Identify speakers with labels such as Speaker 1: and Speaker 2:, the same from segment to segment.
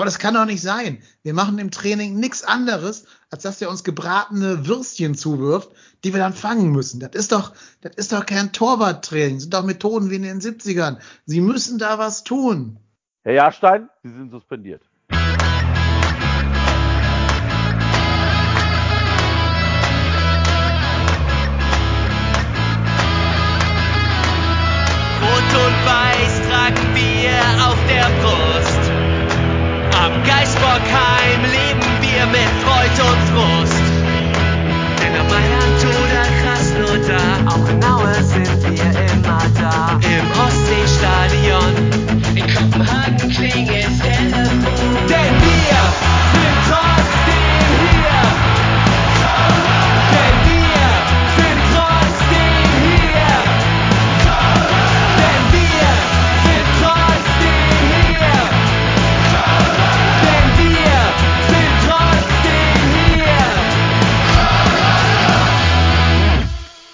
Speaker 1: Aber das kann doch nicht sein. Wir machen im Training nichts anderes, als dass er uns gebratene Würstchen zuwirft, die wir dann fangen müssen. Das ist doch, das ist doch kein Torwarttraining. Das sind doch Methoden wie in den 70ern. Sie müssen da was tun.
Speaker 2: Herr Jahrstein, Sie sind suspendiert.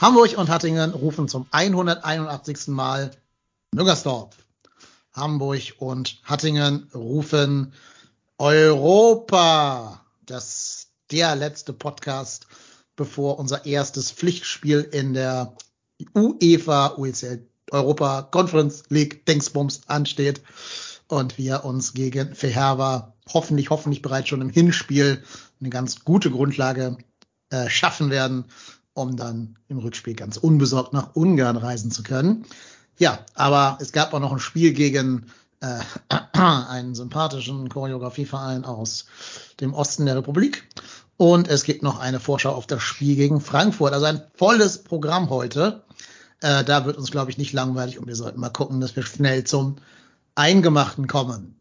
Speaker 1: Hamburg und Hattingen rufen zum 181. Mal Müngersdorf. Hamburg und Hattingen rufen Europa. Das der letzte Podcast, bevor unser erstes Pflichtspiel in der UEFA UECL Europa Conference League Dingsbums ansteht und wir uns gegen Verherber hoffentlich, hoffentlich bereits schon im Hinspiel eine ganz gute Grundlage äh, schaffen werden, um dann im Rückspiel ganz unbesorgt nach Ungarn reisen zu können. Ja, aber es gab auch noch ein Spiel gegen äh, einen sympathischen Choreografieverein aus dem Osten der Republik. Und es gibt noch eine Vorschau auf das Spiel gegen Frankfurt. Also ein volles Programm heute. Äh, da wird uns, glaube ich, nicht langweilig und wir sollten mal gucken, dass wir schnell zum Eingemachten kommen.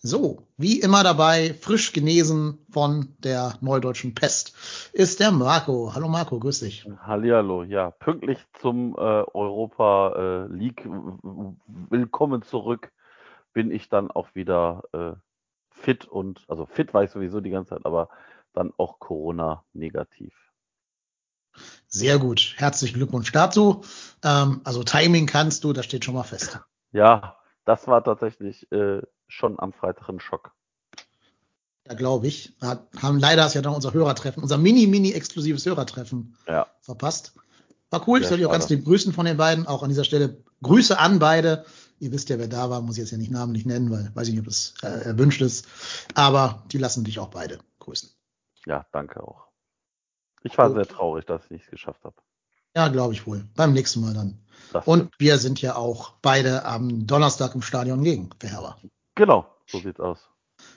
Speaker 1: So, wie immer dabei, frisch genesen von der neudeutschen Pest, ist der Marco. Hallo Marco, grüß dich.
Speaker 2: Hallihallo, ja, pünktlich zum äh, Europa äh, League. Willkommen zurück. Bin ich dann auch wieder äh, fit und, also fit war ich sowieso die ganze Zeit, aber dann auch Corona-negativ.
Speaker 1: Sehr gut. Herzlichen Glückwunsch dazu. Ähm, also Timing kannst du, das steht schon mal fest.
Speaker 2: Ja, das war tatsächlich äh, schon am Freitag ein Schock.
Speaker 1: Da glaube ich. Hat, haben leider ist ja dann unser Hörertreffen, unser mini-mini-exklusives Hörertreffen
Speaker 2: Ja,
Speaker 1: verpasst. War cool. Ich
Speaker 2: Ja,
Speaker 1: soll dich auch ganz lieb grüßen von den beiden. Auch an dieser Stelle Grüße an beide. Ihr wisst ja, wer da war, muss ich jetzt ja nicht namentlich nennen, weil weiß ich nicht, ob das äh, erwünscht ist. Aber die lassen dich auch beide grüßen.
Speaker 2: ja, danke auch. Ich war
Speaker 1: Gut.
Speaker 2: sehr traurig, dass ich nichts geschafft habe.
Speaker 1: Ja, glaube ich wohl. Beim nächsten Mal dann.
Speaker 2: Das
Speaker 1: Und
Speaker 2: stimmt.
Speaker 1: wir sind ja auch beide am Donnerstag im Stadion gegen Verherber.
Speaker 2: Genau, so sieht's aus.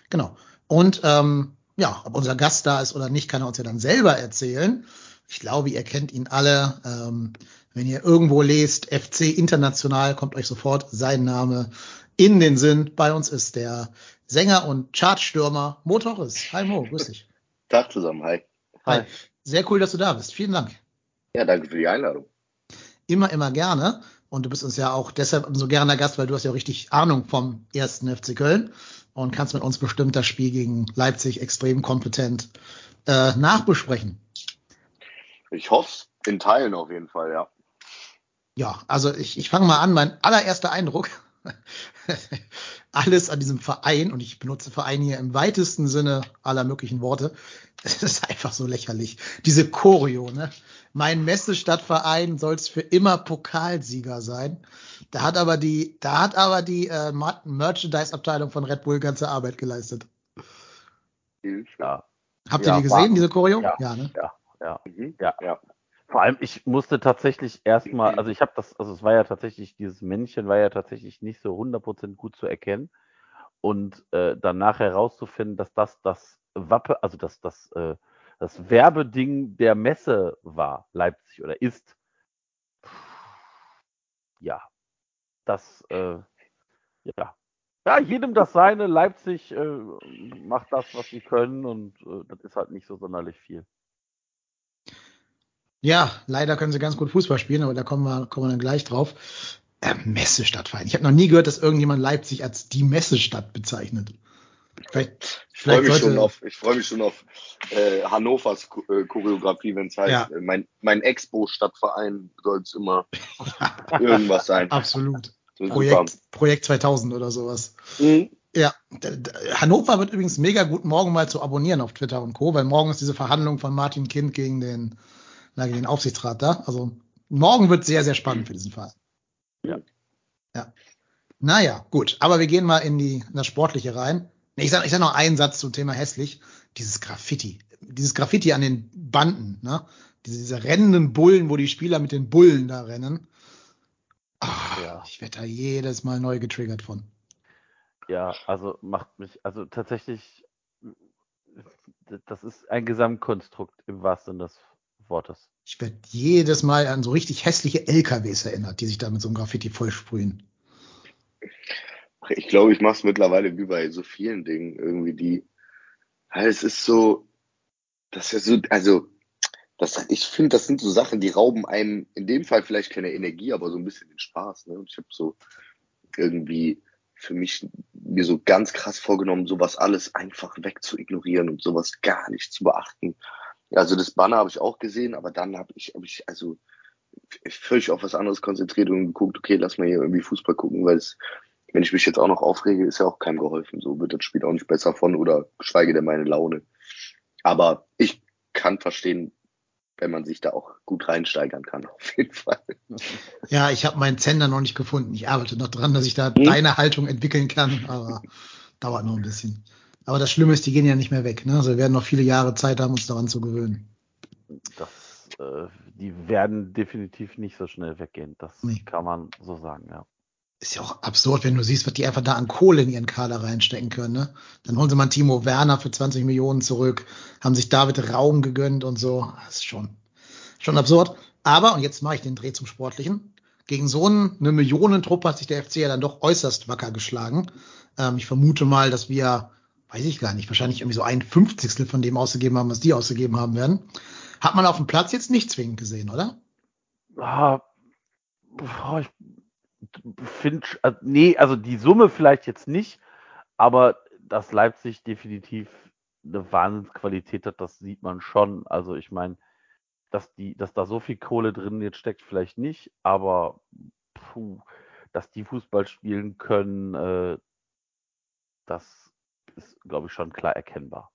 Speaker 1: Genau. Und ähm, ja, ob unser Gast da ist oder nicht, kann er uns ja dann selber erzählen. Ich glaube, ihr kennt ihn alle. Ähm, wenn ihr irgendwo lest, FC International, kommt euch sofort sein Name in den Sinn. Bei uns ist der Sänger und Chartstürmer Mo Torres. Hi Mo, grüß dich.
Speaker 3: Tag zusammen, hi.
Speaker 1: Hi. Sehr cool, dass du da bist. Vielen Dank.
Speaker 3: Ja, danke für die Einladung.
Speaker 1: Immer, immer gerne. Und du bist uns ja auch deshalb so gerne Gast, weil du hast ja richtig Ahnung vom ersten FC Köln und kannst mit uns bestimmt das Spiel gegen Leipzig extrem kompetent äh, nachbesprechen.
Speaker 3: Ich hoffe in Teilen auf jeden Fall, ja.
Speaker 1: Ja, also ich, ich fange mal an. Mein allererster Eindruck, alles an diesem Verein, und ich benutze Verein hier im weitesten Sinne aller möglichen Worte, es ist einfach so lächerlich. Diese Choreo, ne? Mein Messestadtverein soll es für immer Pokalsieger sein. Da hat aber die, da hat aber die äh, Merchandise-Abteilung von Red Bull ganze Arbeit geleistet.
Speaker 2: Ja,
Speaker 1: Habt
Speaker 2: Ja,
Speaker 1: ihr die gesehen,
Speaker 2: war-
Speaker 1: diese Choreo?
Speaker 2: ja.
Speaker 1: ne?
Speaker 2: ja.
Speaker 3: Mhm.
Speaker 2: Ja.
Speaker 3: ja.
Speaker 2: Vor allem, ich musste tatsächlich erstmal, also ich habe das, also es war ja tatsächlich, dieses Männchen war ja tatsächlich nicht so 100% gut zu erkennen. Und äh, dann nachher herauszufinden, dass das das Wappe, also dass das, äh, das Werbeding der Messe war, Leipzig oder ist. Ja, das, äh, ja. Ja, jedem das seine. Leipzig äh, macht das, was sie können und äh, das ist halt nicht so sonderlich viel.
Speaker 1: Ja, leider können sie ganz gut Fußball spielen, aber da kommen wir, kommen wir dann gleich drauf. Äh, Messestadtverein. Ich habe noch nie gehört, dass irgendjemand Leipzig als die Messestadt bezeichnet. Vielleicht,
Speaker 3: Ich freue mich, schon auf, ich freu mich schon auf äh, Hannovers äh, Choreografie, wenn es heißt,
Speaker 1: Ja.
Speaker 3: äh, mein, mein Expo-Stadtverein soll es immer irgendwas sein.
Speaker 1: absolut. Projekt, Projekt 2000 oder sowas.
Speaker 3: Mhm.
Speaker 1: Ja, Hannover wird übrigens mega gut morgen mal zu abonnieren auf Twitter und Co., weil morgen ist diese Verhandlung von Martin Kind gegen den, na, gegen den Aufsichtsrat da. Also morgen wird sehr, sehr spannend für diesen Fall.
Speaker 2: Ja.
Speaker 1: Ja. Naja, gut. Aber wir gehen mal in die in das Sportliche rein. Ich sage ich sag noch einen Satz zum Thema hässlich. Dieses Graffiti. Dieses Graffiti an den Banden, ne? Diese, diese rennenden Bullen, wo die Spieler mit den Bullen da rennen. Ach, ja. Ich werde da jedes Mal neu getriggert von.
Speaker 2: Ja, also macht mich, also tatsächlich, das ist ein Gesamtkonstrukt im wahrsten Sinne des Wortes.
Speaker 1: Ich werde jedes Mal an so richtig hässliche LKWs erinnert, die sich da mit so einem Graffiti vollsprühen.
Speaker 3: Ich glaube, ich mache es mittlerweile wie bei so vielen Dingen irgendwie, die, es ist so, das ist so, also, das, ich finde, das sind so Sachen, die rauben einem in dem Fall vielleicht keine Energie, aber so ein bisschen den Spaß. Ne? Und ich habe so irgendwie für mich mir so ganz krass vorgenommen, sowas alles einfach wegzuignorieren und sowas gar nicht zu beachten. Also das Banner habe ich auch gesehen, aber dann habe ich, hab ich also völlig auf was anderes konzentriert und geguckt, okay, lass mal hier irgendwie Fußball gucken, weil es, wenn ich mich jetzt auch noch aufrege, ist ja auch keinem geholfen. So wird das Spiel auch nicht besser von oder geschweige denn meine Laune. Aber ich kann verstehen, wenn man sich da auch gut reinsteigern kann, auf jeden Fall.
Speaker 1: Ja, ich habe meinen Zender noch nicht gefunden. Ich arbeite noch dran, dass ich da hm? deine Haltung entwickeln kann, aber dauert noch ein bisschen. Aber das Schlimme ist, die gehen ja nicht mehr weg. Ne? Also wir werden noch viele Jahre Zeit haben, uns daran zu gewöhnen.
Speaker 2: Das, äh, die werden definitiv nicht so schnell weggehen. Das nee. kann man so sagen, ja.
Speaker 1: Ist ja auch absurd, wenn du siehst, was die einfach da an Kohle in ihren Kader reinstecken können. Ne? Dann holen sie mal Timo Werner für 20 Millionen zurück, haben sich David Raum gegönnt und so. Das ist schon, schon absurd. Aber, und jetzt mache ich den Dreh zum Sportlichen, gegen so eine Millionentruppe hat sich der FC ja dann doch äußerst wacker geschlagen. Ähm, ich vermute mal, dass wir weiß ich gar nicht, wahrscheinlich irgendwie so ein Fünfzigstel von dem ausgegeben haben, was die ausgegeben haben werden. Hat man auf dem Platz jetzt nicht zwingend gesehen, oder?
Speaker 2: Ah, ich finde, also, nee, also die Summe vielleicht jetzt nicht, aber dass Leipzig definitiv eine Wahnsinnsqualität hat, das sieht man schon. Also ich meine, dass die, dass da so viel Kohle drin jetzt steckt, vielleicht nicht, aber puh, dass die Fußball spielen können, äh, das ist, glaube ich, schon klar erkennbar.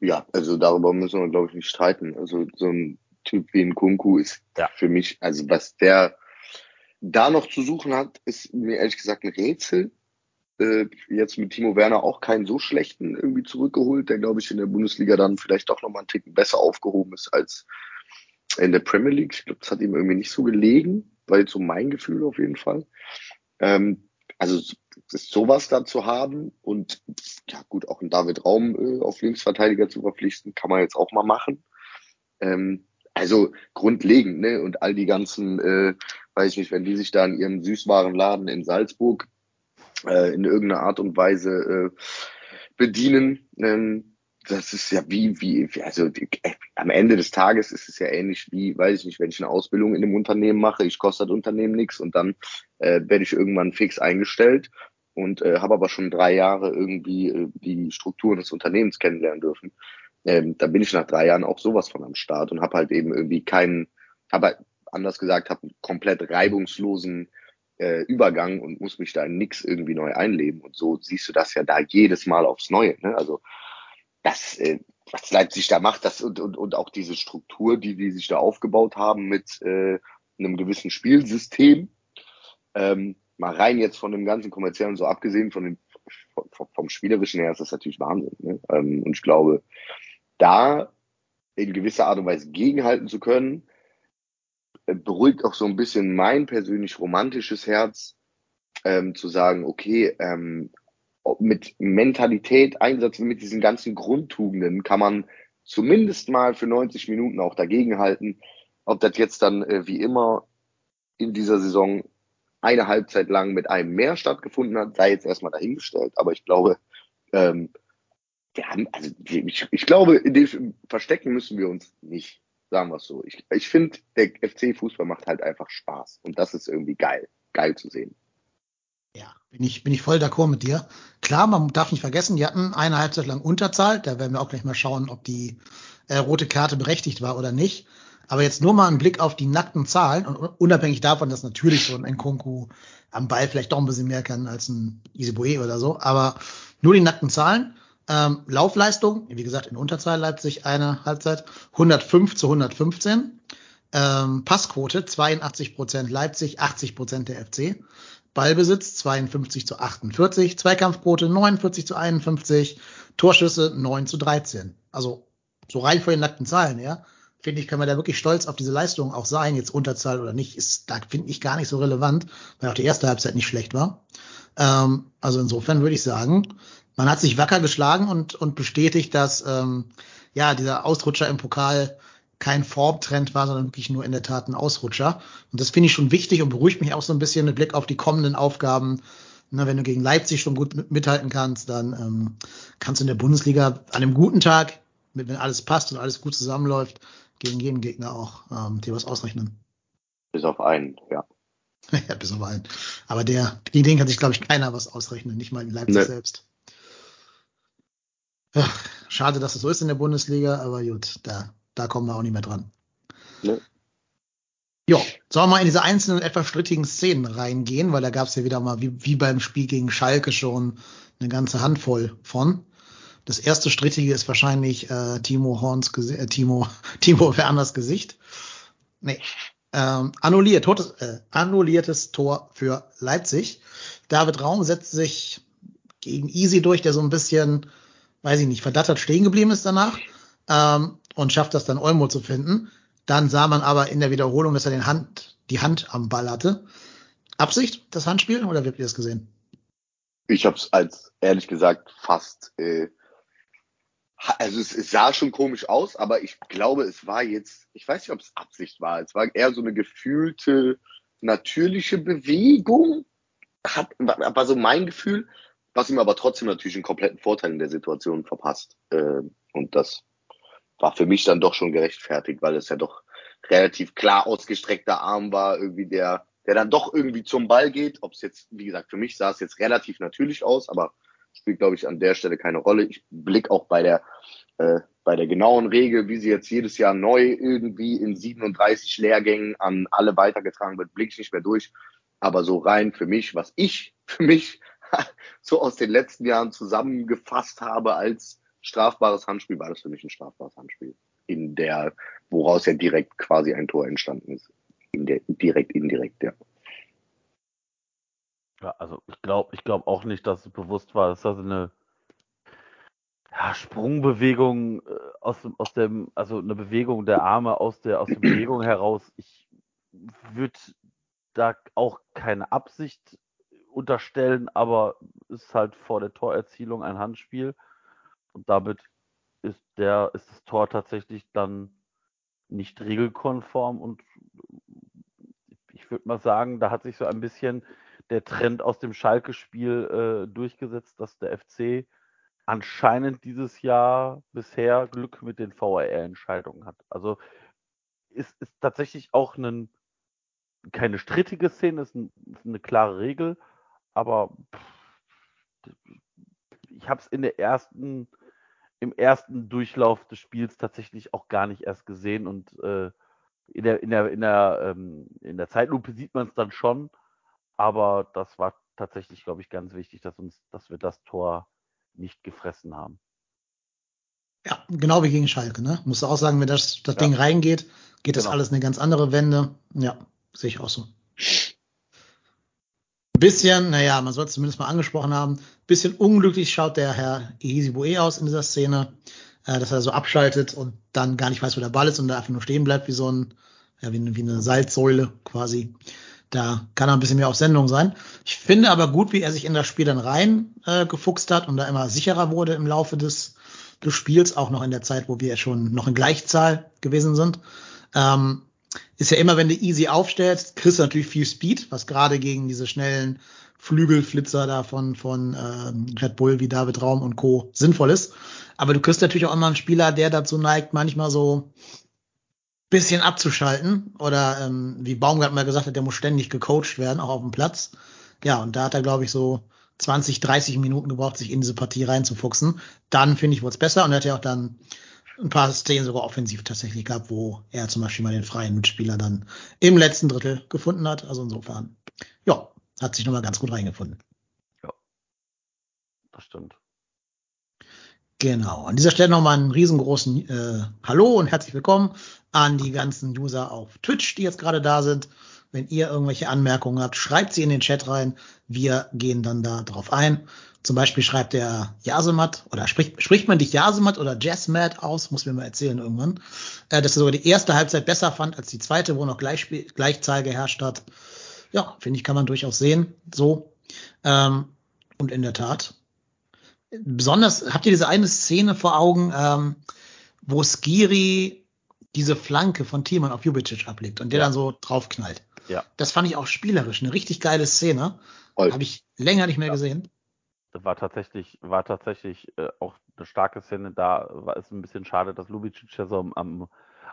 Speaker 3: Ja, also darüber müssen wir, glaube ich, nicht streiten. Also so ein Typ wie ein Kunku ist ja. für mich, also was der da noch zu suchen hat, ist mir ehrlich gesagt ein Rätsel. Äh, jetzt mit Timo Werner auch keinen so schlechten irgendwie zurückgeholt, der glaube ich in der Bundesliga dann vielleicht doch nochmal einen Ticken besser aufgehoben ist als in der Premier League. Ich glaube, das hat ihm irgendwie nicht so gelegen, war jetzt so mein Gefühl auf jeden Fall. Ähm, also sowas da zu haben und ja gut, auch einen David Raum äh, auf Linksverteidiger zu verpflichten, kann man jetzt auch mal machen. Ähm, also grundlegend, ne? Und all die ganzen, äh, weiß ich nicht, wenn die sich da in ihrem Süßwarenladen in Salzburg äh, in irgendeiner Art und Weise äh, bedienen, ähm, das ist ja wie, wie, also die, äh, am Ende des Tages ist es ja ähnlich wie, weiß ich nicht, wenn ich eine Ausbildung in einem Unternehmen mache, ich koste das Unternehmen nichts und dann äh, werde ich irgendwann fix eingestellt und äh, habe aber schon drei Jahre irgendwie äh, die Strukturen des Unternehmens kennenlernen dürfen. Ähm, da bin ich nach drei Jahren auch sowas von am Start und habe halt eben irgendwie keinen, aber anders gesagt, habe einen komplett reibungslosen äh, Übergang und muss mich da in nix irgendwie neu einleben. Und so siehst du das ja da jedes Mal aufs Neue. Ne? Also das, äh, was Leipzig da macht, das und, und, und auch diese Struktur, die die sich da aufgebaut haben mit äh, einem gewissen Spielsystem, ähm, mal rein jetzt von dem ganzen kommerziellen so abgesehen von dem vom, vom spielerischen her ist das natürlich Wahnsinn. Ne? Ähm, und ich glaube, da in gewisser Art und Weise gegenhalten zu können, äh, beruhigt auch so ein bisschen mein persönlich romantisches Herz, ähm, zu sagen, okay, ähm, mit Mentalität, Einsatz, mit diesen ganzen Grundtugenden kann man zumindest mal für 90 Minuten auch dagegenhalten. Ob das jetzt dann äh, wie immer in dieser Saison eine Halbzeit lang mit einem mehr stattgefunden hat, sei jetzt erstmal dahingestellt. Aber ich glaube, ähm, wir haben, also ich, ich glaube, in dem verstecken müssen wir uns nicht, sagen wir es so. Ich, ich finde, der FC-Fußball macht halt einfach Spaß und das ist irgendwie geil, geil zu sehen.
Speaker 1: Ja, bin ich, bin ich voll d'accord mit dir. Klar, man darf nicht vergessen, die hatten eine Halbzeit lang Unterzahl. Da werden wir auch gleich mal schauen, ob die äh, rote Karte berechtigt war oder nicht. Aber jetzt nur mal ein Blick auf die nackten Zahlen und unabhängig davon, dass natürlich so ein Nkunku am Ball vielleicht doch ein bisschen mehr kann als ein Isibue oder so, aber nur die nackten Zahlen. Ähm, Laufleistung, wie gesagt, in Unterzahl Leipzig eine Halbzeit, 105 zu 115. Ähm, Passquote 82 Prozent Leipzig, 80 Prozent der FC. Ballbesitz 52 zu 48, Zweikampfquote 49 zu 51, Torschüsse 9 zu 13. Also so rein von den nackten Zahlen her, finde ich, kann man da wirklich stolz auf diese Leistung auch sein, jetzt Unterzahl oder nicht, ist da finde ich gar nicht so relevant, weil auch die erste Halbzeit nicht schlecht war. Ähm, also insofern würde ich sagen, man hat sich wacker geschlagen und, und bestätigt, dass ähm, ja dieser Ausrutscher im Pokal kein Formtrend war, sondern wirklich nur in der Tat ein Ausrutscher. Und das finde ich schon wichtig und beruhigt mich auch so ein bisschen mit Blick auf die kommenden Aufgaben. Na, wenn du gegen Leipzig schon gut mithalten kannst, dann ähm, kannst du in der Bundesliga an einem guten Tag, mit, wenn alles passt und alles gut zusammenläuft, gegen jeden Gegner auch ähm, dir was ausrechnen.
Speaker 3: Bis auf einen, ja.
Speaker 1: ja, bis auf einen. Aber der, gegen den kann sich, glaube ich, keiner was ausrechnen, nicht mal in Leipzig nee. selbst. Ja, schade, dass es so ist in der Bundesliga, aber gut, da da kommen wir auch nicht mehr dran. Ne? Ja, sollen wir mal in diese einzelnen etwas strittigen Szenen reingehen, weil da gab es ja wieder mal, wie, wie beim Spiel gegen Schalke schon, eine ganze Handvoll von. Das erste Strittige ist wahrscheinlich äh, Timo Horns äh, Timo, Timo Werners Gesicht. Nee. Ähm, annulliert, totes, äh, annulliertes Tor für Leipzig. David Raum setzt sich gegen Easy durch, der so ein bisschen, weiß ich nicht, verdattert stehen geblieben ist danach. Ähm, und schafft das dann Olmo zu finden. Dann sah man aber in der Wiederholung, dass er den Hand, die Hand am Ball hatte. Absicht, das Handspiel, oder wie habt ihr das gesehen?
Speaker 3: Ich habe es als ehrlich gesagt fast, äh, also es, es sah schon komisch aus, aber ich glaube, es war jetzt, ich weiß nicht, ob es Absicht war. Es war eher so eine gefühlte, natürliche Bewegung. Hat, war so mein Gefühl, was ihm aber trotzdem natürlich einen kompletten Vorteil in der Situation verpasst. Äh, und das war für mich dann doch schon gerechtfertigt, weil es ja doch relativ klar ausgestreckter Arm war, irgendwie der, der dann doch irgendwie zum Ball geht. Ob es jetzt, wie gesagt, für mich sah es jetzt relativ natürlich aus, aber spielt, glaube ich, an der Stelle keine Rolle. Ich blick auch bei der, äh, bei der genauen Regel, wie sie jetzt jedes Jahr neu irgendwie in 37 Lehrgängen an alle weitergetragen wird, blick ich nicht mehr durch. Aber so rein für mich, was ich für mich so aus den letzten Jahren zusammengefasst habe als strafbares Handspiel war das für mich ein strafbares Handspiel. In der, woraus ja direkt quasi ein Tor entstanden ist. In der, direkt, indirekt, ja.
Speaker 2: Ja, also ich glaube ich glaube auch nicht, dass es bewusst war, dass das eine ja, Sprungbewegung äh, aus, aus dem, also eine Bewegung der Arme aus der, aus der Bewegung heraus. Ich würde da auch keine Absicht unterstellen, aber ist halt vor der Torerzielung ein Handspiel. Und damit ist der, ist das Tor tatsächlich dann nicht regelkonform und ich würde mal sagen, da hat sich so ein bisschen der Trend aus dem Schalke-Spiel äh, durchgesetzt, dass der FC anscheinend dieses Jahr bisher Glück mit den VAR-Entscheidungen hat. Also ist, ist tatsächlich auch ein, keine strittige Szene, ist, ein, ist eine klare Regel, aber pff, ich habe es in der ersten im ersten Durchlauf des Spiels tatsächlich auch gar nicht erst gesehen und äh, in der, in der, in der, ähm, in der Zeitlupe sieht man es dann schon, aber das war tatsächlich, glaube ich, ganz wichtig, dass uns, dass wir das Tor nicht gefressen haben.
Speaker 1: Ja, genau wie gegen Schalke, ne? Muss auch sagen, wenn das, das ja. Ding reingeht, geht das genau. alles eine ganz andere Wende. Ja, sehe ich auch so bisschen, naja, man soll es zumindest mal angesprochen haben, bisschen unglücklich schaut der Herr Ehesibue aus in dieser Szene, äh, dass er so abschaltet und dann gar nicht weiß, wo der Ball ist und da einfach nur stehen bleibt wie so ein, ja, wie eine, wie eine Salzsäule quasi. Da kann er ein bisschen mehr auf Sendung sein. Ich finde aber gut, wie er sich in das Spiel dann rein äh, gefuchst hat und da immer sicherer wurde im Laufe des, des Spiels, auch noch in der Zeit, wo wir schon noch in Gleichzahl gewesen sind. Ähm, ist ja immer, wenn du easy aufstellst, kriegst du natürlich viel Speed, was gerade gegen diese schnellen Flügelflitzer da von, von äh, Red Bull wie David Raum und Co. sinnvoll ist. Aber du kriegst natürlich auch immer einen Spieler, der dazu neigt, manchmal so bisschen abzuschalten. Oder ähm, wie Baumgart mal gesagt hat, der muss ständig gecoacht werden, auch auf dem Platz. Ja, und da hat er, glaube ich, so 20, 30 Minuten gebraucht, sich in diese Partie reinzufuchsen. Dann, finde ich, wurde es besser und er hat ja auch dann ein paar Szenen sogar offensiv tatsächlich gab, wo er zum Beispiel mal den freien Mitspieler dann im letzten Drittel gefunden hat. Also insofern, ja, hat sich nochmal ganz gut reingefunden.
Speaker 2: Ja, das stimmt.
Speaker 1: Genau. An dieser Stelle nochmal einen riesengroßen äh, Hallo und herzlich willkommen an die ganzen User auf Twitch, die jetzt gerade da sind. Wenn ihr irgendwelche Anmerkungen habt, schreibt sie in den Chat rein. Wir gehen dann da drauf ein. Zum Beispiel schreibt der Jasemat oder spricht, spricht man dich Jasemat oder Jazzmat aus, muss mir mal erzählen irgendwann, äh, dass er sogar die erste Halbzeit besser fand als die zweite, wo noch Gleich, Gleichzahl geherrscht hat. Ja, finde ich, kann man durchaus sehen. So. Ähm, und in der Tat, besonders, habt ihr diese eine Szene vor Augen, ähm, wo Skiri diese Flanke von Thiemann auf Jubicic ablegt und der ja. dann so draufknallt.
Speaker 2: Ja.
Speaker 1: Das fand ich auch spielerisch, eine richtig geile Szene. Habe ich länger nicht mehr ja. gesehen.
Speaker 2: War tatsächlich, war tatsächlich äh, auch eine starke Szene. Da war es ein bisschen schade, dass Lubicic ja so am,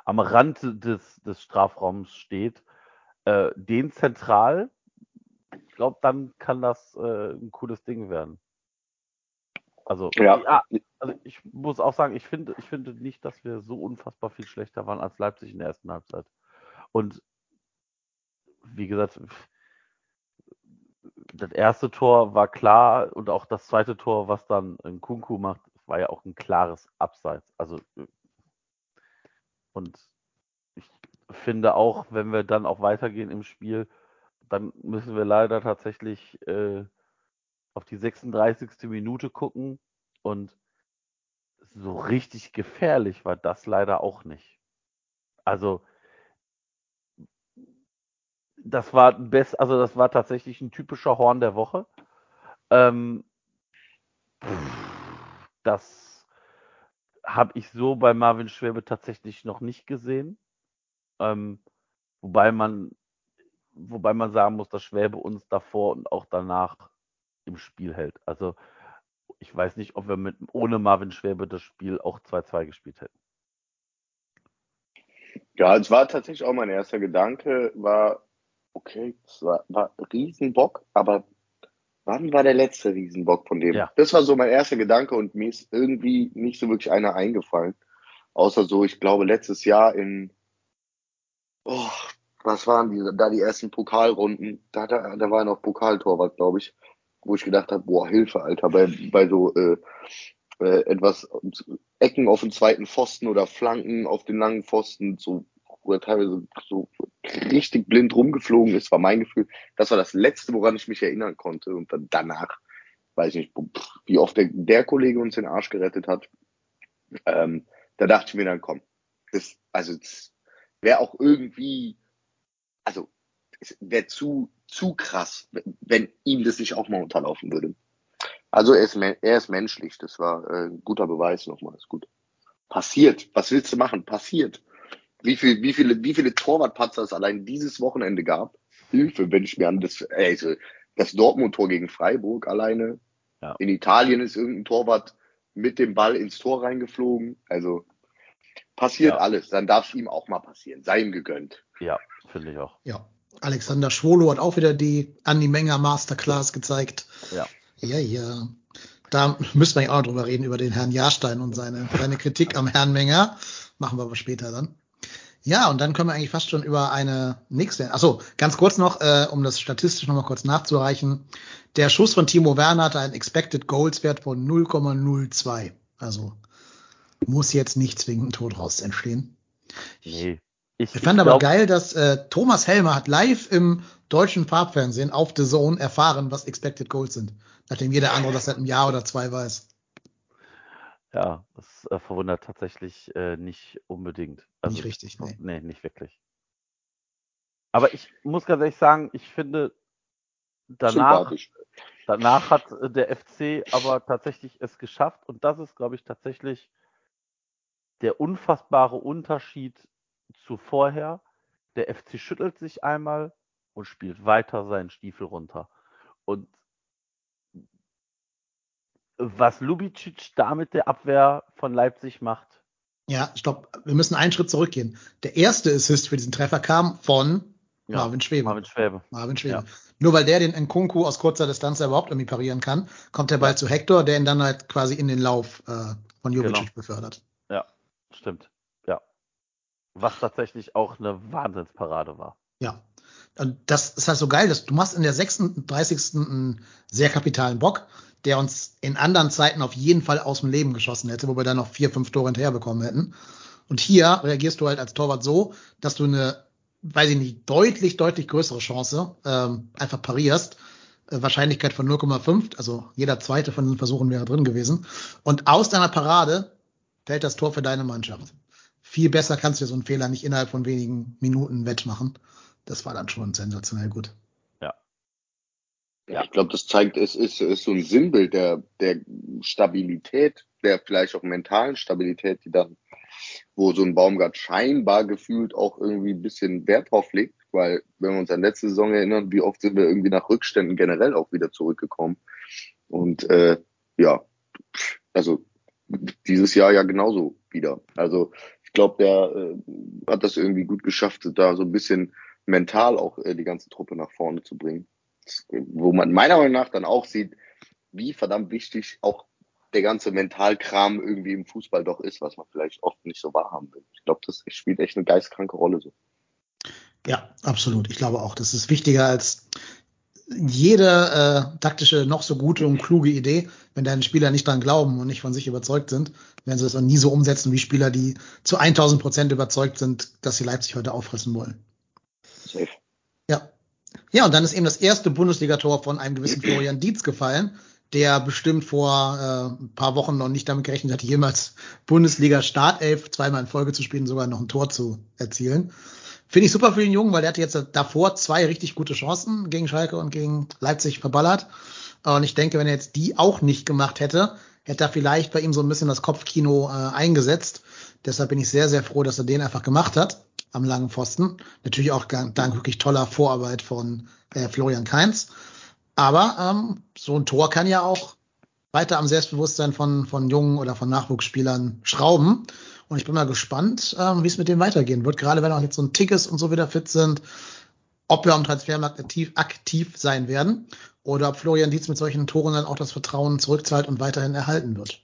Speaker 2: am Rand des, des Strafraums steht. Äh, den zentral, ich glaube, dann kann das äh, ein cooles Ding werden. Also, ja. ja. also ich muss auch sagen, ich finde, ich finde nicht, dass wir so unfassbar viel schlechter waren als Leipzig in der ersten Halbzeit. Und wie gesagt, das erste Tor war klar und auch das zweite Tor, was dann ein Kunku macht, war ja auch ein klares Abseits. Also und ich finde auch, wenn wir dann auch weitergehen im Spiel, dann müssen wir leider tatsächlich äh, auf die 36. Minute gucken und so richtig gefährlich war das leider auch nicht. Also das war best, also das war tatsächlich ein typischer Horn der Woche. Ähm, das habe ich so bei Marvin Schwäbe tatsächlich noch nicht gesehen. Ähm, wobei man, wobei man sagen muss, dass Schwäbe uns davor und auch danach im Spiel hält. Also ich weiß nicht, ob wir mit ohne Marvin Schwäbe das Spiel auch 2-2 gespielt hätten.
Speaker 3: Ja, es war tatsächlich auch mein erster Gedanke, war, okay, das war, war Riesenbock, aber wann war der letzte Riesenbock von dem? Ja. Das war so mein erster Gedanke und mir ist irgendwie nicht so wirklich einer eingefallen. Außer so, ich glaube, letztes Jahr in, oh, was waren die, da die ersten Pokalrunden, da, da, da war noch Pokaltorwart, glaube ich, wo ich gedacht habe, boah, Hilfe, Alter, bei, bei so äh, äh, etwas Ecken auf den zweiten Pfosten oder Flanken auf den langen Pfosten, so wo er teilweise so richtig blind rumgeflogen ist, war mein Gefühl. Das war das Letzte, woran ich mich erinnern konnte. Und dann danach, weiß ich nicht, wie oft der, der Kollege uns den Arsch gerettet hat. Ähm, da dachte ich mir dann, komm, das, also das wäre auch irgendwie, also wäre zu, zu krass, wenn ihm das nicht auch mal unterlaufen würde. Also er ist, er ist menschlich, das war äh, ein guter Beweis nochmal, ist gut. Passiert, was willst du machen? Passiert wie, viel, wie viele, wie viele Torwartpatzer es allein dieses Wochenende gab. Hilfe, wenn ich mir an das, also das Dortmund-Tor gegen Freiburg alleine. Ja. In Italien ist irgendein Torwart mit dem Ball ins Tor reingeflogen. Also passiert ja. alles. Dann darf es ihm auch mal passieren. Sei ihm gegönnt.
Speaker 2: Ja, finde ich auch.
Speaker 1: Ja. Alexander Schwolo hat auch wieder die Andi Menger Masterclass gezeigt.
Speaker 2: Ja.
Speaker 1: Ja, ja. Da müssen wir ja auch noch drüber reden, über den Herrn Jahrstein und seine, seine Kritik am Herrn Menger. Machen wir aber später dann. Ja, und dann können wir eigentlich fast schon über eine nächste. Achso, ganz kurz noch, äh, um das statistisch nochmal kurz nachzureichen. Der Schuss von Timo Werner hatte einen Expected Goals Wert von 0,02. Also muss jetzt nicht zwingend ein Tod raus entstehen.
Speaker 2: Nee.
Speaker 1: Ich, ich fand ich aber geil, dass äh, Thomas Helmer hat live im deutschen Farbfernsehen auf The Zone erfahren, was Expected Goals sind. Nachdem jeder andere das seit einem Jahr oder zwei weiß.
Speaker 2: Ja, das äh, verwundert tatsächlich äh, nicht unbedingt.
Speaker 1: Also, nicht richtig,
Speaker 2: nee. nee, nicht wirklich. Aber ich muss ganz ehrlich sagen, ich finde, danach, danach hat äh, der FC aber tatsächlich es geschafft und das ist, glaube ich, tatsächlich der unfassbare Unterschied zu vorher. Der FC schüttelt sich einmal und spielt weiter seinen Stiefel runter. Und was Lubicic da mit der Abwehr von Leipzig macht.
Speaker 1: Ja, ich glaube, wir müssen einen Schritt zurückgehen. Der erste Assist für diesen Treffer kam von ja, Marvin Schwebe.
Speaker 2: Marvin Schwebe.
Speaker 1: Marvin Schwebe. Ja. Nur weil der den Nkunku aus kurzer Distanz überhaupt irgendwie parieren kann, kommt der Ball zu Hector, der ihn dann halt quasi in den Lauf äh, von Jovic genau. befördert.
Speaker 2: Ja. stimmt. Ja. Was tatsächlich auch eine Wahnsinnsparade war.
Speaker 1: Ja. Und das ist halt so geil, dass du machst in der 36. einen sehr kapitalen Bock, der uns in anderen Zeiten auf jeden Fall aus dem Leben geschossen hätte, wo wir dann noch vier, fünf Tore hinterher bekommen hätten. Und hier reagierst du halt als Torwart so, dass du eine, weiß ich nicht, deutlich, deutlich größere Chance ähm, einfach parierst. Äh, Wahrscheinlichkeit von 0,5, also jeder zweite von den Versuchen wäre drin gewesen. Und aus deiner Parade fällt das Tor für deine Mannschaft. Viel besser kannst du so einen Fehler nicht innerhalb von wenigen Minuten wettmachen. Das war dann schon sensationell gut.
Speaker 2: Ja.
Speaker 3: Ich glaube, das zeigt, es ist, ist so ein Sinnbild der, der Stabilität, der vielleicht auch mentalen Stabilität, die dann wo so ein Baumgart scheinbar gefühlt auch irgendwie ein bisschen Wert drauf legt, weil wenn wir uns an letzte Saison erinnern, wie oft sind wir irgendwie nach Rückständen generell auch wieder zurückgekommen. Und äh, ja, also dieses Jahr ja genauso wieder. Also ich glaube, der äh, hat das irgendwie gut geschafft, da so ein bisschen mental auch äh, die ganze Truppe nach vorne zu bringen. Wo man meiner Meinung nach dann auch sieht, wie verdammt wichtig auch der ganze Mentalkram irgendwie im Fußball doch ist, was man vielleicht oft nicht so wahrhaben will. Ich glaube, das spielt echt eine geistkranke Rolle so.
Speaker 1: Ja, absolut. Ich glaube auch, das ist wichtiger als jede äh, taktische, noch so gute und kluge Idee. Wenn deine Spieler nicht dran glauben und nicht von sich überzeugt sind, werden sie das auch nie so umsetzen wie Spieler, die zu 1000 Prozent überzeugt sind, dass sie Leipzig heute auffressen wollen. Safe. Ja. Und dann ist eben das erste Bundesligator von einem gewissen Florian Dietz gefallen, der bestimmt vor äh, ein paar Wochen noch nicht damit gerechnet hatte, jemals Bundesliga Startelf zweimal in Folge zu spielen, sogar noch ein Tor zu erzielen. Finde ich super für den Jungen, weil der hatte jetzt davor zwei richtig gute Chancen gegen Schalke und gegen Leipzig verballert. Und ich denke, wenn er jetzt die auch nicht gemacht hätte, hätte er vielleicht bei ihm so ein bisschen das Kopfkino äh, eingesetzt. Deshalb bin ich sehr, sehr froh, dass er den einfach gemacht hat am langen Pfosten. Natürlich auch dank wirklich toller Vorarbeit von äh, Florian Kainz. Aber ähm, so ein Tor kann ja auch weiter am Selbstbewusstsein von, von jungen oder von Nachwuchsspielern schrauben. Und ich bin mal gespannt, ähm, wie es mit dem weitergehen wird. Gerade wenn auch jetzt so ein Tickets und so wieder fit sind, ob wir am Transfermarkt aktiv, aktiv sein werden oder ob Florian Dietz mit solchen Toren dann auch das Vertrauen zurückzahlt und weiterhin erhalten wird.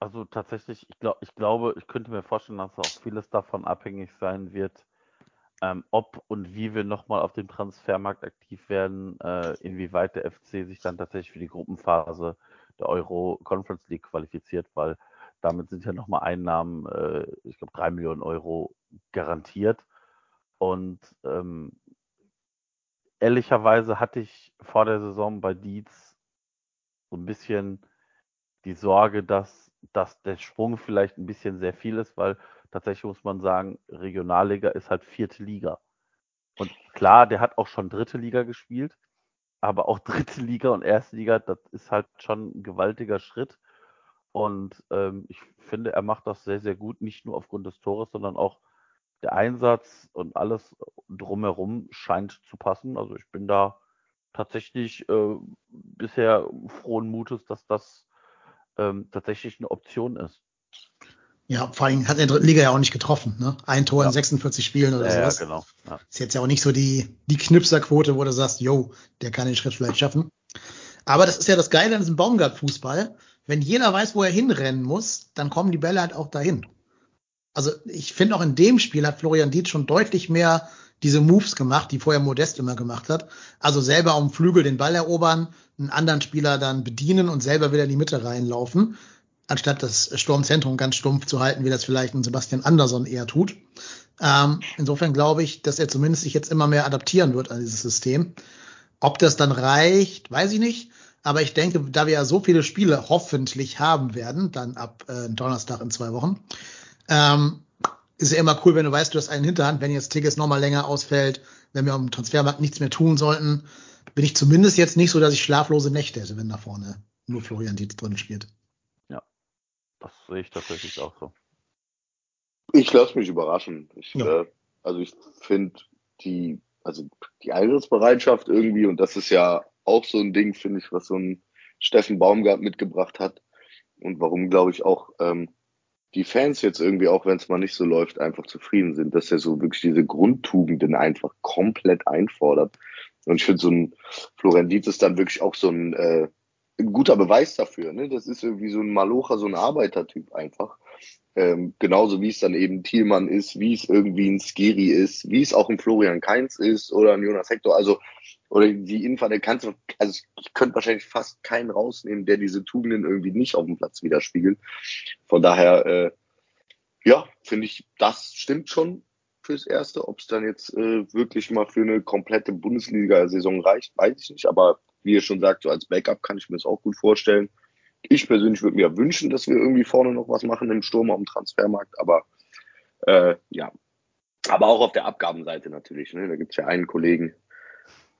Speaker 2: Also tatsächlich, ich, glaub, ich glaube, ich könnte mir vorstellen, dass auch vieles davon abhängig sein wird, ähm, ob und wie wir nochmal auf dem Transfermarkt aktiv werden, äh, inwieweit der FC sich dann tatsächlich für die Gruppenphase der Euro Conference League qualifiziert, weil damit sind ja nochmal Einnahmen, äh, ich glaube, drei Millionen Euro garantiert. Und ähm, ehrlicherweise hatte ich vor der Saison bei Dietz so ein bisschen die Sorge, dass, dass der Sprung vielleicht ein bisschen sehr viel ist, weil tatsächlich muss man sagen, Regionalliga ist halt vierte Liga. Und klar, der hat auch schon dritte Liga gespielt, aber auch dritte Liga und erste Liga, das ist halt schon ein gewaltiger Schritt. Und ähm, ich finde, er macht das sehr, sehr gut, nicht nur aufgrund des Tores, sondern auch der Einsatz und alles drumherum scheint zu passen. Also ich bin da tatsächlich äh, bisher frohen Mutes, dass das ähm, tatsächlich eine Option ist.
Speaker 1: Ja, vor allem hat er in der dritten Liga ja auch nicht getroffen. Ne? Ein Tor ja. in 46 Spielen oder ja, sowas. Ja, genau. Ja. Ist jetzt ja auch nicht so die, die Knipserquote, wo du sagst, yo, der kann den Schritt vielleicht schaffen. Aber das ist ja das Geile an diesem Baumgart-Fußball. Wenn jeder weiß, wo er hinrennen muss, dann kommen die Bälle halt auch dahin. Also ich finde auch in dem Spiel hat Florian Dietz schon deutlich mehr diese Moves gemacht, die vorher Modest immer gemacht hat. Also selber am Flügel den Ball erobern, einen anderen Spieler dann bedienen und selber wieder in die Mitte reinlaufen anstatt das Sturmzentrum ganz stumpf zu halten, wie das vielleicht ein Sebastian Andersson eher tut. Ähm, insofern glaube ich, dass er zumindest sich jetzt immer mehr adaptieren wird an dieses System. Ob das dann reicht, weiß ich nicht. Aber ich denke, da wir ja so viele Spiele hoffentlich haben werden, dann ab äh, Donnerstag in zwei Wochen, ähm, ist ja immer cool, wenn du weißt, du hast einen Hinterhand, wenn jetzt Tigges nochmal länger ausfällt, wenn wir am Transfermarkt nichts mehr tun sollten, bin ich zumindest jetzt nicht so, dass ich schlaflose Nächte hätte, wenn da vorne nur Florian Dietz drin spielt.
Speaker 2: Das sehe ich tatsächlich auch so.
Speaker 3: Ich lasse mich überraschen. Ich, ja. äh, also ich finde die, also die Einsatzbereitschaft irgendwie, und das ist ja auch so ein Ding, finde ich, was so ein Steffen Baumgart mitgebracht hat. Und warum, glaube ich, auch ähm, die Fans jetzt irgendwie, auch wenn es mal nicht so läuft, einfach zufrieden sind, dass er so wirklich diese Grundtugenden einfach komplett einfordert. Und ich finde, so ein Florian Dietz ist dann wirklich auch so ein äh, ein guter Beweis dafür. Ne? Das ist irgendwie so ein Malocher, so ein Arbeitertyp einfach. Ähm, genauso wie es dann eben Thielmann ist, wie es irgendwie ein Skiri ist, wie es auch ein Florian Kainz ist oder ein Jonas Hector. Also, oder die Innenverteidiger kannst du, also ich könnte wahrscheinlich fast keinen rausnehmen, der diese Tugenden irgendwie nicht auf dem Platz widerspiegelt. Von daher, äh, ja, finde ich, das stimmt schon fürs Erste. Ob es dann jetzt äh, wirklich mal für eine komplette Bundesliga-Saison reicht, weiß ich nicht. Aber wie ihr schon sagt, so als Backup kann ich mir das auch gut vorstellen. Ich persönlich würde mir wünschen, dass wir irgendwie vorne noch was machen im Sturm am Transfermarkt, aber äh, ja. Aber auch auf der Abgabenseite natürlich. Ne? Da gibt es ja einen Kollegen,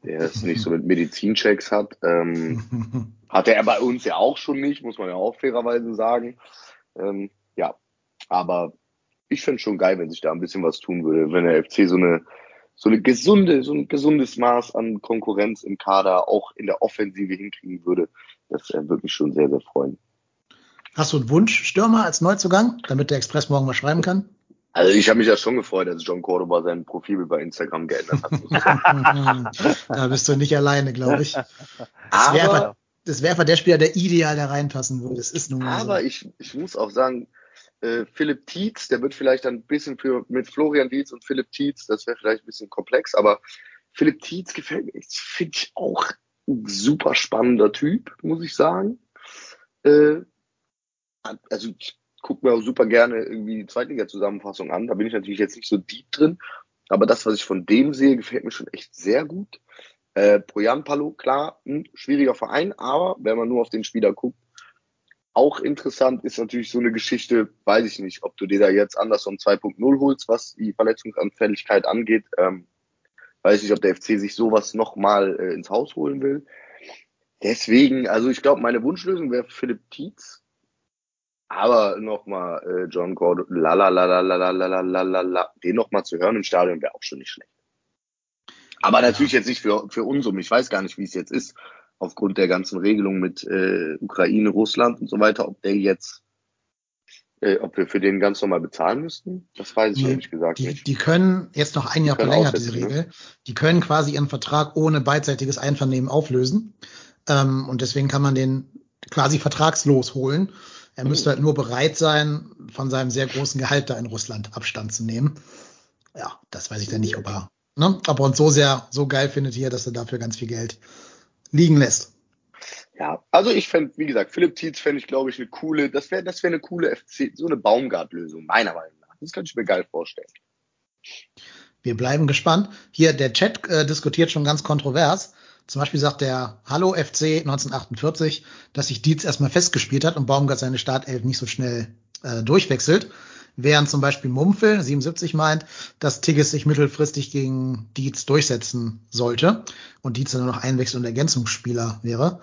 Speaker 3: der es nicht so mit Medizinchecks hat. Ähm, hat er bei uns ja auch schon nicht, muss man ja auch fairerweise sagen. Ähm, ja, aber ich fände schon geil, wenn sich da ein bisschen was tun würde, wenn der FC so eine so eine gesunde, so ein gesundes Maß an Konkurrenz im Kader auch in der Offensive hinkriegen würde. Das äh, würde mich schon sehr, sehr freuen.
Speaker 1: Hast du einen Wunsch, Stürmer als Neuzugang, damit der Express morgen mal schreiben kann?
Speaker 3: Also ich habe mich ja schon gefreut, als John Cordoba sein Profil bei Instagram geändert
Speaker 1: hat. da bist du nicht alleine, glaube ich. Das wäre einfach, wär einfach der Spieler, der ideal da reinpassen würde. Das ist nun
Speaker 3: aber so. ich, ich muss auch sagen, äh, Philipp Tietz, der wird vielleicht ein bisschen für mit Florian Dietz und Philipp Tietz, das wäre vielleicht ein bisschen komplex, aber Philipp Tietz gefällt mir, finde ich auch ein super spannender Typ, muss ich sagen. Äh, also ich gucke mir auch super gerne irgendwie die Zweitliga-Zusammenfassung an. Da bin ich natürlich jetzt nicht so deep drin, aber das, was ich von dem sehe, gefällt mir schon echt sehr gut. Äh, Projan Palo, klar, ein schwieriger Verein, aber wenn man nur auf den Spieler guckt, auch interessant ist natürlich so eine Geschichte, weiß ich nicht, ob du dir da jetzt Anderson 2.0 holst, was die Verletzungsanfälligkeit angeht. Ähm, weiß nicht, ob der FC sich sowas nochmal äh, ins Haus holen will. Deswegen, also ich glaube, meine Wunschlösung wäre Philipp Tietz. Aber nochmal äh, John Gordon, la la la la la la la la la la, den nochmal zu hören im Stadion wäre auch schon nicht schlecht. Aber natürlich jetzt nicht für, für uns um. Ich weiß gar nicht, wie es jetzt ist aufgrund der ganzen Regelung mit äh, Ukraine, Russland und so weiter, ob der jetzt, äh, ob wir für den ganz normal bezahlen müssten, das weiß ich
Speaker 1: die,
Speaker 3: ehrlich gesagt
Speaker 1: die,
Speaker 3: nicht.
Speaker 1: Die können jetzt noch ein Jahr verlängert, diese ne? Regel. Ne? Die können quasi ihren Vertrag ohne beidseitiges Einvernehmen auflösen. Ähm, und deswegen kann man den quasi vertragslos holen. Er müsste halt nur bereit sein, von seinem sehr großen Gehalt da in Russland Abstand zu nehmen. Ja, das weiß ich dann nicht, ob er, ne, ob er uns so sehr, so geil findet hier, dass er dafür ganz viel Geld liegen lässt.
Speaker 3: Ja, also ich fände, wie gesagt, Philipp Tietz fände ich, glaube ich, eine coole, das wäre das wäre eine coole FC, so eine Baumgart-Lösung, meiner Meinung nach. Das kann ich mir geil vorstellen.
Speaker 1: Wir bleiben gespannt. Hier, der Chat äh, diskutiert schon ganz kontrovers. Zum Beispiel sagt der Hallo FC 1948, dass sich Dietz erstmal festgespielt hat und Baumgart seine Startelf nicht so schnell äh, durchwechselt. Während zum Beispiel Mumpfel 77 meint, dass Tigges sich mittelfristig gegen Dietz durchsetzen sollte und Dietz dann nur noch Einwechsel- und Ergänzungsspieler wäre.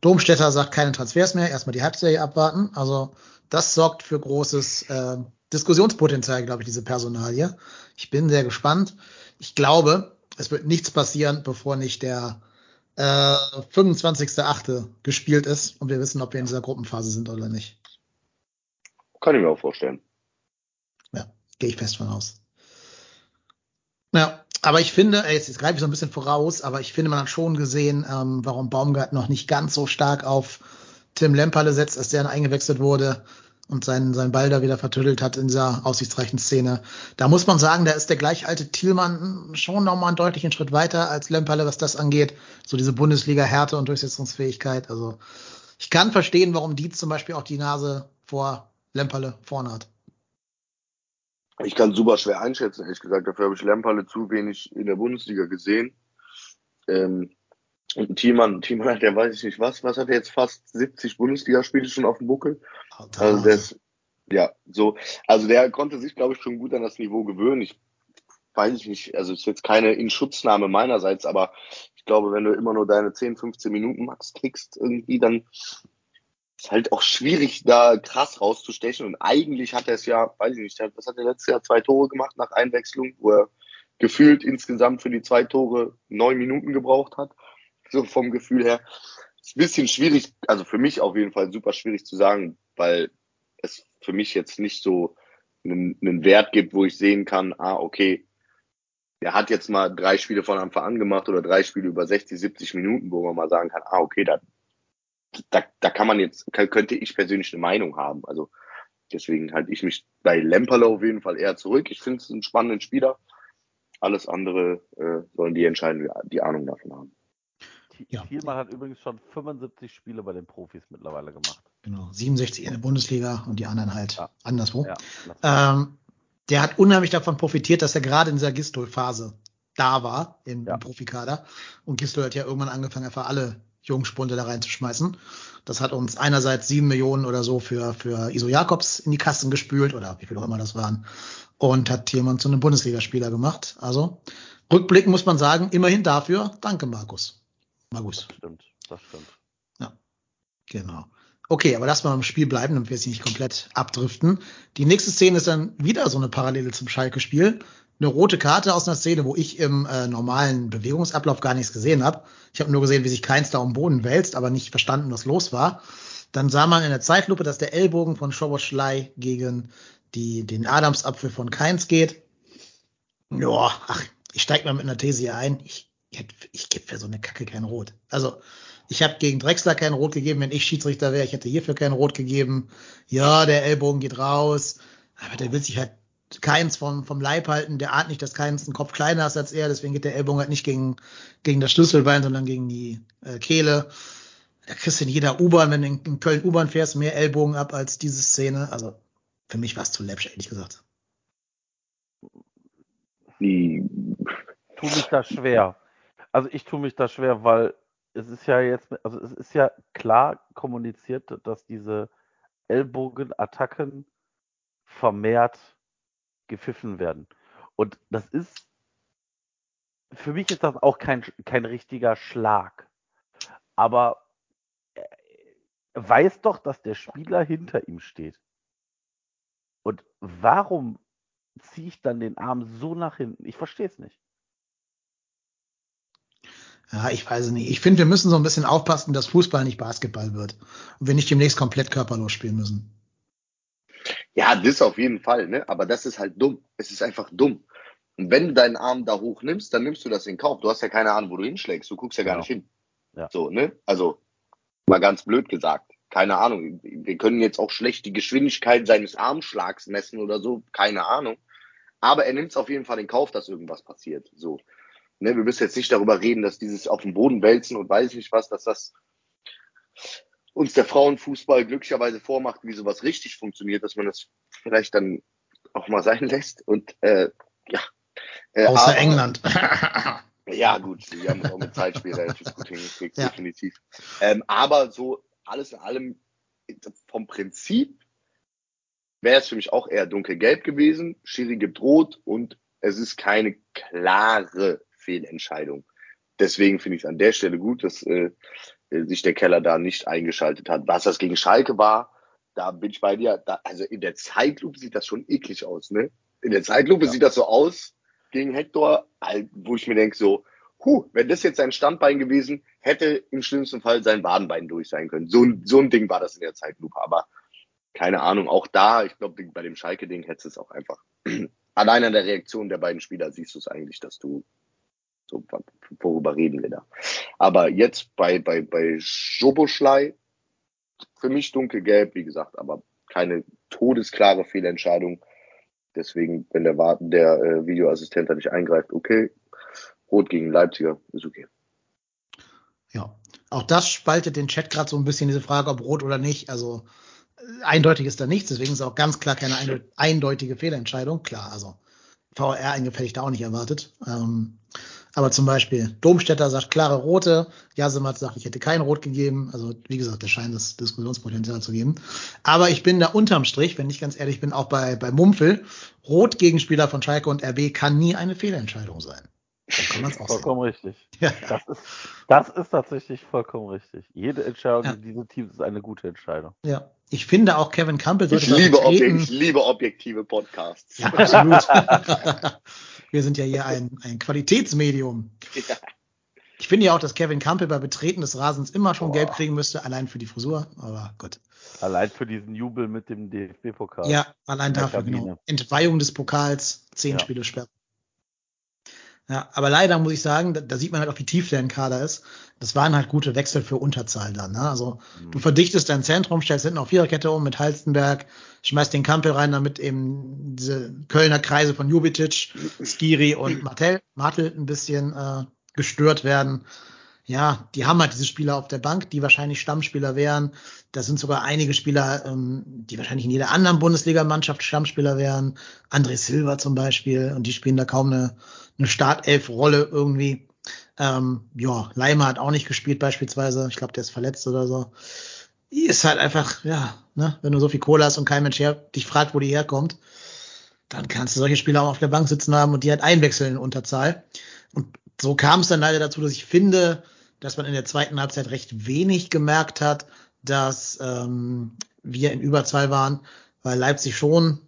Speaker 1: Domstädter sagt keine Transfers mehr, erstmal die Halbserie abwarten. Also das sorgt für großes äh, Diskussionspotenzial, glaube ich, diese Personalie. Ich bin sehr gespannt. Ich glaube, es wird nichts passieren, bevor nicht der äh, 25.8. gespielt ist und wir wissen, ob wir in dieser Gruppenphase sind oder nicht.
Speaker 3: Kann ich mir auch vorstellen.
Speaker 1: Gehe ich fest von aus. Ja, aber ich finde, jetzt, jetzt greife ich so ein bisschen voraus, aber ich finde, man hat schon gesehen, ähm, warum Baumgart noch nicht ganz so stark auf Tim Lemperle setzt, als der dann eingewechselt wurde und seinen, seinen Ball da wieder vertüttelt hat in dieser aussichtsreichen Szene. Da muss man sagen, da ist der gleich alte Thielmann schon nochmal einen deutlichen Schritt weiter als Lemperle, was das angeht. So diese Bundesliga-Härte und Durchsetzungsfähigkeit. Also ich kann verstehen, warum Dietz zum Beispiel auch die Nase vor Lemperle vorne hat.
Speaker 3: Ich kann super schwer einschätzen, ehrlich gesagt. Dafür habe ich Lemperle zu wenig in der Bundesliga gesehen. Ähm, und ein Thiemann, Thiemann, der weiß ich nicht was, was hat er jetzt fast 70 Bundesligaspiele schon auf dem Buckel? Alter. Also der ist, ja, so, also der konnte sich, glaube ich, schon gut an das Niveau gewöhnen. Ich weiß ich nicht, also ist jetzt keine Inschutznahme meinerseits, aber ich glaube, wenn du immer nur deine 10, 15 Minuten Max kriegst, irgendwie, dann ist halt auch schwierig, da krass rauszustechen. Und eigentlich hat er es ja, weiß ich nicht, das hat er letztes Jahr zwei Tore gemacht nach Einwechslung, wo er gefühlt insgesamt für die zwei Tore neun Minuten gebraucht hat. So vom Gefühl her. Ist ein bisschen schwierig, also für mich auf jeden Fall super schwierig zu sagen, weil es für mich jetzt nicht so einen, einen Wert gibt, wo ich sehen kann, ah, okay, der hat jetzt mal drei Spiele von Anfang an gemacht oder drei Spiele über 60, 70 Minuten, wo man mal sagen kann, ah, okay, da da, da kann man jetzt, könnte ich persönlich eine Meinung haben. Also deswegen halte ich mich bei Lemperle auf jeden Fall eher zurück. Ich finde es einen spannenden Spieler. Alles andere äh, sollen die entscheiden, die Ahnung davon haben.
Speaker 2: Ja. Thielmann hat übrigens schon 75 Spiele bei den Profis mittlerweile gemacht.
Speaker 1: Genau, 67 in der Bundesliga und die anderen halt ja. anderswo. Ja, ähm, der hat unheimlich davon profitiert, dass er gerade in dieser Gistol-Phase da war im, im Profikader. Und Gistol hat ja irgendwann angefangen, einfach alle Jungspunde da reinzuschmeißen. Das hat uns einerseits sieben Millionen oder so für, für Iso Jakobs in die Kassen gespült oder wie viel auch immer das waren und hat Thielmann zu einem Bundesligaspieler gemacht. Also rückblickend muss man sagen, immerhin dafür, danke Markus.
Speaker 2: Markus. Das stimmt, das stimmt.
Speaker 1: Ja, genau. Okay, aber lass mal im Spiel bleiben, damit wir es nicht komplett abdriften. Die nächste Szene ist dann wieder so eine Parallele zum Schalke-Spiel eine rote Karte aus einer Szene, wo ich im äh, normalen Bewegungsablauf gar nichts gesehen habe. Ich habe nur gesehen, wie sich Keins da um Boden wälzt, aber nicht verstanden, was los war. Dann sah man in der Zeitlupe, dass der Ellbogen von Schoboschlei gegen die, den Adamsapfel von Keins geht. Ja, ach, ich steig mal mit einer These hier ein. Ich, ich, gebe für so eine Kacke kein Rot. Also, ich habe gegen Drexler kein Rot gegeben, wenn ich Schiedsrichter wäre. Ich hätte hierfür kein Rot gegeben. Ja, der Ellbogen geht raus. Aber der will sich halt Keins vom, vom Leib halten, der ahnt nicht, dass Keins einen Kopf kleiner ist als er, deswegen geht der Ellbogen halt nicht gegen, gegen das Schlüsselbein, sondern gegen die äh, Kehle. Da kriegst du in jeder U-Bahn, wenn du in, Köln U-Bahn fährst, mehr Ellbogen ab als diese Szene. Also für mich war es zu läppsch, ehrlich gesagt.
Speaker 2: Die tue mich da schwer. Also ich tue mich da schwer, weil es ist ja jetzt, also es ist ja klar kommuniziert, dass diese Ellbogenattacken vermehrt gepfiffen werden. Und das ist, für mich ist das auch kein, kein richtiger Schlag. Aber er weiß doch, dass der Spieler hinter ihm steht. Und warum ziehe ich dann den Arm so nach hinten? Ich verstehe es nicht.
Speaker 1: Ja, ich weiß es nicht. Ich finde, wir müssen so ein bisschen aufpassen, dass Fußball nicht Basketball wird und wir nicht demnächst komplett körperlos spielen müssen.
Speaker 3: Ja, das auf jeden Fall, ne? Aber das ist halt dumm. Es ist einfach dumm. Und wenn du deinen Arm da hochnimmst, dann nimmst du das in Kauf. Du hast ja keine Ahnung, wo du hinschlägst. Du guckst ja gar genau. nicht hin. Ja. So, ne? Also, mal ganz blöd gesagt. Keine Ahnung. Wir können jetzt auch schlecht die Geschwindigkeit seines Armschlags messen oder so. Keine Ahnung. Aber er nimmt es auf jeden Fall in Kauf, dass irgendwas passiert. So. Ne, wir müssen jetzt nicht darüber reden, dass dieses auf dem Boden wälzen und weiß nicht was, dass das uns der Frauenfußball glücklicherweise vormacht, wie sowas richtig funktioniert, dass man das vielleicht dann auch mal sein lässt. Und äh, ja.
Speaker 1: Äh, Außer aber, England.
Speaker 3: ja, gut, die haben auch mit Zeitspiel relativ gut hingekriegt, ja. definitiv. Ähm, aber so alles in allem vom Prinzip wäre es für mich auch eher dunkelgelb gewesen. Schiri gibt rot und es ist keine klare Fehlentscheidung. Deswegen finde ich es an der Stelle gut, dass äh, äh, sich der Keller da nicht eingeschaltet hat. Was das gegen Schalke war, da bin ich bei dir. Da, also in der Zeitlupe sieht das schon eklig aus, ne? In der Zeitlupe ja. sieht das so aus gegen Hector, wo ich mir denke so, huh, wenn das jetzt sein Standbein gewesen, hätte im schlimmsten Fall sein Wadenbein durch sein können. So, so ein Ding war das in der Zeitlupe, aber keine Ahnung, auch da, ich glaube, bei dem Schalke-Ding hättest du es auch einfach. Allein an der Reaktion der beiden Spieler siehst du es eigentlich, dass du so, worüber reden wir da? Aber jetzt bei, bei, bei Schoboschlei, für mich dunkelgelb, wie gesagt, aber keine todesklare Fehlentscheidung. Deswegen, wenn der, der äh, Videoassistent da nicht eingreift, okay. Rot gegen Leipziger ist okay.
Speaker 1: Ja, auch das spaltet den Chat gerade so ein bisschen diese Frage, ob rot oder nicht. Also äh, eindeutig ist da nichts, deswegen ist auch ganz klar keine eindeutige Fehlentscheidung. Klar, also VR eingefällig da auch nicht erwartet. Ähm, aber zum Beispiel Domstädter sagt klare Rote, Jasemat sagt, ich hätte kein Rot gegeben. Also wie gesagt, da scheint das Diskussionspotenzial zu geben. Aber ich bin da unterm Strich, wenn ich ganz ehrlich bin, auch bei, bei Mumpfel. Rot gegen Spieler von Schalke und RB kann nie eine Fehlentscheidung sein.
Speaker 2: vollkommen richtig. Ja. Das, ist, das ist tatsächlich vollkommen richtig. Jede Entscheidung ja. dieses Teams ist eine gute Entscheidung.
Speaker 1: Ja. Ich finde auch Kevin Campbell
Speaker 3: sollte ich liebe, ich liebe objektive Podcasts.
Speaker 1: Ja, absolut. Wir sind ja hier ein, ein Qualitätsmedium. Ja. Ich finde ja auch, dass Kevin Campbell bei Betreten des Rasens immer schon Boah. gelb kriegen müsste, allein für die Frisur, aber gut.
Speaker 2: Allein für diesen Jubel mit dem DFB-Pokal.
Speaker 1: Ja, allein dafür, genau. Entweihung des Pokals, zehn ja. Spiele sperren. Ja, aber leider muss ich sagen, da, da sieht man halt auch, wie tief der im Kader ist. Das waren halt gute Wechsel für Unterzahl dann. Ne? Also mhm. du verdichtest dein Zentrum, stellst hinten auf Viererkette um mit Halstenberg, schmeißt den Kampel rein, damit eben diese Kölner Kreise von Jubicic, Skiri und Martel, Martel ein bisschen äh, gestört werden. Ja, die haben halt diese Spieler auf der Bank, die wahrscheinlich Stammspieler wären. Da sind sogar einige Spieler, ähm, die wahrscheinlich in jeder anderen Bundesligamannschaft Stammspieler wären. André Silva zum Beispiel. Und die spielen da kaum eine, eine Startelf-Rolle irgendwie. Ähm, ja, Leimer hat auch nicht gespielt beispielsweise. Ich glaube, der ist verletzt oder so. Ist halt einfach, ja, ne, wenn du so viel Kohle hast und kein Mensch her, dich fragt, wo die herkommt, dann kannst du solche Spieler auch auf der Bank sitzen haben und die halt einwechseln in Unterzahl. Und so kam es dann leider dazu, dass ich finde, dass man in der zweiten Halbzeit recht wenig gemerkt hat, dass ähm, wir in Überzahl waren, weil Leipzig schon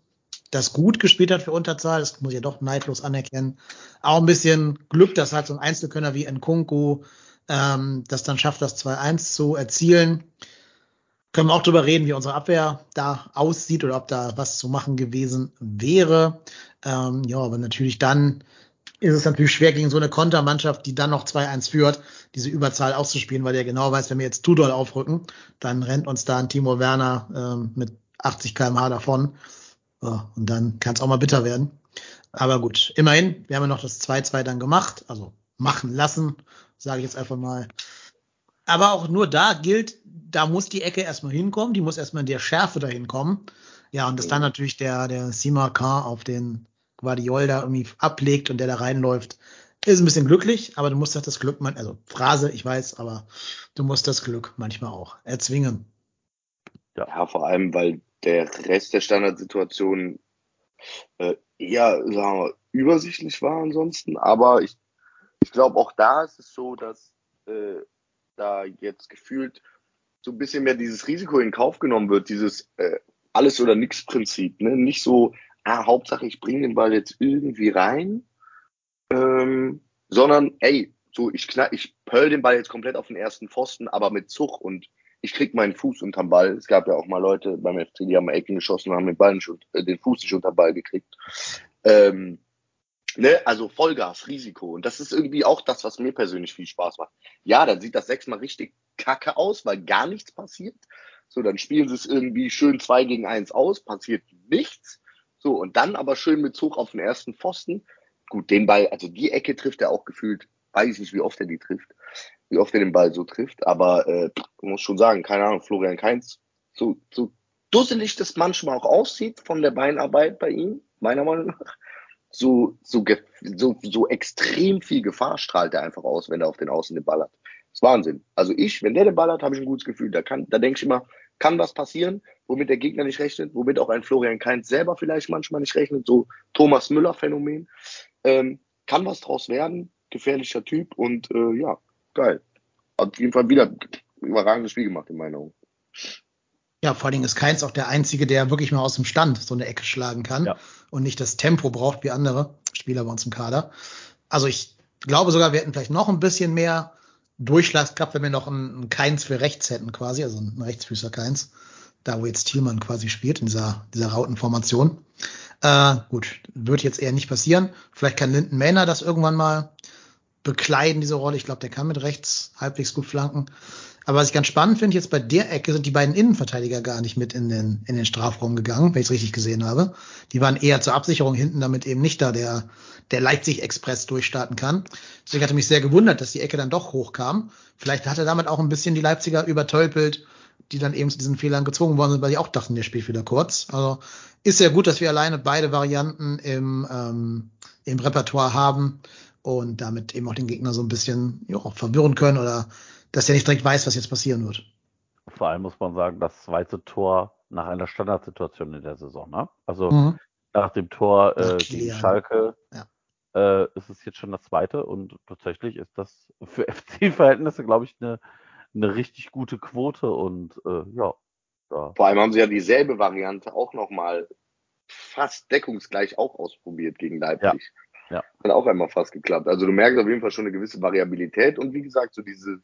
Speaker 1: das gut gespielt hat für Unterzahl, das muss ich ja doch neidlos anerkennen. Auch ein bisschen Glück, dass halt so ein Einzelkönner wie Nkunku ähm, das dann schafft, das 2-1 zu erzielen. Können wir auch drüber reden, wie unsere Abwehr da aussieht oder ob da was zu machen gewesen wäre. Ähm, ja, aber natürlich dann ist es natürlich schwer gegen so eine Kontermannschaft, die dann noch 2-1 führt, diese Überzahl auszuspielen, weil der genau weiß, wenn wir jetzt Tudor aufrücken, dann rennt uns da ein Timo Werner ähm, mit 80 kmh davon. Ja, und dann kann es auch mal bitter werden. Aber gut, immerhin, wir haben ja noch das 2-2 dann gemacht, also machen lassen, sage ich jetzt einfach mal. Aber auch nur da gilt, da muss die Ecke erstmal hinkommen, die muss erstmal in der Schärfe dahin kommen. Ja, und dass dann natürlich der, der Sima K auf den Guardiol da irgendwie ablegt und der da reinläuft, ist ein bisschen glücklich, aber du musst halt das Glück, man, also Phrase, ich weiß, aber du musst das Glück manchmal auch erzwingen.
Speaker 3: Ja, ja vor allem, weil der Rest der Standardsituation äh, eher, sagen wir, übersichtlich war ansonsten, aber ich, ich glaube auch da ist es so, dass äh, da jetzt gefühlt so ein bisschen mehr dieses Risiko in Kauf genommen wird, dieses äh, alles oder nix Prinzip, ne? Nicht so, ah, Hauptsache ich bringe den Ball jetzt irgendwie rein, ähm, sondern ey, so ich knall, ich pöll den Ball jetzt komplett auf den ersten Pfosten, aber mit Zug und ich krieg meinen Fuß unterm Ball. Es gab ja auch mal Leute beim FC, die haben Ecken geschossen und haben den, Ball nicht, äh, den Fuß nicht unterm Ball gekriegt. Ähm, ne? Also Vollgas, Risiko. Und das ist irgendwie auch das, was mir persönlich viel Spaß macht. Ja, dann sieht das sechsmal richtig kacke aus, weil gar nichts passiert. So, dann spielen sie es irgendwie schön zwei gegen eins aus, passiert nichts. So, und dann aber schön mit Zug auf den ersten Pfosten. Gut, den Ball, also die Ecke trifft er auch gefühlt, weiß ich nicht, wie oft er die trifft, wie oft er den Ball so trifft, aber äh, muss schon sagen, keine Ahnung, Florian Kainz, so, so dusselig das manchmal auch aussieht von der Beinarbeit bei ihm, meiner Meinung nach, so, so, so, so extrem viel Gefahr strahlt er einfach aus, wenn er auf den Außen den Ball hat. Das ist Wahnsinn. Also ich, wenn der den Ball hat, habe ich ein gutes Gefühl. Da kann, da denke ich immer, kann was passieren, womit der Gegner nicht rechnet, womit auch ein Florian Kainz selber vielleicht manchmal nicht rechnet, so Thomas Müller Phänomen. Ähm, kann was draus werden, gefährlicher Typ und äh, ja, geil. Hat auf jeden Fall wieder überragendes Spiel gemacht in meiner Augen.
Speaker 1: Ja, vor allen Dingen ist Keins auch der Einzige, der wirklich mal aus dem Stand so eine Ecke schlagen kann ja. und nicht das Tempo braucht wie andere Spieler bei uns im Kader. Also ich glaube sogar, wir hätten vielleicht noch ein bisschen mehr Durchschlagskraft, wenn wir noch einen Keins für rechts hätten quasi, also einen Rechtsfüßer Keins, da wo jetzt Thielmann quasi spielt in dieser, dieser Rautenformation. Äh, gut, wird jetzt eher nicht passieren. Vielleicht kann Linden Mähner das irgendwann mal bekleiden, diese Rolle. Ich glaube, der kann mit rechts halbwegs gut flanken. Aber was ich ganz spannend finde, jetzt bei der Ecke sind die beiden Innenverteidiger gar nicht mit in den, in den Strafraum gegangen, wenn ich es richtig gesehen habe. Die waren eher zur Absicherung hinten, damit eben nicht da der, der Leipzig-Express durchstarten kann. Deswegen hatte mich sehr gewundert, dass die Ecke dann doch hochkam. Vielleicht hat er damit auch ein bisschen die Leipziger übertölpelt, die dann eben zu diesen Fehlern gezwungen worden sind, weil die auch dachten, der spielt wieder kurz. Also ist sehr gut, dass wir alleine beide Varianten im, ähm, im Repertoire haben und damit eben auch den Gegner so ein bisschen ja, verwirren können oder dass er nicht direkt weiß, was jetzt passieren wird.
Speaker 2: Vor allem muss man sagen, das zweite Tor nach einer Standardsituation in der Saison. Ne? Also mhm. nach dem Tor äh, gegen Schalke ja. äh, ist es jetzt schon das zweite und tatsächlich ist das für FC-Verhältnisse, glaube ich, eine, eine richtig gute Quote und äh, ja.
Speaker 3: Da. Vor allem haben sie ja dieselbe Variante auch nochmal fast deckungsgleich auch ausprobiert gegen Leipzig. Ja. Ja. Hat auch einmal fast geklappt. Also du merkst auf jeden Fall schon eine gewisse Variabilität und wie gesagt, so diese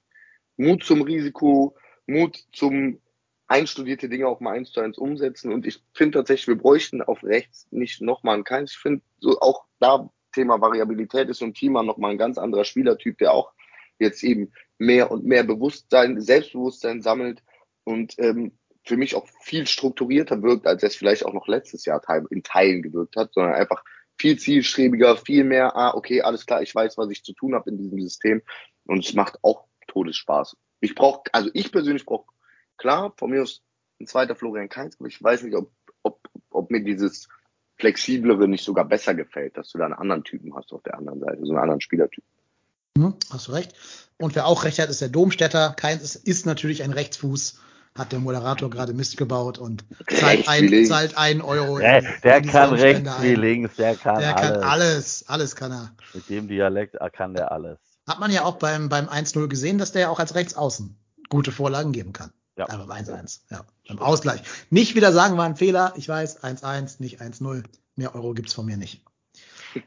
Speaker 3: Mut zum Risiko, Mut zum einstudierte Dinge auch mal eins zu eins umsetzen. Und ich finde tatsächlich, wir bräuchten auf rechts nicht nochmal einen Keins. Ich finde so auch da Thema Variabilität ist und Thiemann nochmal ein ganz anderer Spielertyp, der auch jetzt eben mehr und mehr Bewusstsein, Selbstbewusstsein sammelt und ähm, für mich auch viel strukturierter wirkt, als es vielleicht auch noch letztes Jahr in Teilen gewirkt hat, sondern einfach viel zielstrebiger, viel mehr, ah, okay, alles klar, ich weiß, was ich zu tun habe in diesem System und es macht auch Todesspaß. Ich brauche, also ich persönlich brauche, klar, von mir aus ein zweiter Florian Kainz, aber ich weiß nicht, ob, ob, ob mir dieses flexiblere nicht sogar besser gefällt, dass du da einen anderen Typen hast auf der anderen Seite, so einen anderen Spielertyp.
Speaker 1: Hm, hast du recht. Und wer auch recht hat, ist der Domstädter. Keins ist, ist natürlich ein Rechtsfuß hat der Moderator gerade Mist gebaut und zahlt ein, zahlt ein Euro.
Speaker 2: Der, der kann rechts wie links, der kann
Speaker 1: der
Speaker 2: alles.
Speaker 1: kann alles, alles kann er.
Speaker 2: Mit dem Dialekt kann der alles.
Speaker 1: Hat man ja auch beim, beim 1-0 gesehen, dass der ja auch als Rechtsaußen gute Vorlagen geben kann. Ja. Aber beim 1-1, ja. Beim Ausgleich. Nicht wieder sagen, war ein Fehler. Ich weiß, 1-1, nicht 1-0. Mehr Euro gibt's von mir nicht.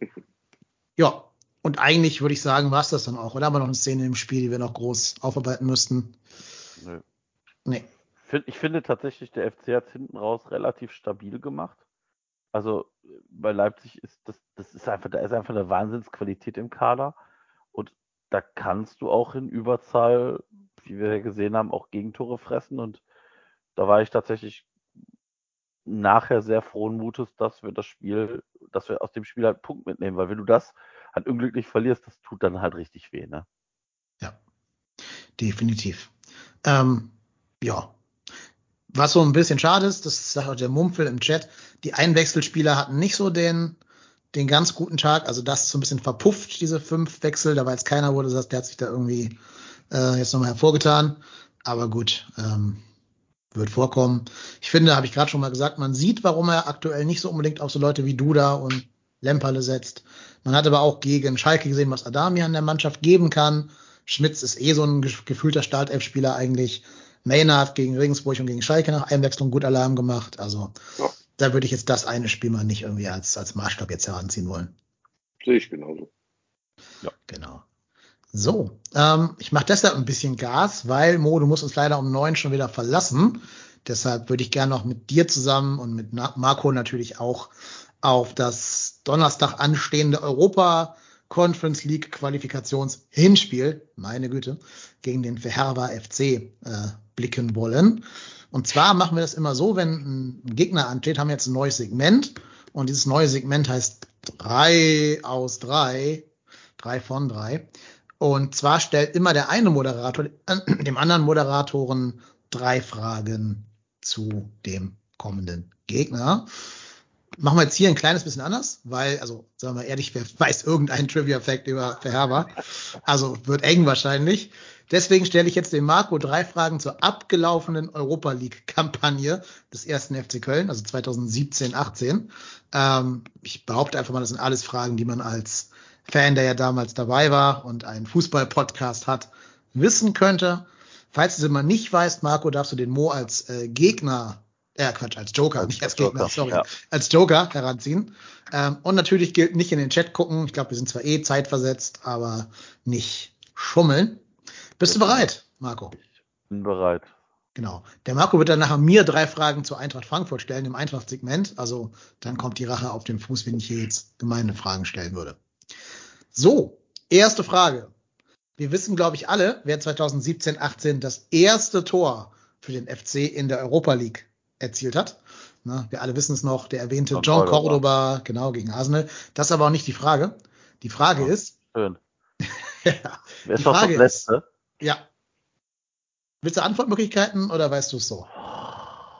Speaker 1: ja. Und eigentlich würde ich sagen, war's das dann auch. Oder haben wir noch eine Szene im Spiel, die wir noch groß aufarbeiten müssten?
Speaker 2: Nö. Nee ich finde tatsächlich, der FC hat hinten raus relativ stabil gemacht. Also bei Leipzig ist das, das ist einfach, da ist einfach eine Wahnsinnsqualität im Kader. Und da kannst du auch in Überzahl, wie wir gesehen haben, auch Gegentore fressen. Und da war ich tatsächlich nachher sehr frohen Mutes, dass wir das Spiel, dass wir aus dem Spiel halt einen Punkt mitnehmen, weil wenn du das halt unglücklich verlierst, das tut dann halt richtig weh, ne?
Speaker 1: Ja, definitiv. Ähm, ja, was so ein bisschen schade ist, das sagt auch der Mumpfel im Chat, die Einwechselspieler hatten nicht so den, den ganz guten Tag. Also das ist so ein bisschen verpufft, diese fünf Wechsel. Da war jetzt keiner, wo du sagst, der hat sich da irgendwie äh, jetzt nochmal hervorgetan. Aber gut, ähm, wird vorkommen. Ich finde, habe ich gerade schon mal gesagt, man sieht, warum er aktuell nicht so unbedingt auf so Leute wie Duda und Lemperle setzt. Man hat aber auch gegen Schalke gesehen, was Adami an der Mannschaft geben kann. Schmitz ist eh so ein gefühlter Startelf-Spieler eigentlich. Maynard gegen Regensburg und gegen Schalke nach Einwechslung gut Alarm gemacht. Also ja. da würde ich jetzt das eine Spiel mal nicht irgendwie als, als Maßstab jetzt heranziehen wollen.
Speaker 3: Sehe ich genauso.
Speaker 1: Ja. Genau. So, ähm, ich mache deshalb ein bisschen Gas, weil Mo, du musst uns leider um neun schon wieder verlassen. Deshalb würde ich gerne noch mit dir zusammen und mit Marco natürlich auch auf das Donnerstag anstehende Europa Conference League Qualifikationshinspiel, meine Güte, gegen den Verherber FC äh, blicken wollen. Und zwar machen wir das immer so, wenn ein Gegner ansteht, haben wir jetzt ein neues Segment. Und dieses neue Segment heißt drei aus drei, drei von drei. Und zwar stellt immer der eine Moderator dem anderen Moderatoren drei Fragen zu dem kommenden Gegner. Machen wir jetzt hier ein kleines bisschen anders, weil, also sagen wir ehrlich, wer weiß irgendeinen Trivia-Fact über Verherber? Also wird eng wahrscheinlich. Deswegen stelle ich jetzt dem Marco drei Fragen zur abgelaufenen Europa League-Kampagne des ersten FC Köln, also 2017, 18. Ähm, ich behaupte einfach mal, das sind alles Fragen, die man als Fan, der ja damals dabei war und einen Fußball-Podcast hat, wissen könnte. Falls du es immer nicht weißt, Marco, darfst du den Mo als äh, Gegner äh, Quatsch, als Joker, als nicht als Gegner, Joker, sorry, ja. als Joker heranziehen. Ähm, und natürlich gilt nicht in den Chat gucken. Ich glaube, wir sind zwar eh zeitversetzt, aber nicht schummeln. Bist du bereit, Marco?
Speaker 2: Ich bin bereit.
Speaker 1: Genau. Der Marco wird dann nachher mir drei Fragen zur Eintracht Frankfurt stellen im Eintracht-Segment. Also dann kommt die Rache auf den Fuß, wenn ich hier jetzt gemeine Fragen stellen würde. So, erste Frage. Wir wissen, glaube ich, alle, wer 2017, 18 das erste Tor für den FC in der Europa League erzielt hat. Na, wir alle wissen es noch, der erwähnte John, John Cordoba. Cordoba, genau, gegen Arsenal. Das ist aber auch nicht die Frage. Die Frage ja, ist. Schön.
Speaker 2: ja, Wer ist die Frage das Letzte? Ist,
Speaker 1: ja. Willst du Antwortmöglichkeiten oder weißt du es so?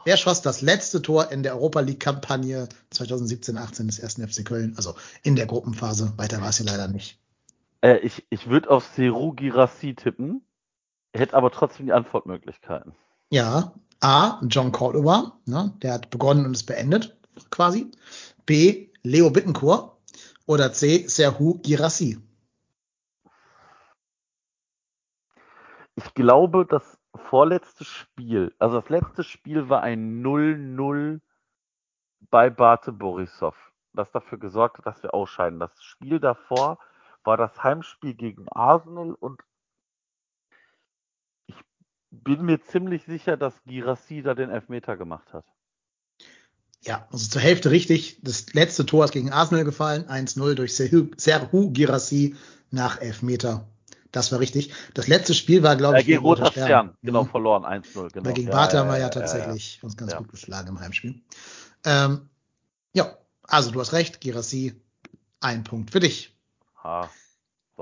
Speaker 1: Wer schoss das letzte Tor in der Europa League-Kampagne 2017-18 des ersten FC Köln? Also in der Gruppenphase. Weiter war es ja leider nicht.
Speaker 2: Äh, ich ich würde auf Seru Girassi tippen, hätte aber trotzdem die Antwortmöglichkeiten.
Speaker 1: Ja, A. John Cordoba, ne, der hat begonnen und ist beendet, quasi. B. Leo Bittencourt. Oder C. Serhu Girassi.
Speaker 2: Ich glaube, das vorletzte Spiel, also das letzte Spiel war ein 0-0 bei Bate Borisov, das dafür gesorgt hat, dass wir ausscheiden. Das Spiel davor war das Heimspiel gegen Arsenal und bin mir ziemlich sicher, dass Girassi da den Elfmeter gemacht hat.
Speaker 1: Ja, also zur Hälfte richtig. Das letzte Tor ist gegen Arsenal gefallen. 1-0 durch Serhu, Girassi nach Elfmeter. Das war richtig. Das letzte Spiel war, glaube
Speaker 2: Äh,
Speaker 1: ich,
Speaker 2: gegen Roter Stern,
Speaker 1: Stern.
Speaker 2: genau,
Speaker 1: Mhm.
Speaker 2: verloren, 1-0, genau.
Speaker 1: Weil gegen
Speaker 2: Ja,
Speaker 1: Bartha
Speaker 2: ja,
Speaker 1: wir ja,
Speaker 2: ja,
Speaker 1: tatsächlich uns ganz
Speaker 2: Ja.
Speaker 1: gut geschlagen im Heimspiel. Ähm, ja, also du hast recht, Girassi, ein Punkt für dich.
Speaker 2: Ha.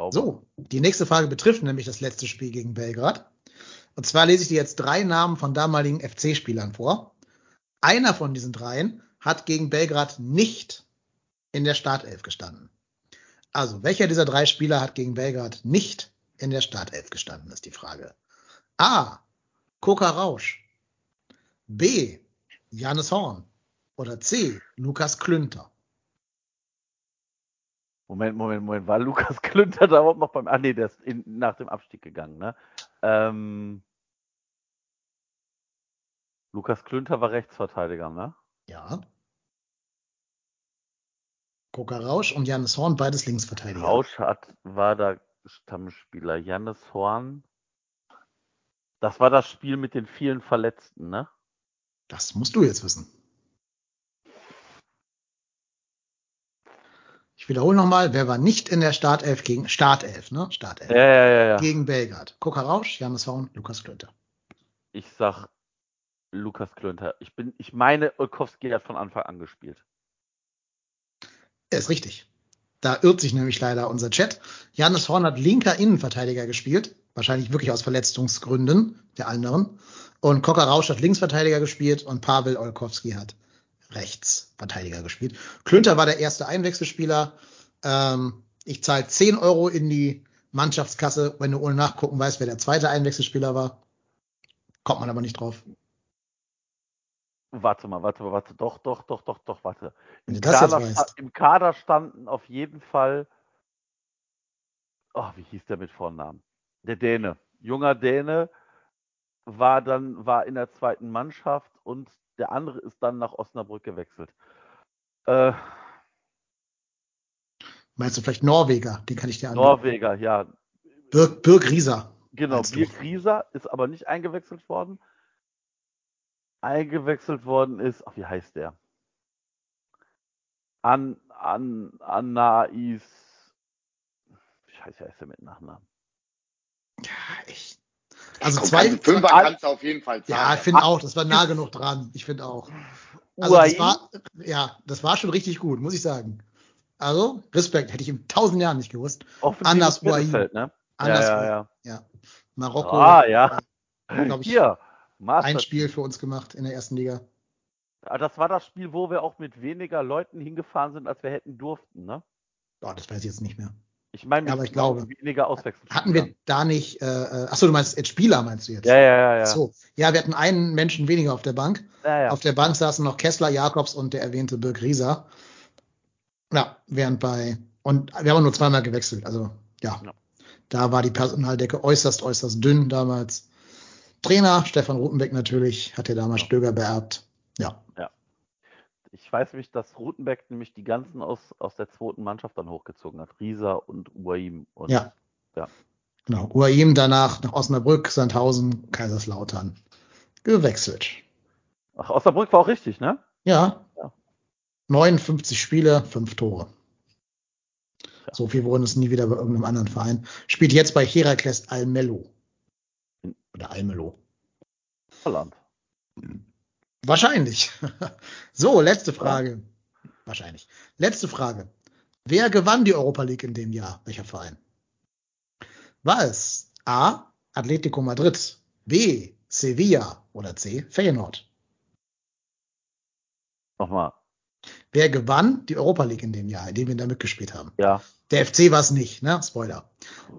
Speaker 1: So, die nächste Frage betrifft nämlich das letzte Spiel gegen Belgrad. Und zwar lese ich dir jetzt drei Namen von damaligen FC-Spielern vor. Einer von diesen dreien hat gegen Belgrad nicht in der Startelf gestanden. Also, welcher dieser drei Spieler hat gegen Belgrad nicht in der Startelf gestanden, ist die Frage. A. Koka Rausch. B. Janis Horn. Oder C. Lukas Klünter.
Speaker 2: Moment, Moment, Moment. War Lukas Klünter da überhaupt noch beim. Ah, nee, der ist in, nach dem Abstieg gegangen, ne? Ähm, Lukas Klünter war Rechtsverteidiger, ne?
Speaker 1: Ja. Koka Rausch und Janis Horn, beides Linksverteidiger.
Speaker 2: Rausch hat, war da Stammspieler. Jannis Horn. Das war das Spiel mit den vielen Verletzten, ne?
Speaker 1: Das musst du jetzt wissen. Ich wiederhole nochmal, wer war nicht in der Startelf gegen Startelf, ne? Startelf.
Speaker 2: Ja, ja, ja, ja.
Speaker 1: Gegen Belgrad. Koka Rausch, Janis Horn, Lukas Klünter.
Speaker 2: Ich sag Lukas Klünter. Ich bin, ich meine, Olkowski hat von Anfang an gespielt.
Speaker 1: Ist richtig. Da irrt sich nämlich leider unser Chat. Janis Horn hat linker Innenverteidiger gespielt. Wahrscheinlich wirklich aus Verletzungsgründen der anderen. Und Koka Rausch hat Linksverteidiger gespielt und Pavel Olkowski hat Rechtsverteidiger gespielt. Klünter war der erste Einwechselspieler. Ähm, ich zahle 10 Euro in die Mannschaftskasse, wenn du ohne nachgucken weißt, wer der zweite Einwechselspieler war. Kommt man aber nicht drauf.
Speaker 2: Warte mal, warte mal, warte. Doch, doch, doch, doch, doch, warte. Im Kader. Im Kader standen auf jeden Fall. Oh, wie hieß der mit Vornamen? Der Däne. Junger Däne war dann, war in der zweiten Mannschaft und der andere ist dann nach Osnabrück gewechselt. Äh,
Speaker 1: Meinst du vielleicht Norweger? Den kann ich dir anbieten.
Speaker 2: Norweger, ja.
Speaker 1: Birk, Birk Rieser.
Speaker 2: Genau? Birk Rieser ist aber nicht eingewechselt worden. Eingewechselt worden ist, ach, wie heißt der? An, an, Anais. Scheiße, heißt der mit Nachnamen?
Speaker 1: Ja, echt. Also
Speaker 3: Komm,
Speaker 1: zwei,
Speaker 3: Fünfer
Speaker 1: zwei
Speaker 3: kannst du auf jeden Fall zahlen.
Speaker 1: ja, ich finde auch, das war nah genug dran. Ich finde auch. Also das war, ja, das war schon richtig gut, muss ich sagen. Also, Respekt, hätte ich in tausend Jahren nicht gewusst. Anders.
Speaker 2: Mittelfeld, ne?
Speaker 1: Anders,
Speaker 2: ja, ja, ja.
Speaker 1: ja. Marokko,
Speaker 2: Ah, ja.
Speaker 1: glaube ich,
Speaker 2: Hier,
Speaker 1: ein. Spiel für uns gemacht in der ersten Liga.
Speaker 2: Ah, Das war das Spiel, wo wir auch mit weniger Leuten hingefahren sind, als wir hätten durften, ne?
Speaker 1: Oh, das weiß ich jetzt nicht mehr.
Speaker 2: Ich meine,
Speaker 1: Ja, aber ich glaube-
Speaker 2: weniger Auswechslung.
Speaker 1: Hatten wir da nicht, äh, äh, achso, du meinst jetzt Spieler, meinst du jetzt?
Speaker 2: Ja, ja, ja, ja.
Speaker 1: So. Ja, wir hatten einen Menschen weniger auf der Bank.
Speaker 2: ja, ja.
Speaker 1: Auf der Bank saßen noch Kessler, Jakobs und der erwähnte Birk Rieser. Ja, während bei, und wir haben nur zweimal gewechselt, also ja.
Speaker 2: Ja.
Speaker 1: Da war die Personaldecke äußerst, äußerst dünn damals. Trainer, Stefan Rutenbeck natürlich, hat ja damals Stöger beerbt. Ja.
Speaker 2: Ich weiß nämlich, dass Rutenbeck nämlich die ganzen aus, aus der zweiten Mannschaft dann hochgezogen hat. Rieser und Uaim. Und
Speaker 1: Ja.
Speaker 2: ja.
Speaker 1: Genau. Uaim danach nach Osnabrück, Sandhausen, Kaiserslautern gewechselt.
Speaker 2: Ach, Osnabrück war auch richtig, ne?
Speaker 1: Ja.
Speaker 2: Ja.
Speaker 1: 59 Spiele, 5 Tore. So viel wurden es nie wieder bei irgendeinem anderen Verein. Spielt jetzt bei Herakles Almelo. Oder Almelo.
Speaker 2: Holland.
Speaker 1: Wahrscheinlich. so, letzte Frage. Wahrscheinlich. Letzte Frage. Wer gewann die Europa League in dem Jahr? Welcher Verein? War es A. Atletico Madrid, B. Sevilla oder C. Feyenoord?
Speaker 2: Nochmal.
Speaker 1: Wer gewann die Europa League in dem Jahr, in dem wir da mitgespielt haben?
Speaker 2: Ja.
Speaker 1: Der FC war es nicht, ne? Spoiler.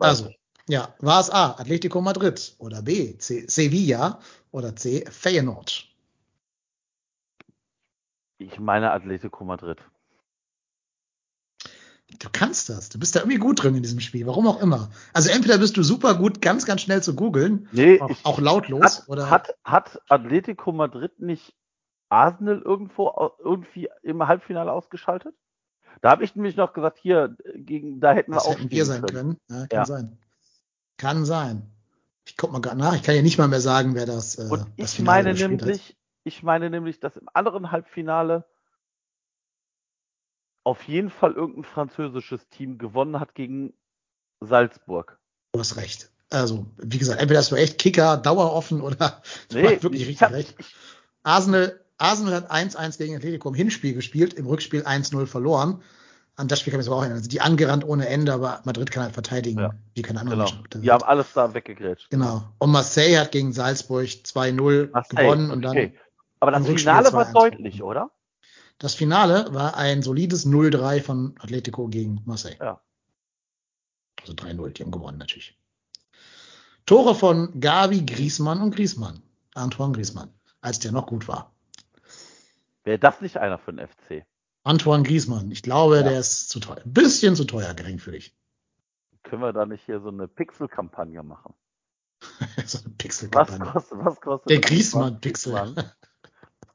Speaker 1: Also, ja, war es A. Atletico Madrid oder B. C. Sevilla oder C. Feyenoord?
Speaker 2: Ich meine Atletico Madrid.
Speaker 1: Du kannst das. Du bist da irgendwie gut drin in diesem Spiel. Warum auch immer. Also entweder bist du super gut, ganz, ganz schnell zu googeln,
Speaker 2: Nee,
Speaker 1: auch, auch lautlos,
Speaker 2: hat,
Speaker 1: oder
Speaker 2: hat, hat Atletico Madrid nicht Arsenal irgendwo irgendwie im Halbfinale ausgeschaltet? Da habe ich nämlich noch gesagt, hier, gegen, da hätten wir
Speaker 1: das
Speaker 2: auch
Speaker 1: hätten wir sein können. Ja, kann
Speaker 2: Ja.
Speaker 1: sein. Kann sein. Ich guck mal gerade nach. Ich kann ja nicht mal mehr sagen, wer das. Äh,
Speaker 2: Und
Speaker 1: das
Speaker 2: ich
Speaker 1: Finale
Speaker 2: meine nämlich, ich meine nämlich, dass im anderen Halbfinale auf jeden Fall irgendein französisches Team gewonnen hat gegen Salzburg.
Speaker 1: Du hast recht. Also, wie gesagt, entweder hast du echt Kicker daueroffen oder
Speaker 2: Nee,
Speaker 1: du hast wirklich
Speaker 2: ich
Speaker 1: richtig
Speaker 2: hab-
Speaker 1: recht. Arsenal, Arsenal hat 1-1 gegen Atletico im Hinspiel gespielt, im Rückspiel 1-0 verloren. An das Spiel kann ich mich aber auch erinnern. Also die angerannt ohne Ende, aber Madrid kann halt verteidigen,
Speaker 2: Ja,
Speaker 1: wie keine andere
Speaker 2: Genau.
Speaker 1: Mannschaft.
Speaker 2: Die haben alles da weggegrätscht.
Speaker 1: Genau. Und Marseille hat gegen Salzburg 2-0
Speaker 2: Marseille,
Speaker 1: gewonnen und dann
Speaker 2: okay. Aber das Finale war
Speaker 1: 2-1
Speaker 2: deutlich, oder?
Speaker 1: das Finale war ein solides 0-3 von Atletico gegen Marseille.
Speaker 2: Ja.
Speaker 1: Also 3-0, die haben gewonnen natürlich. Tore von Gavi, Griezmann und Griezmann. Antoine Griezmann, als der noch gut war.
Speaker 2: Wäre das nicht einer für den FC?
Speaker 1: Antoine Griezmann, ich glaube,
Speaker 2: Ja.
Speaker 1: der ist zu teuer. Ein bisschen zu teuer, geringfügig.
Speaker 2: Können wir da nicht hier so eine Pixel-Kampagne machen?
Speaker 1: so eine
Speaker 2: Was
Speaker 1: Pixel-Kampagne.
Speaker 2: kostet, was kostet
Speaker 1: Der
Speaker 2: das?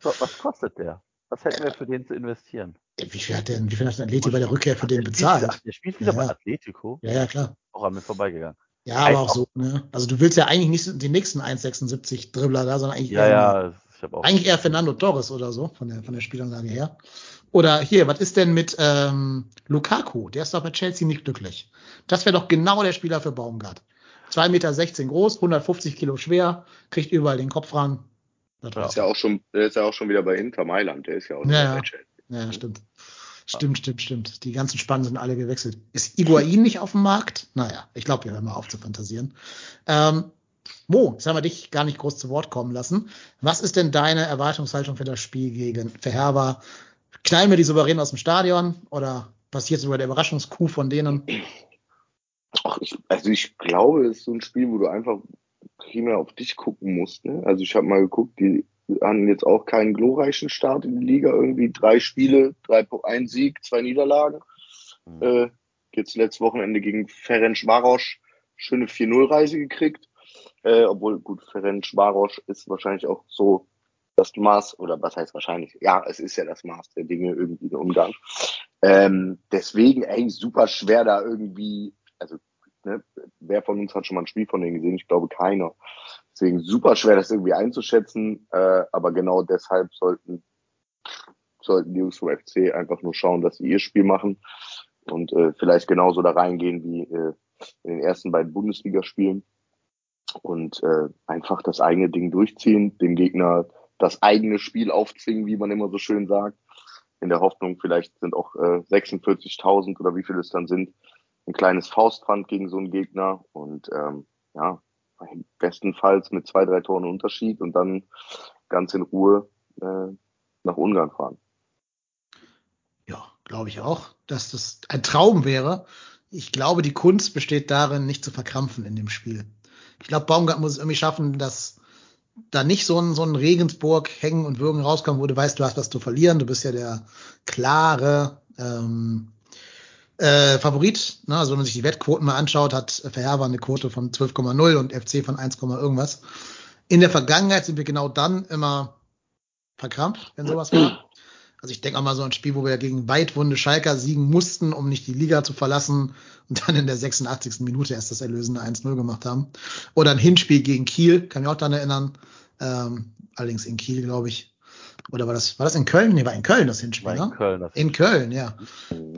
Speaker 2: Was, kostet der? Was hätten wir für den zu investieren?
Speaker 1: Wie viel hat denn, wie viel hat denn Atleti bei der Rückkehr für den bezahlt?
Speaker 2: Der spielt wieder
Speaker 1: Ja.
Speaker 2: bei Atletico.
Speaker 1: Ja, ja, klar.
Speaker 2: Auch an mir vorbeigegangen.
Speaker 1: Ja, aber
Speaker 2: Heißt
Speaker 1: auch so, ne? Also du willst ja eigentlich nicht den nächsten 1,76 Dribbler da, sondern eigentlich
Speaker 2: Ja,
Speaker 1: eher,
Speaker 2: ja, ich auch.
Speaker 1: eigentlich eher Fernando Torres oder so, von der, von der Spielanlage her. Oder hier, was ist denn mit ähm, Lukaku? Der ist doch bei Chelsea nicht glücklich. Das wäre doch genau der Spieler für Baumgart. 2,16 Meter groß, 150 Kilo schwer, kriegt überall den Kopf ran.
Speaker 2: Ja.
Speaker 3: Ist ja auch schon, der ist ja auch schon wieder bei Inter Mailand. Der ist ja auch
Speaker 1: Ja, ja. Ja, stimmt. Stimmt, stimmt, stimmt. Die ganzen Spannen sind alle gewechselt. Ist Iguain nicht auf dem Markt? Naja, ich glaube, wir hören mal auf zu fantasieren. Ähm, Mo, jetzt haben wir dich gar nicht groß zu Wort kommen lassen. Was ist denn deine Erwartungshaltung für das Spiel gegen Verherber? Knallen wir die souverän aus dem Stadion oder passiert sogar der Überraschungskuh von denen?
Speaker 3: Ach, ich, also ich glaube, es ist so ein Spiel, wo du einfach primär auf dich gucken musst. Ne? Also ich habe mal geguckt, die hatten jetzt auch keinen glorreichen Start in die Liga. Irgendwie drei Spiele, drei, ein Sieg, zwei Niederlagen.
Speaker 2: Mhm.
Speaker 3: Äh, jetzt letztes Wochenende gegen Ferenc Varos schöne 4-0-Reise gekriegt. Äh, obwohl, gut, Ferenc Varos ist wahrscheinlich auch so das Maß, oder was heißt wahrscheinlich? Ja, es ist ja das Maß der Dinge irgendwie in Ungarn. Ähm, deswegen, ey, super schwer da irgendwie, also, ne, wer von uns hat schon mal ein Spiel von denen gesehen? Ich glaube keiner. Deswegen super schwer, das irgendwie einzuschätzen, äh, aber genau deshalb sollten, sollten die Jungs vom FC einfach nur schauen, dass sie ihr Spiel machen und äh, vielleicht genauso da reingehen wie äh, in den ersten beiden Bundesligaspielen und äh, einfach das eigene Ding durchziehen, dem Gegner das eigene Spiel aufzwingen, wie man immer so schön sagt, in der Hoffnung, vielleicht sind auch äh, 46.000 oder wie viele es dann sind, ein kleines Faustpfand gegen so einen Gegner und ähm, ja, bestenfalls mit zwei, drei Toren Unterschied und dann ganz in Ruhe äh, nach Ungarn fahren.
Speaker 1: Ja, glaube ich auch, dass das ein Traum wäre. Ich glaube, die Kunst besteht darin, nicht zu verkrampfen in dem Spiel. Ich glaube, Baumgart muss es irgendwie schaffen, dass da nicht so ein, so ein Regensburg hängen und würgen rauskommt, wo du weißt, du hast was zu verlieren. Du bist ja der klare ähm, äh, Favorit. Ne? Also wenn man sich die Wettquoten mal anschaut, hat Verherber eine Quote von 12,0 und FC von 1, irgendwas. In der Vergangenheit sind wir genau dann immer verkrampft, wenn sowas war. Also ich denke auch mal so ein Spiel, wo wir gegen weitwunde Schalker siegen mussten, um nicht die Liga zu verlassen und dann in der 86. Minute erst das erlösende 1-0 gemacht haben. Oder ein Hinspiel gegen Kiel, kann mich auch daran erinnern. Ähm, allerdings in Kiel, glaube ich. Oder war das, war das in Köln? Nee, war in Köln das Hinspiel,
Speaker 2: War in
Speaker 1: ne?
Speaker 2: Köln. Das
Speaker 1: In Köln, ja.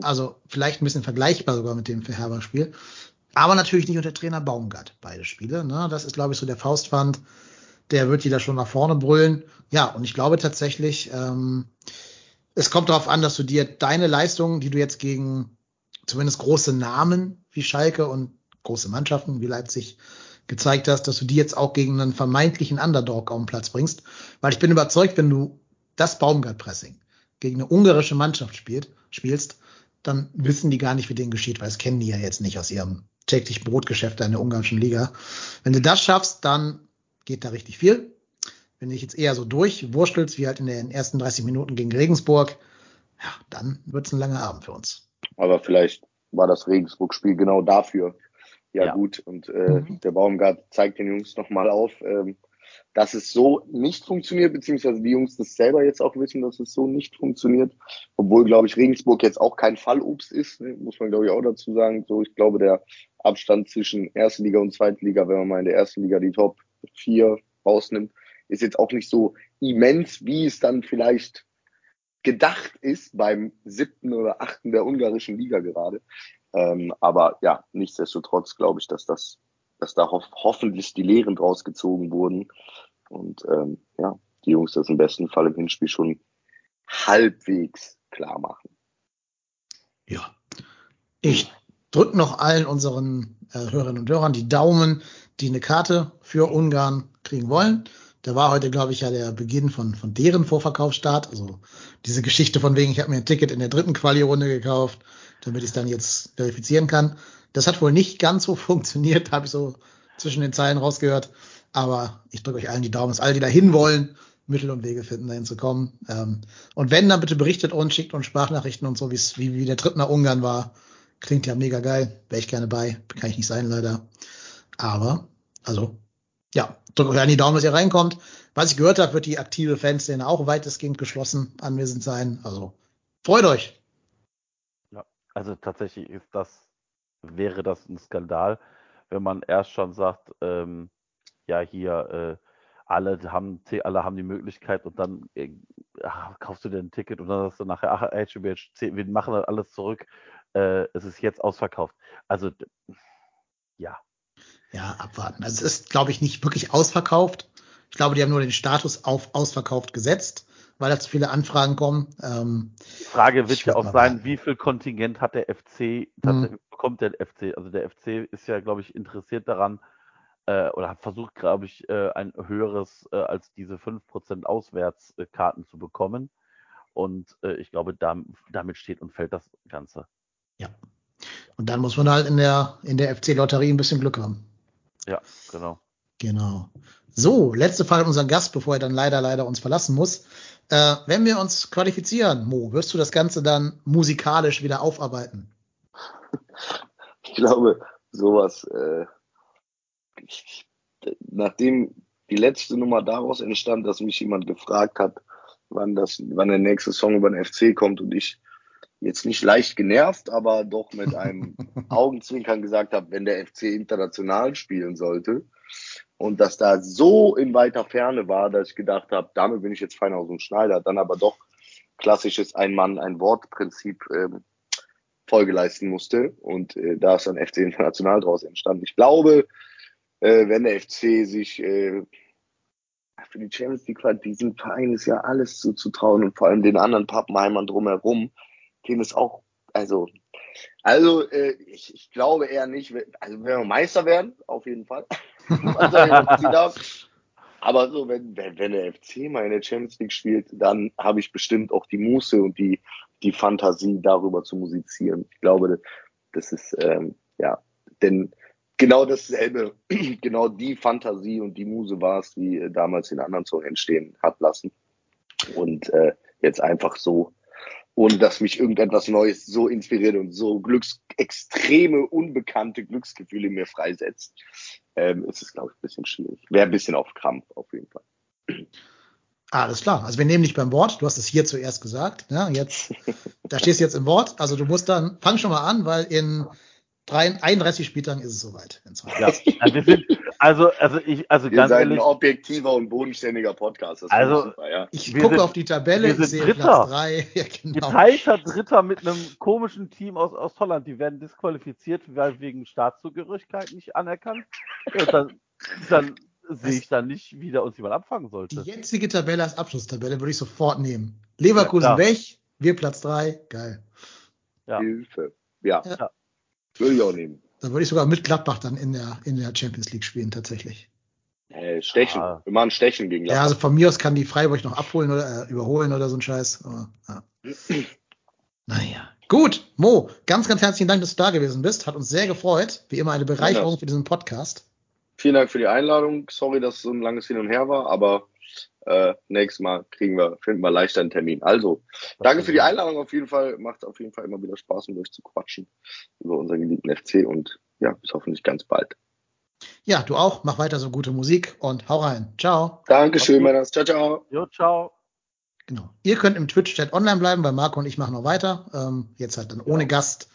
Speaker 1: Also vielleicht ein bisschen vergleichbar sogar mit dem Verherber-Spiel. Aber natürlich nicht unter Trainer Baumgart, beide Spiele. Ne? Das ist, glaube ich, so der Faustpfand. Der wird die da schon nach vorne brüllen. Ja, und ich glaube tatsächlich, ähm, es kommt darauf an, dass du dir deine Leistungen, die du jetzt gegen zumindest große Namen wie Schalke und große Mannschaften wie Leipzig gezeigt hast, dass du die jetzt auch gegen einen vermeintlichen Underdog auf den Platz bringst. Weil ich bin überzeugt, wenn du das Baumgart-Pressing gegen eine ungarische Mannschaft spielt, spielst, dann wissen die gar nicht, wie denen geschieht, weil das kennen die ja jetzt nicht aus ihrem täglichen Brotgeschäft in der ungarischen Liga. Wenn du das schaffst, dann geht da richtig viel. Wenn du dich jetzt eher so durchwurstelst, wie halt in den ersten 30 Minuten gegen Regensburg, ja, dann wird's ein langer Abend für uns.
Speaker 3: Aber vielleicht war das Regensburg-Spiel genau dafür ja,
Speaker 2: Ja.
Speaker 3: gut. Und äh,
Speaker 1: Mhm.
Speaker 3: der Baumgart zeigt den Jungs nochmal auf, ähm, dass es so nicht funktioniert, beziehungsweise die Jungs das selber jetzt auch wissen, dass es so nicht funktioniert. Obwohl, glaube ich, Regensburg jetzt auch kein Fallobst ist, ne? muss man, glaube ich, auch dazu sagen. So, ich glaube, der Abstand zwischen erste Liga und zweite Liga, wenn man mal in der ersten Liga die Top 4 rausnimmt, ist jetzt auch nicht so immens, wie es dann vielleicht gedacht ist beim siebten oder achten der ungarischen Liga gerade. Ähm, aber ja, nichtsdestotrotz glaube ich, dass das, dass da ho hoffentlich die Lehren draus gezogen wurden. Und ähm, ja, die Jungs das im besten Fall im Hinspiel schon halbwegs klar machen.
Speaker 1: Ja. Ich drücke noch allen unseren äh, Hörerinnen und Hörern die Daumen, die eine Karte für Ungarn kriegen wollen. Da war heute, glaube ich, ja der Beginn von, von deren Vorverkaufsstart. Also diese Geschichte von wegen, ich habe mir ein Ticket in der dritten Quali-Runde gekauft, damit ich es dann jetzt verifizieren kann. Das hat wohl nicht ganz so funktioniert, habe ich so zwischen den Zeilen rausgehört. Aber ich drücke euch allen die Daumen, dass alle, die da hin wollen, Mittel und Wege finden, dahin zu kommen. Ähm, und wenn, dann bitte berichtet uns, schickt uns Sprachnachrichten und so, wie, wie der Trip nach Ungarn war. Klingt ja mega geil. Wäre ich gerne bei. Kann ich nicht sein, leider. Aber, also, ja, drückt euch an die Daumen, dass ihr reinkommt. Was ich gehört habe, wird die aktive Fanszene auch weitestgehend geschlossen anwesend sein. Also, freut euch.
Speaker 2: Ja, also tatsächlich ist das, wäre das ein Skandal, wenn man erst schon sagt, ähm, ja, hier, äh, alle haben, alle haben die Möglichkeit und dann äh, kaufst du dir ein Ticket und dann sagst du nachher, ach, HBHC, wir machen das alles zurück, äh, es ist jetzt ausverkauft. Also, ja.
Speaker 1: Ja, abwarten. Also es ist, glaube ich, nicht wirklich ausverkauft. Ich glaube, die haben nur den Status auf ausverkauft gesetzt, weil da zu viele Anfragen kommen. Ähm,
Speaker 2: die Frage wird ja auch sein, wie viel Kontingent hat der FC, mhm. bekommt der FC? Also der FC ist ja, glaube ich, interessiert daran, äh, oder hat versucht, glaube ich, äh, ein höheres äh, als diese 5% Auswärtskarten zu bekommen. Und äh, ich glaube, da, damit steht und fällt das Ganze.
Speaker 1: Ja. Und dann muss man halt in der, in der FC-Lotterie ein bisschen Glück haben.
Speaker 2: Ja, genau.
Speaker 1: Genau. So, letzte Frage an unseren Gast, bevor er dann leider, leider uns verlassen muss. Äh, wenn wir uns qualifizieren, Mo, wirst du das Ganze dann musikalisch wieder aufarbeiten?
Speaker 3: Ich glaube, sowas äh, ich, nachdem die letzte Nummer daraus entstand, dass mich jemand gefragt hat, wann das, wann der nächste Song über den FC kommt und ich jetzt nicht leicht genervt, aber doch mit einem Augenzwinkern gesagt habe, wenn der FC international spielen sollte und dass da so in weiter Ferne war, dass ich gedacht habe, damit bin ich jetzt fein aus dem Schneider, dann aber doch klassisches Ein-Mann, Ein-Wort-Prinzip ähm, Folge leisten musste und äh, da ist dann FC international draus entstanden. Ich glaube, äh, wenn der FC sich äh, für die Champions League war, diesem Verein ist ja alles zuzutrauen und vor allem den anderen Pappenheimern drumherum, denen ist auch, also, also äh, ich, ich glaube eher nicht, also wenn wir Meister werden, auf jeden Fall. Aber so, wenn, wenn, wenn der FC mal in der Champions League spielt, dann habe ich bestimmt auch die Muße und die, die Fantasie, darüber zu musizieren. Ich glaube, das ist, ähm, ja, denn genau dasselbe, genau die Fantasie und die Muse war es, die äh, damals den anderen Song entstehen hat lassen. Und äh, jetzt einfach so, ohne dass mich irgendetwas Neues so inspiriert und so glücks extreme, unbekannte Glücksgefühle mir freisetzt, ähm, ist es, glaube ich, ein bisschen schwierig. Wäre ein bisschen auf Krampf, auf jeden Fall.
Speaker 1: Alles klar. Also wir nehmen dich beim Wort. Du hast es hier zuerst gesagt. Ne? jetzt, da stehst du jetzt im Wort. Also du musst dann, fang schon mal an, weil in 31 Spieltagen ist es soweit.
Speaker 2: Ja, wir sind, also, also ich, also
Speaker 3: wir
Speaker 2: ganz
Speaker 3: seid
Speaker 2: ehrlich,
Speaker 3: ein objektiver und bodenständiger Podcast.
Speaker 2: also,
Speaker 3: super, ja.
Speaker 1: Ich gucke
Speaker 2: sind,
Speaker 1: auf die Tabelle,
Speaker 2: wir sind
Speaker 1: ich sehe
Speaker 2: Dritter.
Speaker 1: Platz 3. Ja, genau.
Speaker 2: Geteilter Dritter mit einem komischen Team aus, aus Holland. Die werden disqualifiziert, weil wegen Staatszugehörigkeit nicht anerkannt. Ja, dann, dann sehe ich dann nicht, wie der uns jemand abfangen sollte.
Speaker 1: Die jetzige Tabelle als Abschlusstabelle würde ich sofort nehmen. Leverkusen
Speaker 2: Ja,
Speaker 1: weg, wir Platz 3. Geil.
Speaker 2: Ja.
Speaker 3: Hilfe. Ja.
Speaker 1: Ja.
Speaker 3: Würde ich auch nehmen.
Speaker 1: Dann würde ich sogar mit Gladbach dann in der, in der Champions League spielen, tatsächlich.
Speaker 3: Äh, stechen.
Speaker 2: Ah.
Speaker 3: Wir machen Stechen gegen
Speaker 1: Ja, also von mir aus kann die Freiburg noch abholen oder äh, überholen oder so ein Scheiß. Aber, ja. naja. Gut, Mo, ganz, ganz herzlichen Dank, dass du da gewesen bist. Hat uns sehr gefreut. Wie immer eine Bereicherung
Speaker 3: Ja.
Speaker 1: für diesen Podcast.
Speaker 3: Vielen Dank für die Einladung. Sorry, dass es so ein langes Hin und Her war, aber äh, nächstes Mal kriegen wir, finden wir leichter einen Termin. Also, danke für die Einladung auf jeden Fall. Macht auf jeden Fall immer wieder Spaß, mit euch zu quatschen über unseren geliebten FC und ja, bis hoffentlich ganz bald.
Speaker 1: Ja, du auch. Mach weiter so gute Musik und hau rein. Ciao.
Speaker 3: Dankeschön. Männers. Ciao, ciao.
Speaker 2: Jo, ciao.
Speaker 1: Genau. Ihr könnt im Twitch-Chat online bleiben, weil Marco und ich machen noch weiter. Ähm, jetzt halt dann ohne Gast.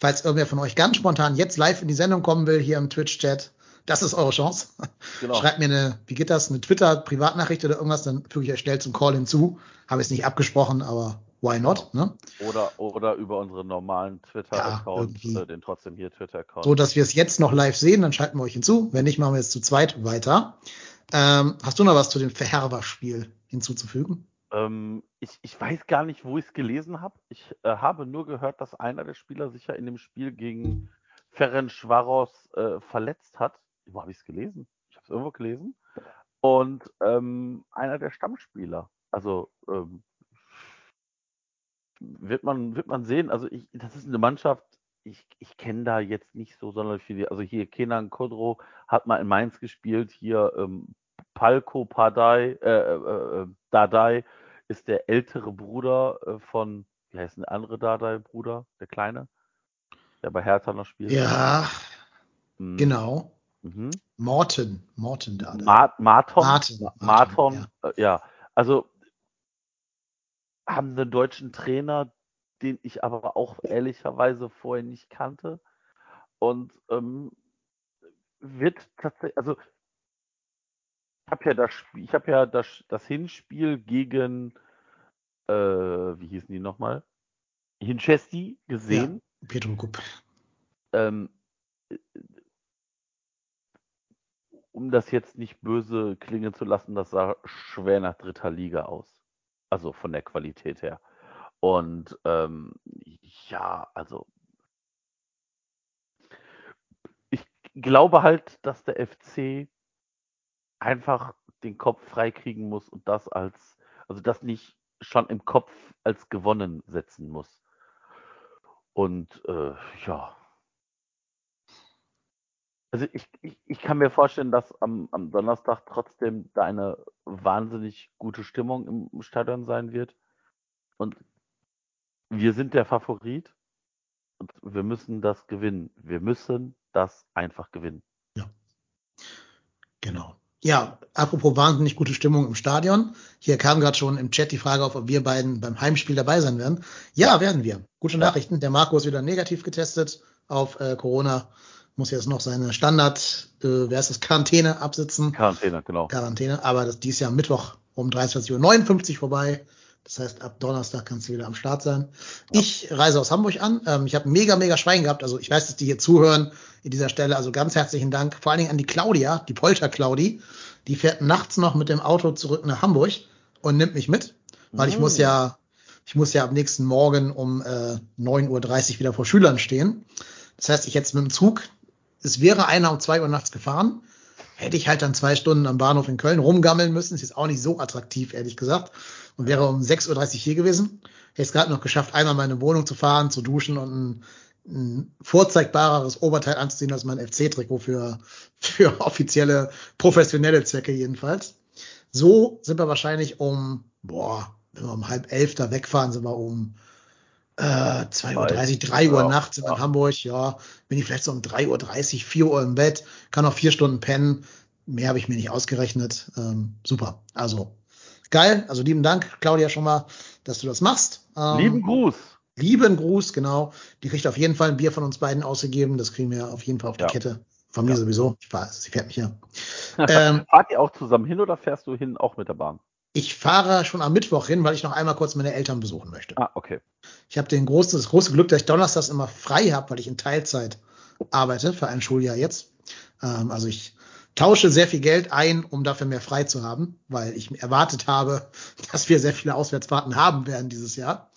Speaker 1: Falls irgendwer von euch ganz spontan jetzt live in die Sendung kommen will, hier im Twitch-Chat, Das ist eure Chance. Genau. Schreibt mir eine, wie geht das, eine Twitter-Privatnachricht oder irgendwas, dann füge ich euch schnell zum Call hinzu. Habe ich es nicht abgesprochen, aber why not? Ne?
Speaker 2: Oder, oder über unseren normalen Twitter-Account, ja, äh, den trotzdem hier Twitter-Account.
Speaker 1: So, dass wir es jetzt noch live sehen, dann schalten wir euch hinzu. Wenn nicht, machen wir jetzt zu zweit weiter. Ähm, hast du noch was zu dem Verherber-Spiel hinzuzufügen?
Speaker 2: Ähm, ich, ich weiß gar nicht, wo ich es gelesen habe. Ich äh, habe nur gehört, dass einer der Spieler sich ja in dem Spiel gegen Ferenc Schwaros äh, verletzt hat. Wo habe ich es gelesen? Ich habe es irgendwo gelesen. Und ähm, einer der Stammspieler. Also ähm, wird man, wird man sehen. Also ich, das ist eine Mannschaft, ich, ich kenne da jetzt nicht so sonderlich viele. Also hier Kenan Kodro hat mal in Mainz gespielt. Hier ähm, Palko Pardai, äh, äh, äh, Dadai ist der ältere Bruder äh, von, wie heißt der andere Dadai-Bruder, der Kleine, der bei Hertha noch spielt.
Speaker 1: Ja, mhm. genau. Mhm. Morten, Morten
Speaker 2: Dadai. Ma Marton, Martin, Martin, Marton, ja. Äh, ja. Also haben einen deutschen Trainer, den ich aber auch ehrlicherweise vorher nicht kannte. Und ähm, wird tatsächlich, also habe ja das Spiel, ich habe ja das, das Hinspiel gegen, äh, wie hießen die nochmal? Hinchesti gesehen.
Speaker 1: Ja, Petro Kupp.
Speaker 2: Ähm, um das jetzt nicht böse klingen zu lassen, das sah schwer nach dritter Liga aus. Also von der Qualität her. Und ähm, ja, also ich glaube halt, dass der FC einfach den Kopf freikriegen muss und das als, also das nicht schon im Kopf als gewonnen setzen muss. Und äh, ja. Also ich, ich, ich kann mir vorstellen, dass am, am Donnerstag trotzdem da eine wahnsinnig gute Stimmung im Stadion sein wird. Und wir sind der Favorit und wir müssen das gewinnen. Wir müssen das einfach gewinnen.
Speaker 1: Ja. Genau. Ja, apropos wahnsinnig gute Stimmung im Stadion. Hier kam gerade schon im Chat die Frage auf, ob wir beiden beim Heimspiel dabei sein werden. Ja, werden wir. Gute Nachrichten. Der Marco ist wieder negativ getestet auf äh, Corona. Muss jetzt noch seine Standard, äh, wer ist das, Quarantäne absitzen.
Speaker 2: Quarantäne, genau.
Speaker 1: Quarantäne, aber das dies Jahr Mittwoch um 23.59 Uhr vorbei. Das heißt, ab Donnerstag kannst du wieder am Start sein. Ja. Ich reise aus Hamburg an. Ähm, ich habe mega, mega Schwein gehabt. Also ich weiß, dass die hier zuhören in dieser Stelle. Also ganz herzlichen Dank. Vor allen Dingen an die Claudia, die Polter-Claudi. Die fährt nachts noch mit dem Auto zurück nach Hamburg und nimmt mich mit. Weil mhm. ich muss ja, ich muss ja am nächsten Morgen um äh, 9.30 Uhr wieder vor Schülern stehen. Das heißt, ich jetzt mit dem Zug, es wäre einer um zwei Uhr nachts gefahren hätte ich halt dann zwei Stunden am Bahnhof in Köln rumgammeln müssen. Ist jetzt auch nicht so attraktiv, ehrlich gesagt. Und wäre um 6.30 Uhr hier gewesen. Hätte es gerade noch geschafft, einmal meine Wohnung zu fahren, zu duschen und ein, ein vorzeigbareres Oberteil anzuziehen als mein FC-Trikot für, für offizielle, professionelle Zwecke jedenfalls. So sind wir wahrscheinlich um, boah, wenn wir um halb elf da wegfahren, sind wir um äh, 2.30 Uhr, 3 Uhr ja, nachts in ja. Hamburg, ja, bin ich vielleicht so um 3.30 Uhr, 4 Uhr im Bett, kann noch vier Stunden pennen. Mehr habe ich mir nicht ausgerechnet. Ähm, super. Also geil. Also lieben Dank, Claudia, schon mal, dass du das machst.
Speaker 2: Ähm, lieben Gruß.
Speaker 1: Lieben Gruß, genau. Die kriegt auf jeden Fall ein Bier von uns beiden ausgegeben. Das kriegen wir auf jeden Fall auf die ja. Kette. Von mir ja. sowieso. Ich weiß, sie fährt mich ja.
Speaker 2: ähm, Fahrt ihr auch zusammen hin oder fährst du hin auch mit der Bahn?
Speaker 1: Ich fahre schon am Mittwoch hin, weil ich noch einmal kurz meine Eltern besuchen möchte.
Speaker 2: Ah, okay.
Speaker 1: Ich habe den großen, das große Glück, dass ich donnerstags immer frei habe, weil ich in Teilzeit arbeite für ein Schuljahr jetzt. Ähm, also ich tausche sehr viel Geld ein, um dafür mehr frei zu haben, weil ich erwartet habe, dass wir sehr viele Auswärtsfahrten haben werden dieses Jahr.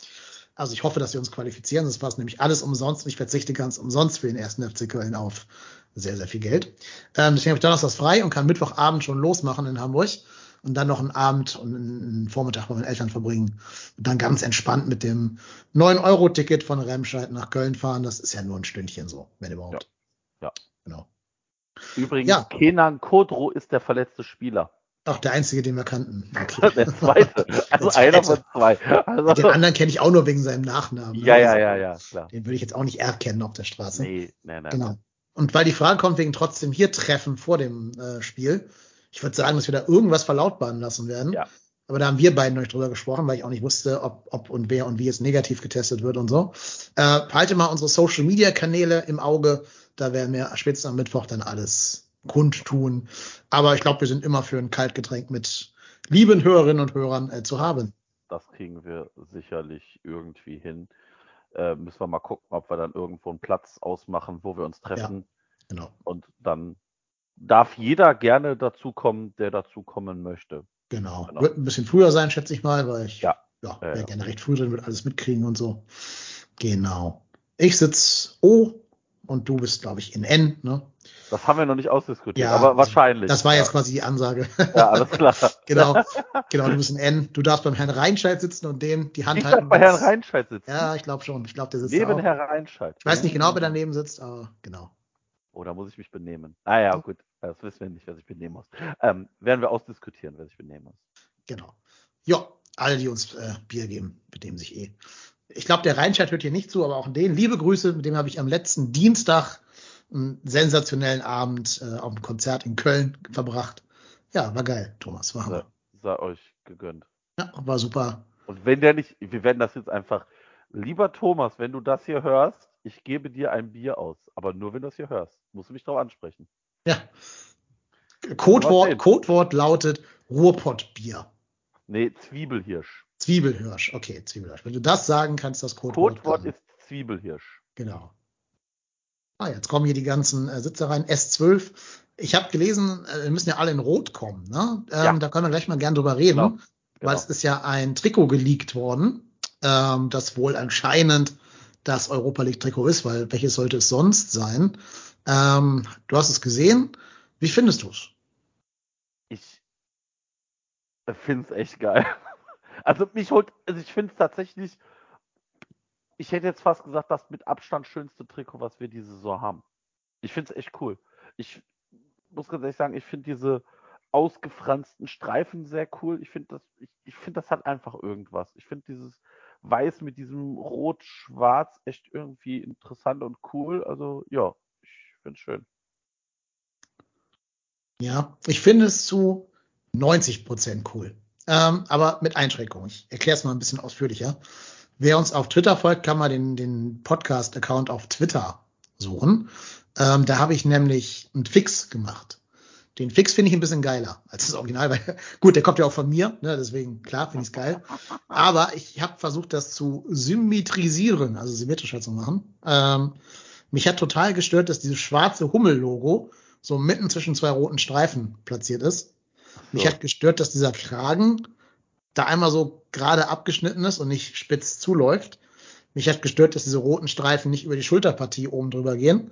Speaker 1: Also ich hoffe, dass wir uns qualifizieren. Das war nämlich alles umsonst und ich verzichte ganz umsonst für den ersten FC Köln auf sehr, sehr viel Geld. Ähm, deswegen habe ich donnerstags frei und kann Mittwochabend schon losmachen in Hamburg und dann noch einen Abend und einen Vormittag bei meinen Eltern verbringen und dann ganz entspannt mit dem 9-Euro-Ticket von Remscheid nach Köln fahren. Das ist ja nur ein Stündchen so, wenn überhaupt.
Speaker 2: Ja. ja. Genau. Übrigens, ja. Kenan Kodro ist der verletzte Spieler.
Speaker 1: Ach, der einzige, den wir kannten. Okay.
Speaker 2: der zweite. Also der einer von zwei.
Speaker 1: Also den anderen kenne ich auch nur wegen seinem Nachnamen.
Speaker 2: Ne? Ja, ja, also, ja, ja, klar.
Speaker 1: Den würde ich jetzt auch nicht erkennen auf der Straße.
Speaker 2: Nee, nee, nee.
Speaker 1: Genau. Und weil die Frage kommt wegen trotzdem hier Treffen vor dem äh, Spiel, ich würde sagen, dass wir da irgendwas verlautbaren lassen werden. Ja. Aber da haben wir beiden noch nicht drüber gesprochen, weil ich auch nicht wusste, ob, ob und wer und wie es negativ getestet wird und so. Äh, halte mal unsere Social Media Kanäle im Auge. Da werden wir spätestens am Mittwoch dann alles kundtun. Aber ich glaube, wir sind immer für ein Kaltgetränk mit lieben Hörerinnen und Hörern äh, zu haben.
Speaker 2: Das kriegen wir sicherlich irgendwie hin. Äh, müssen wir mal gucken, ob wir dann irgendwo einen Platz ausmachen, wo wir uns treffen. Ja,
Speaker 1: genau.
Speaker 2: Und dann darf jeder gerne dazukommen, der dazukommen möchte.
Speaker 1: Genau. genau. Wird ein bisschen früher sein, schätze ich mal, weil ich
Speaker 2: ja,
Speaker 1: ja, ja, ja. gerne recht früh drin, wird alles mitkriegen und so. Genau. Ich sitze O und du bist, glaube ich, in N. Ne?
Speaker 2: Das haben wir noch nicht ausdiskutiert, ja, aber wahrscheinlich.
Speaker 1: Das war jetzt quasi die Ansage.
Speaker 2: Ja, alles klar.
Speaker 1: genau, genau, du bist in N. Du darfst beim Herrn Reinscheid sitzen und dem die Hand
Speaker 2: ich
Speaker 1: halten.
Speaker 2: Ich bei Herrn Reinscheid sitzen.
Speaker 1: Ja, ich glaube schon. Ich glaube, der sitzt
Speaker 2: Neben Herrn Reinscheid.
Speaker 1: Ich weiß nicht genau, wer daneben sitzt, aber genau.
Speaker 2: Oder muss ich mich benehmen? Ah ja, gut. Das wissen wir nicht, wer sich benehmen muss. Ähm, werden wir ausdiskutieren, wer sich benehmen muss.
Speaker 1: Genau. Ja, alle, die uns äh, Bier geben, benehmen sich eh. Ich glaube, der Reinscheid hört hier nicht zu, aber auch den. Liebe Grüße, mit dem habe ich am letzten Dienstag einen sensationellen Abend äh, auf dem Konzert in Köln verbracht. Ja, war geil, Thomas. War
Speaker 2: sei, sei euch gegönnt.
Speaker 1: Ja, war super.
Speaker 2: Und wenn der nicht, wir werden das jetzt einfach, lieber Thomas, wenn du das hier hörst, ich gebe dir ein Bier aus, aber nur wenn du das hier hörst. Musst du mich darauf ansprechen.
Speaker 1: Ja. Codewort, Codewort lautet Ruhrpottbier.
Speaker 2: Nee, Zwiebelhirsch.
Speaker 1: Zwiebelhirsch, okay, Zwiebelhirsch. Wenn du das sagen kannst, das Codewort.
Speaker 2: Codewort ist Zwiebelhirsch.
Speaker 1: Genau. Ah, jetzt kommen hier die ganzen äh, Sitze rein. S12. Ich habe gelesen, äh, wir müssen ja alle in Rot kommen. Ne? Ähm, ja. Da können wir gleich mal gern drüber reden, genau. Genau. weil es ist ja ein Trikot geleakt worden, ähm, das wohl anscheinend das Europa League Trikot ist, weil welches sollte es sonst sein? Ähm, du hast es gesehen. Wie findest du es?
Speaker 2: Ich finde es echt geil. Also mich holt, also ich finde es tatsächlich ich hätte jetzt fast gesagt, das mit Abstand schönste Trikot, was wir diese Saison haben. Ich finde es echt cool. Ich muss ganz ehrlich sagen, ich finde diese ausgefransten Streifen sehr cool. Ich finde das, ich, ich finde das hat einfach irgendwas. Ich finde dieses Weiß mit diesem Rot-Schwarz echt irgendwie interessant und cool. Also ja, finde es schön.
Speaker 1: Ja, ich finde es zu 90 Prozent cool. Ähm, aber mit Einschränkungen. Ich erkläre es mal ein bisschen ausführlicher. Wer uns auf Twitter folgt, kann mal den, den Podcast-Account auf Twitter suchen. Ähm, da habe ich nämlich einen Fix gemacht. Den Fix finde ich ein bisschen geiler als das Original, weil gut, der kommt ja auch von mir, ne, deswegen klar finde ich es geil. Aber ich habe versucht, das zu symmetrisieren, also symmetrischer zu machen. Ähm, mich hat total gestört, dass dieses schwarze Hummel-Logo so mitten zwischen zwei roten Streifen platziert ist. Mich hat gestört, dass dieser Kragen da einmal so gerade abgeschnitten ist und nicht spitz zuläuft. Mich hat gestört, dass diese roten Streifen nicht über die Schulterpartie oben drüber gehen.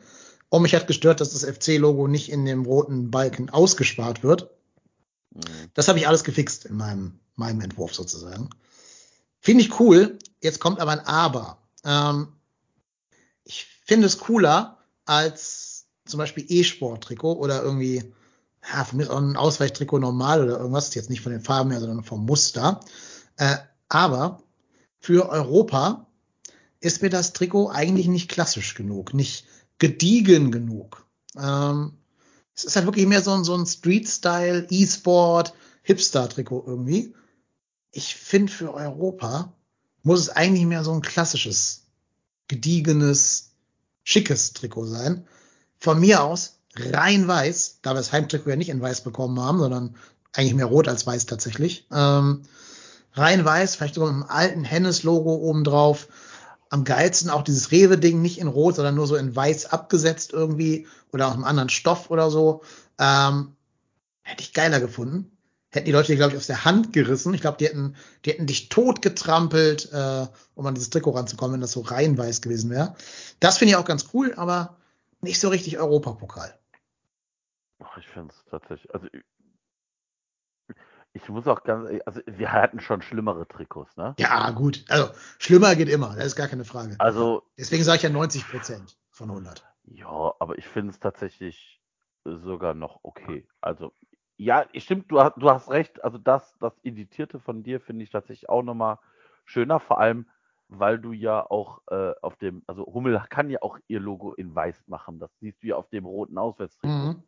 Speaker 1: Und mich hat gestört, dass das FC-Logo nicht in dem roten Balken ausgespart wird. Mhm. Das habe ich alles gefixt in meinem, meinem Entwurf sozusagen. Finde ich cool. Jetzt kommt aber ein Aber. Ähm, ich finde es cooler als zum Beispiel E-Sport-Trikot oder irgendwie ja, von mir ist auch ein Ausweichtrikot normal oder irgendwas, jetzt nicht von den Farben her, sondern vom Muster. Äh, aber für Europa ist mir das Trikot eigentlich nicht klassisch genug, nicht gediegen genug. Ähm, es ist halt wirklich mehr so ein, so ein Street-Style, E-Sport, Hipster-Trikot irgendwie. Ich finde, für Europa muss es eigentlich mehr so ein klassisches, gediegenes, schickes Trikot sein. Von mir aus rein weiß, da wir das Heimtrikot ja nicht in weiß bekommen haben, sondern eigentlich mehr rot als weiß tatsächlich. Ähm, rein weiß, vielleicht sogar mit einem alten Hennes-Logo oben drauf. Am geilsten auch dieses Rewe-Ding nicht in rot, sondern nur so in weiß abgesetzt irgendwie oder auch einem anderen Stoff oder so. Ähm, hätte ich geiler gefunden. Hätten die Leute die, glaube ich, aus der Hand gerissen. Ich glaube, die hätten, die hätten dich tot getrampelt, äh, um an dieses Trikot ranzukommen, wenn das so rein weiß gewesen wäre. Das finde ich auch ganz cool, aber nicht so richtig Europapokal.
Speaker 2: Ach, ich finde es tatsächlich, also ich muss auch ganz, also wir hatten schon schlimmere Trikots, ne?
Speaker 1: Ja, gut. Also schlimmer geht immer, das ist gar keine Frage.
Speaker 2: Also
Speaker 1: deswegen sage ich ja 90 Prozent von 100.
Speaker 2: Ja, aber ich finde es tatsächlich sogar noch okay. Also ja, stimmt, du hast, du hast recht. Also das, das Editierte von dir finde ich tatsächlich auch nochmal schöner, vor allem, weil du ja auch äh, auf dem, also Hummel kann ja auch ihr Logo in weiß machen. Das siehst du ja auf dem roten Auswärtstrikot. Mhm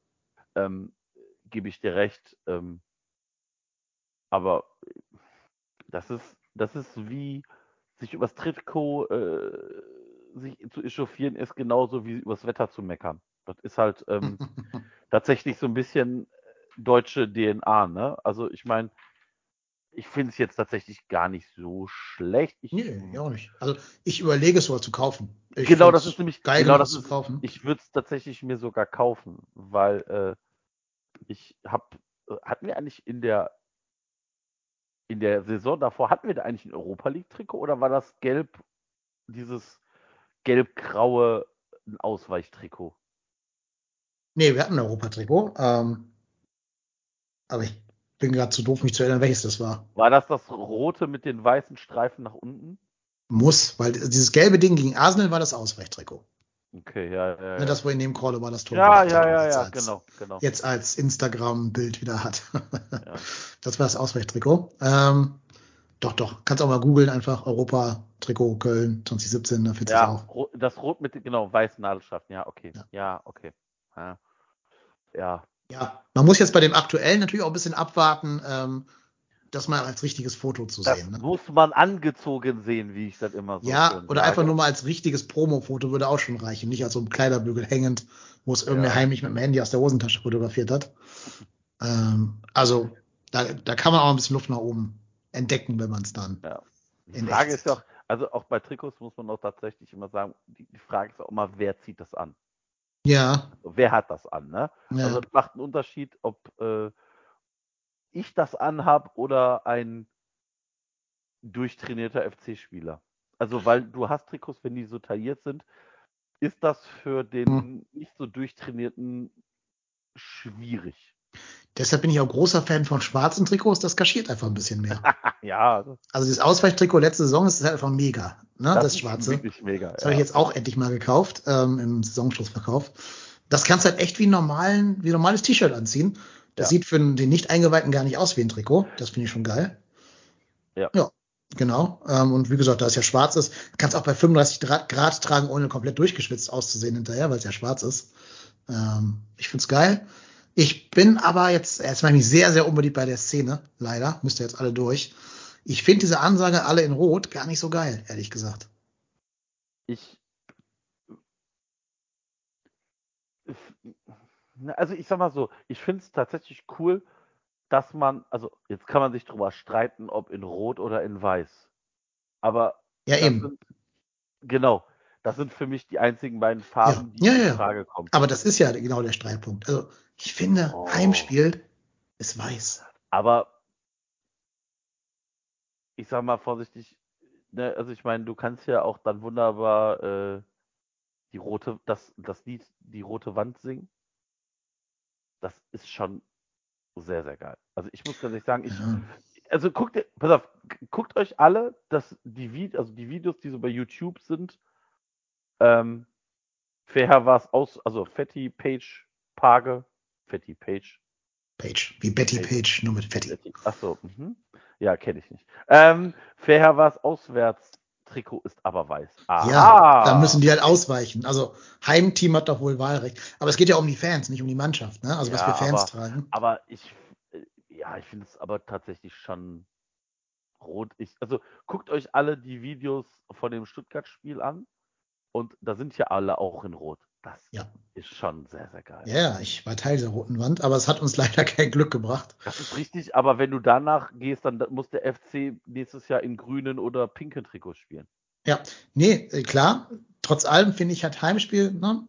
Speaker 2: ähm, gebe ich dir recht. Ähm, aber das ist, das ist wie sich übers Trikot äh, sich zu echauffieren, ist genauso wie übers Wetter zu meckern. Das ist halt, ähm, tatsächlich so ein bisschen deutsche DNA, ne? Also ich meine, ich finde es jetzt tatsächlich gar nicht so schlecht. Ich,
Speaker 1: nee, auch nicht. Also ich überlege es sogar zu kaufen. Ich
Speaker 2: genau, das ist nämlich
Speaker 1: geil,
Speaker 2: genau das
Speaker 1: zu
Speaker 2: ist,
Speaker 1: kaufen.
Speaker 2: Ich würde es tatsächlich mir sogar kaufen, weil äh, ich habe, äh, hatten wir eigentlich in der in der Saison davor hatten wir da eigentlich ein Europa League Trikot oder war das gelb dieses gelb-graue ein Ausweichtrikot?
Speaker 1: Nee, wir hatten ein Europa-Trikot. Ähm, aber ich bin gerade zu doof, mich zu erinnern, welches das war.
Speaker 2: War das das rote mit den weißen Streifen nach unten?
Speaker 1: Muss, weil dieses gelbe Ding gegen Arsenal war das Ausweichtrikot.
Speaker 2: Okay, ja, ja.
Speaker 1: Ne,
Speaker 2: ja.
Speaker 1: das, wo in dem Crawler war das Tor.
Speaker 2: ja, ja, ja, ja,
Speaker 1: als,
Speaker 2: genau, genau.
Speaker 1: Jetzt als Instagram-Bild wieder hat.
Speaker 2: Ja.
Speaker 1: Das war das Ausweichtrikot. Ähm, doch, doch. Kannst auch mal googeln, einfach Europa-Trikot Köln 2017, da findest du es
Speaker 2: Ja,
Speaker 1: auch.
Speaker 2: das Rot mit, genau, weißen Nadelstreifen, ja, okay.
Speaker 1: Ja.
Speaker 2: Ja, okay. Ja. ja,
Speaker 1: Ja, man muss jetzt bei dem aktuellen natürlich auch ein bisschen abwarten, ähm, das mal als richtiges Foto zu
Speaker 2: das
Speaker 1: sehen. Ne?
Speaker 2: muss man angezogen sehen, wie ich das immer so
Speaker 1: Ja, oder
Speaker 2: sage.
Speaker 1: einfach nur mal als richtiges Promo-Foto würde auch schon reichen. Nicht als so ein Kleiderbügel hängend, wo es irgendwer
Speaker 2: Ja.
Speaker 1: heimlich mit dem Handy aus der Hosentasche fotografiert hat. Ähm, also, da, da kann man auch ein bisschen Luft nach oben entdecken, wenn man es dann.
Speaker 2: Ja. Die Frage ist ja auch, also auch bei Trikots muss man auch tatsächlich immer sagen, die, die Frage ist auch immer, wer zieht das an?
Speaker 1: Ja,
Speaker 2: Wer hat das an, ne?
Speaker 1: ja.
Speaker 2: Also es macht einen Unterschied, ob äh, ich das anhab oder ein durchtrainierter FC-Spieler. Also weil du hast Trikots, wenn die so tailliert sind, ist das für den
Speaker 1: Hm.
Speaker 2: nicht so durchtrainierten schwierig.
Speaker 1: Deshalb bin ich auch großer Fan von schwarzen Trikots, das kaschiert einfach ein bisschen mehr.
Speaker 2: ja, das,
Speaker 1: Also dieses Ausweichtrikot letzte Saison ist halt einfach mega, ne? Das,
Speaker 2: ist
Speaker 1: schwarze.
Speaker 2: wirklich mega.
Speaker 1: Das habe ich jetzt auch endlich mal gekauft, ähm, im Saisonschlussverkauf. Das kannst du halt echt wie, einen normalen, wie ein normales T-Shirt anziehen. Das
Speaker 2: Ja.
Speaker 1: sieht für den Nicht-Eingeweihten gar nicht aus wie ein Trikot. Das finde ich schon geil.
Speaker 2: Ja.
Speaker 1: Ja, genau. Ähm, und wie gesagt, da es ja schwarz ist, kannst auch bei 35 Grad, tragen, ohne komplett durchgeschwitzt auszusehen hinterher, weil es ja schwarz ist. Ähm, ich find's geil. Ich bin aber jetzt, jetzt mache ich mich sehr, sehr unbedingt bei der Szene, leider. Müsst ihr jetzt alle durch. Ich finde diese Ansage alle in Rot gar nicht so geil, ehrlich gesagt.
Speaker 2: Ich. Also ich sag mal so, ich finde es tatsächlich cool, dass man, also jetzt kann man sich drüber streiten, ob in Rot oder in Weiß. Aber
Speaker 1: Ja, eben.
Speaker 2: sind, genau, das sind für mich die einzigen beiden Farben,
Speaker 1: Ja,
Speaker 2: die
Speaker 1: ja,
Speaker 2: in
Speaker 1: ja.
Speaker 2: Frage kommen.
Speaker 1: Aber das ist ja genau der Streitpunkt. Also ich finde,
Speaker 2: Oh.
Speaker 1: Heimspiel ist weiß.
Speaker 2: Aber ich sag mal vorsichtig, ne, also ich meine, du kannst ja auch dann wunderbar äh, die rote, das, das Lied, die rote Wand singen. Das ist schon sehr, sehr geil. Also ich muss ganz ehrlich sagen, ich,
Speaker 1: Ja.
Speaker 2: also guckt, pass auf, guckt euch alle, dass die, also die Videos, die so bei YouTube sind, ähm, vorher war es aus, also Fetti, Page, Page, Fetti, Page,
Speaker 1: Page, wie Betty
Speaker 2: Page.
Speaker 1: Page, nur mit Fetti.
Speaker 2: Achso, mhm. ja, kenne ich nicht. Ähm, vorher war es auswärts, Trikot ist aber weiß. Aha.
Speaker 1: Ja, da müssen die halt ausweichen. Also Heimteam hat doch wohl Wahlrecht. Aber es geht ja um die Fans, nicht um die Mannschaft, ne? Also was
Speaker 2: Ja,
Speaker 1: wir Fans
Speaker 2: aber-
Speaker 1: tragen.
Speaker 2: Aber ich, äh, ja, ich finde es aber tatsächlich schon rot. Ich, also guckt euch alle die Videos von dem Stuttgart-Spiel an und da sind ja alle auch in Rot. Das
Speaker 1: Ja.
Speaker 2: ist schon sehr, sehr geil.
Speaker 1: Ja, ich war Teil dieser roten Wand, aber es hat uns leider kein Glück gebracht.
Speaker 2: Das ist richtig, aber wenn du danach gehst, dann muss der FC nächstes Jahr in grünen oder pinken Trikots spielen.
Speaker 1: Ja, nee, äh, klar. Trotz allem finde ich halt Heimspiel, ne?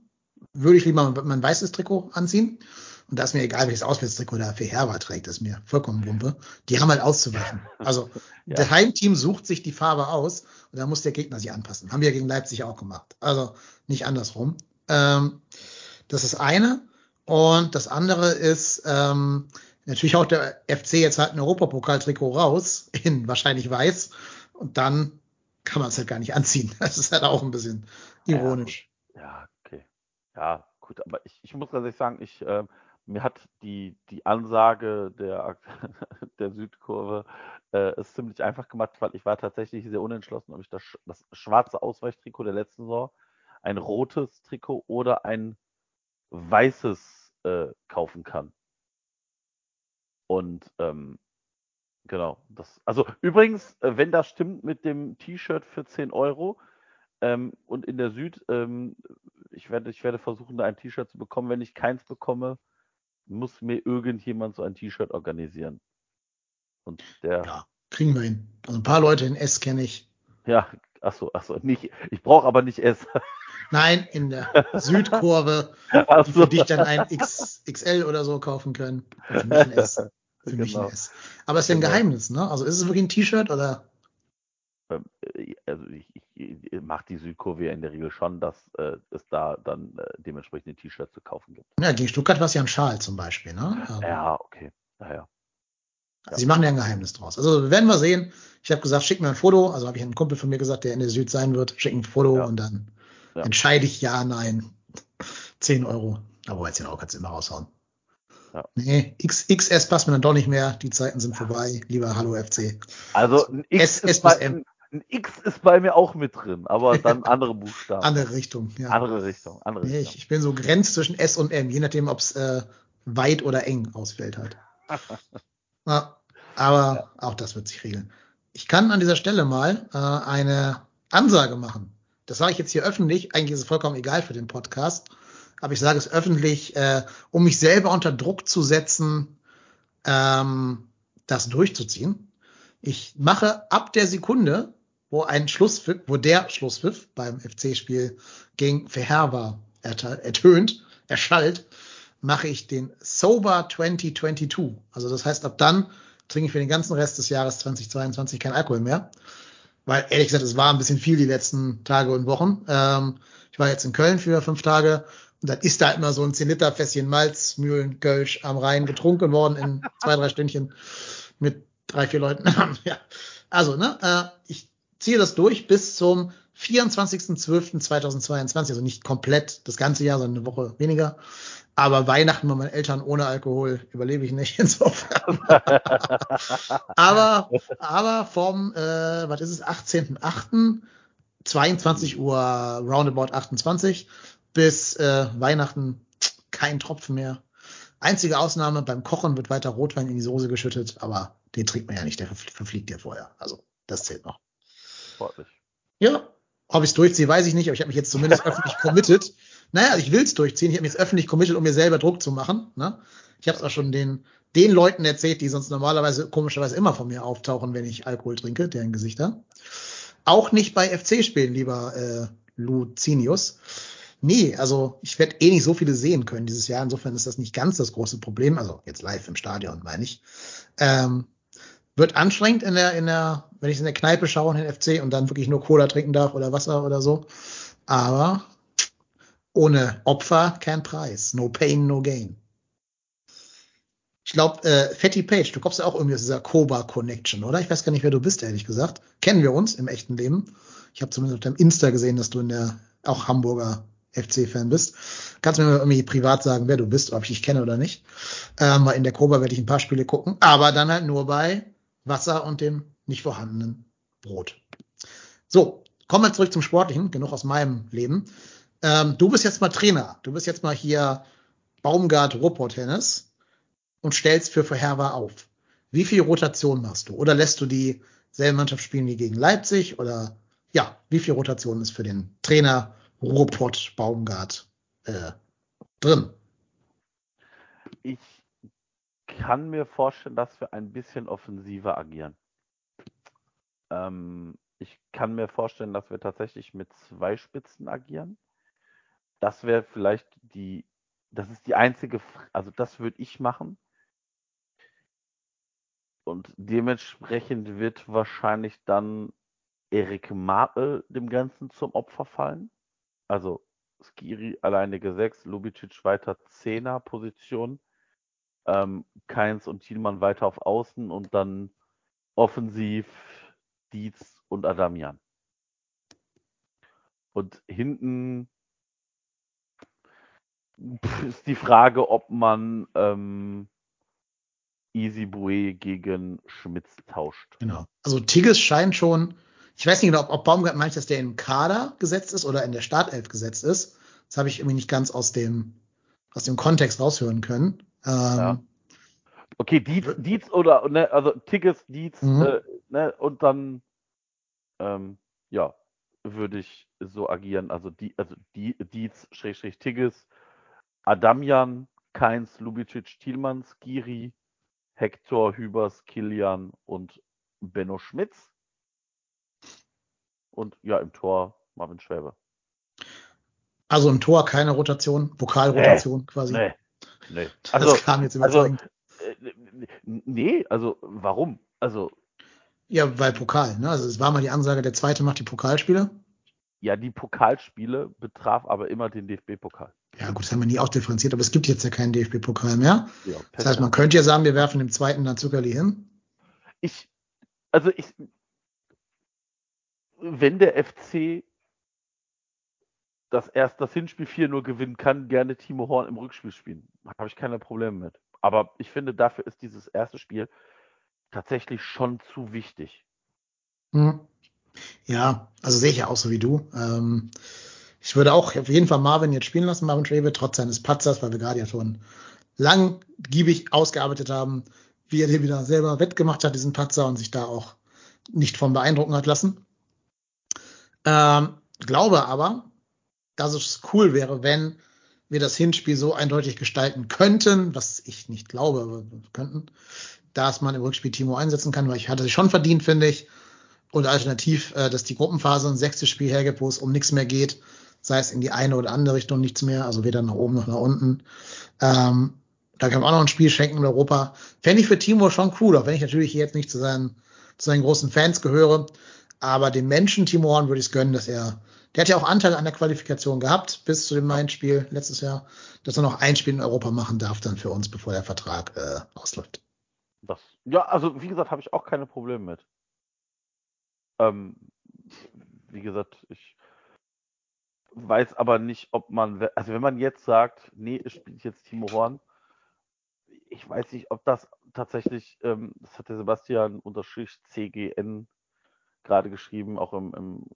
Speaker 1: Würde ich lieber mein weißes Trikot anziehen. Und da ist mir egal, welches Auswärtstrikot der für Herber trägt, das ist mir vollkommen Wumpe. Die haben halt auszuweichen. Also
Speaker 2: Ja.
Speaker 1: das Heimteam sucht sich die Farbe aus und da muss der Gegner sich anpassen. Haben wir gegen Leipzig auch gemacht. Also nicht andersrum. Ähm, das ist eine. Und das andere ist, ähm, natürlich haut der FC jetzt halt ein Europapokaltrikot raus, in wahrscheinlich weiß. Und dann kann man es halt gar nicht anziehen. Das ist halt auch ein bisschen ironisch.
Speaker 2: Ja, okay. Ja, gut, aber ich, ich muss ehrlich sagen, ich, äh, mir hat die, die Ansage der, der Südkurve äh, es ziemlich einfach gemacht, weil ich war tatsächlich sehr unentschlossen, ob ich das, das schwarze Ausweichtrikot der letzten Saison, ein rotes Trikot oder ein weißes äh, kaufen kann. Und ähm, genau, das, also übrigens, äh, wenn das stimmt mit dem T-Shirt für 10 Euro, ähm, und in der Süd, ähm, ich werde, ich werde versuchen, da ein T-Shirt zu bekommen. Wenn ich keins bekomme, muss mir irgendjemand so ein T-Shirt organisieren. Und der.
Speaker 1: Ja, kriegen wir hin. Also ein paar Leute in S kenne ich.
Speaker 2: Ja, achso, achso, nicht. Ich brauche aber nicht S.
Speaker 1: Nein, in der Südkurve, die für dich dann ein X, XL oder so kaufen können. Für mich ein S. Für genau. mich ein genau. S. Aber es ist ja ein genau. Geheimnis, ne? Also ist es wirklich ein T-Shirt oder?
Speaker 2: Ähm, äh, also ich, ich mache die Südkurve in der Regel schon, dass äh, es da dann äh, dementsprechend ein T-Shirt zu kaufen gibt.
Speaker 1: Ja, gegen Stuttgart war es ja ein Schal zum Beispiel, ne?
Speaker 2: Ja, okay. Naja. Ja.
Speaker 1: Also sie machen ja ein Geheimnis draus. Also werden wir sehen. Ich habe gesagt, schick mir ein Foto. Also habe ich einen Kumpel von mir gesagt, der in der Süd sein wird. Schick ein Foto ja. und dann ja. entscheide ich ja, nein. 10 Euro. Aber jetzt 10 Euro kannst du immer raushauen. Ja. Nee, X, XS passt mir dann doch nicht mehr. Die Zeiten sind vorbei. Lieber Hallo FC.
Speaker 2: Also ein X, S, S bis M. Ein X ist bei mir auch mit drin, aber dann andere Buchstaben.
Speaker 1: andere Richtung, ja.
Speaker 2: Andere Richtung. Andere
Speaker 1: Richtung. Ich, ich, bin so grenzt zwischen S und M, je nachdem, ob es äh, weit oder eng ausfällt halt. ja, aber ja. auch das wird sich regeln. Ich kann an dieser Stelle mal äh, eine Ansage machen. Das sage ich jetzt hier öffentlich. Eigentlich ist es vollkommen egal für den Podcast. Aber ich sage es öffentlich, äh, um mich selber unter Druck zu setzen, ähm, das durchzuziehen. Ich mache ab der Sekunde, wo ein Schlusspfiff, wo der Schlusspfiff beim FC-Spiel gegen Verherber ertönt, erschallt, mache ich den Sober 2022. Also das heißt, ab dann trinke ich für den ganzen Rest des Jahres 2022 kein Alkohol mehr. Weil ehrlich gesagt, es war ein bisschen viel die letzten Tage und Wochen. Ähm, ich war jetzt in Köln für fünf Tage und dann ist da immer so ein 10 Liter Fässchen Malz, Mühlen, Kölsch am Rhein getrunken worden in zwei, drei Stündchen mit drei, vier Leuten. ja. Also, ne, äh, ich ziehe das durch bis zum 24.12.2022, also nicht komplett das ganze Jahr, sondern eine Woche weniger. Aber Weihnachten bei meinen Eltern ohne Alkohol überlebe ich nicht, insofern. aber, aber vom, äh, was ist es, 18.8., 22 Uhr roundabout 28 bis äh, Weihnachten kein Tropfen mehr. Einzige Ausnahme, beim Kochen wird weiter Rotwein in die Soße geschüttet, aber den trinkt man ja nicht, der verfliegt ja vorher. Also, das zählt noch. Sportlich. Ja, ob ich es durchziehe, weiß ich nicht, aber ich habe mich jetzt zumindest öffentlich committed. Naja, ich will es durchziehen. Ich habe mich jetzt öffentlich committed, um mir selber Druck zu machen. Ne? Ich habe es auch schon den, den Leuten erzählt, die sonst normalerweise komischerweise immer von mir auftauchen, wenn ich Alkohol trinke, deren Gesichter. Auch nicht bei FC-Spielen, lieber äh, Lucinius. Nee, also ich werde eh nicht so viele sehen können dieses Jahr. Insofern ist das nicht ganz das große Problem. Also jetzt live im Stadion, meine ich. Ähm, wird anstrengend in der, in der, wenn ich in der Kneipe schaue in den FC und dann wirklich nur Cola trinken darf oder Wasser oder so. Aber ohne Opfer kein Preis. No pain, no gain. Ich glaube, äh, Fatty Page, du kommst ja auch irgendwie aus dieser Koba Connection, oder? Ich weiß gar nicht, wer du bist, ehrlich gesagt. Kennen wir uns im echten Leben? Ich habe zumindest auf deinem Insta gesehen, dass du in der auch Hamburger FC-Fan bist. Kannst du mir irgendwie privat sagen, wer du bist, ob ich dich kenne oder nicht. Ähm, in der Koba werde ich ein paar Spiele gucken, aber dann halt nur bei Wasser und dem nicht vorhandenen Brot. So, kommen wir zurück zum Sportlichen, genug aus meinem Leben. Ähm, du bist jetzt mal Trainer. Du bist jetzt mal hier Baumgart Ruhrpott-Tennis und stellst für Verherber auf. Wie viel Rotation machst du? Oder lässt du die selbe Mannschaft spielen wie gegen Leipzig? Oder ja, wie viel Rotation ist für den Trainer Ruhrpott Baumgart äh, drin?
Speaker 2: Ich kann mir vorstellen, dass wir ein bisschen offensiver agieren. Ähm, ich kann mir vorstellen, dass wir tatsächlich mit zwei Spitzen agieren das wäre vielleicht die, das ist die einzige, also das würde ich machen. Und dementsprechend wird wahrscheinlich dann Erik Martel dem Ganzen zum Opfer fallen. Also Skiri alleinige 6, Lubicic weiter 10er Position, ähm, Keins und Thielmann weiter auf Außen und dann offensiv Dietz und Adamian. Und hinten ist die Frage, ob man ähm, Easy Bue gegen Schmitz tauscht.
Speaker 1: Genau. Also Tigges scheint schon, ich weiß nicht genau, ob, ob Baumgart meint, dass der im Kader gesetzt ist oder in der Startelf gesetzt ist. Das habe ich irgendwie nicht ganz aus dem, aus dem Kontext raushören können. Ähm, ja.
Speaker 2: Okay, Dietz, Dietz oder, ne, also Tigges, Dietz, mhm. äh, ne, und dann, ähm, ja, würde ich so agieren. Also, die, also die, Dietz, Schrägstrich, Tigges, Adamian, Keins, Lubicic, Thielmanns, Giri, Hector, Hübers, Kilian und Benno Schmitz. Und ja, im Tor Marvin Schwäbe.
Speaker 1: Also im Tor keine Rotation, Pokalrotation nee, quasi. Nee,
Speaker 2: nee.
Speaker 1: Also, das kam jetzt überzeugend.
Speaker 2: Also, nee, also warum? Also.
Speaker 1: Ja, weil Pokal, ne? Also es war mal die Ansage, der zweite macht die Pokalspiele.
Speaker 2: Ja, die Pokalspiele betraf aber immer den DFB-Pokal.
Speaker 1: Ja, gut, das haben wir nie ausdifferenziert, aber es gibt jetzt ja keinen DFB-Pokal mehr. Ja, das heißt, man könnte ja sagen, wir werfen dem zweiten dann Zuckerli hin.
Speaker 2: Ich, also ich, wenn der FC das erst das Hinspiel 4-0 gewinnen kann, gerne Timo Horn im Rückspiel spielen. Habe ich keine Probleme mit. Aber ich finde, dafür ist dieses erste Spiel tatsächlich schon zu wichtig.
Speaker 1: Hm. Ja, also sehe ich ja auch so wie du. Ähm, ich würde auch auf jeden Fall Marvin jetzt spielen lassen, Marvin Treve, trotz seines Patzers, weil wir gerade ja schon langgiebig ausgearbeitet haben, wie er den wieder selber wettgemacht hat, diesen Patzer, und sich da auch nicht von beeindrucken hat lassen. Ähm, glaube aber, dass es cool wäre, wenn wir das Hinspiel so eindeutig gestalten könnten, was ich nicht glaube, aber könnten, dass man im Rückspiel Timo einsetzen kann, weil ich hatte sich schon verdient, finde ich. Und alternativ, äh, dass die Gruppenphase ein sechstes Spiel hergibt, wo es um nichts mehr geht, sei es in die eine oder andere Richtung nichts mehr, also weder nach oben noch nach unten. Ähm, da kann man auch noch ein Spiel schenken in Europa. Fände ich für Timo schon cool, auch wenn ich natürlich jetzt nicht zu seinen, zu seinen großen Fans gehöre. Aber dem Menschen Timo Horn würde ich es gönnen, dass er der hat ja auch Anteil an der Qualifikation gehabt bis zu dem Main-Spiel letztes Jahr, dass er noch ein Spiel in Europa machen darf dann für uns, bevor der Vertrag äh, ausläuft.
Speaker 2: Das, ja, also wie gesagt, habe ich auch keine Probleme mit. Ähm, wie gesagt, ich weiß aber nicht, ob man, also wenn man jetzt sagt, nee, es spielt jetzt Timo Horn, ich weiß nicht, ob das tatsächlich, ähm, das hat der Sebastian unterstrich CGN gerade geschrieben, auch im, im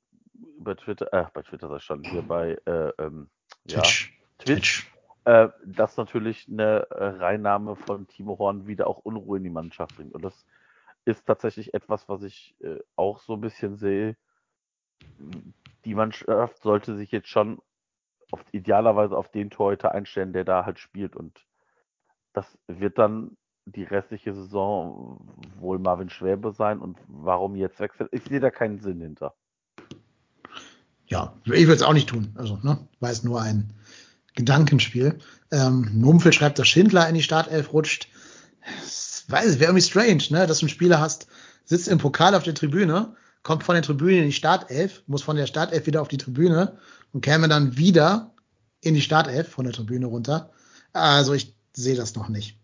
Speaker 2: bei Twitter, äh, bei Twitter sei schon, hier bei äh, ähm, Twitch, ja, Twitch, Äh, dass natürlich eine äh, Reinnahme von Timo Horn wieder auch Unruhe in die Mannschaft bringt. Und das ist tatsächlich etwas, was ich äh, auch so ein bisschen sehe. Die Mannschaft sollte sich jetzt schon auf, idealerweise auf den Torhüter einstellen, der da halt spielt. Und das wird dann die restliche Saison wohl Marvin Schwäbe sein. Und warum jetzt wechseln? Ich sehe da keinen Sinn hinter
Speaker 1: ja, ich würde es auch nicht tun. Also, ne, es nur ein Gedankenspiel. Ähm, Mumpfel schreibt, dass Schindler in die Startelf rutscht. Das weiß, wäre irgendwie strange, ne, dass du einen Spieler hast, sitzt im Pokal auf der Tribüne, kommt von der Tribüne in die Startelf, muss von der Startelf wieder auf die Tribüne und käme dann wieder in die Startelf von der Tribüne runter. Also ich sehe das noch nicht.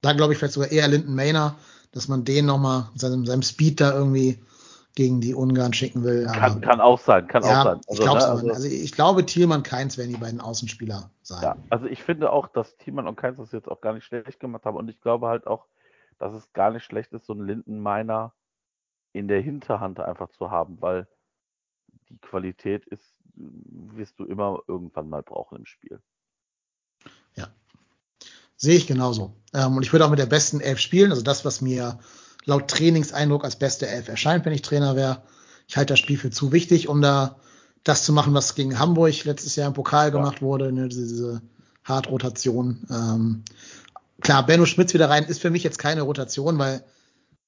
Speaker 1: Da glaube ich vielleicht sogar eher Linden Maynard, dass man den nochmal, seinem, seinem Speed da irgendwie gegen die Ungarn schicken will.
Speaker 2: kann, kann auch sein, kann ja, auch sein.
Speaker 1: Also, ich, ne, also, also, ich glaube, Thielmann Keins werden die beiden Außenspieler sein.
Speaker 2: Ja, also ich finde auch, dass Thielmann und Keins das jetzt auch gar nicht schlecht gemacht haben und ich glaube halt auch, dass es gar nicht schlecht ist, so einen Lindenmeiner in der Hinterhand einfach zu haben, weil die Qualität ist, wirst du immer irgendwann mal brauchen im Spiel.
Speaker 1: Ja. Sehe ich genauso. Ähm, und ich würde auch mit der besten Elf spielen, also das, was mir laut Trainingseindruck als beste Elf erscheint, wenn ich Trainer wäre. Ich halte das Spiel für zu wichtig, um da das zu machen, was gegen Hamburg letztes Jahr im Pokal gemacht ja. wurde, ne, diese, diese Hartrotation. Ähm, klar, Benno Schmitz wieder rein ist für mich jetzt keine Rotation, weil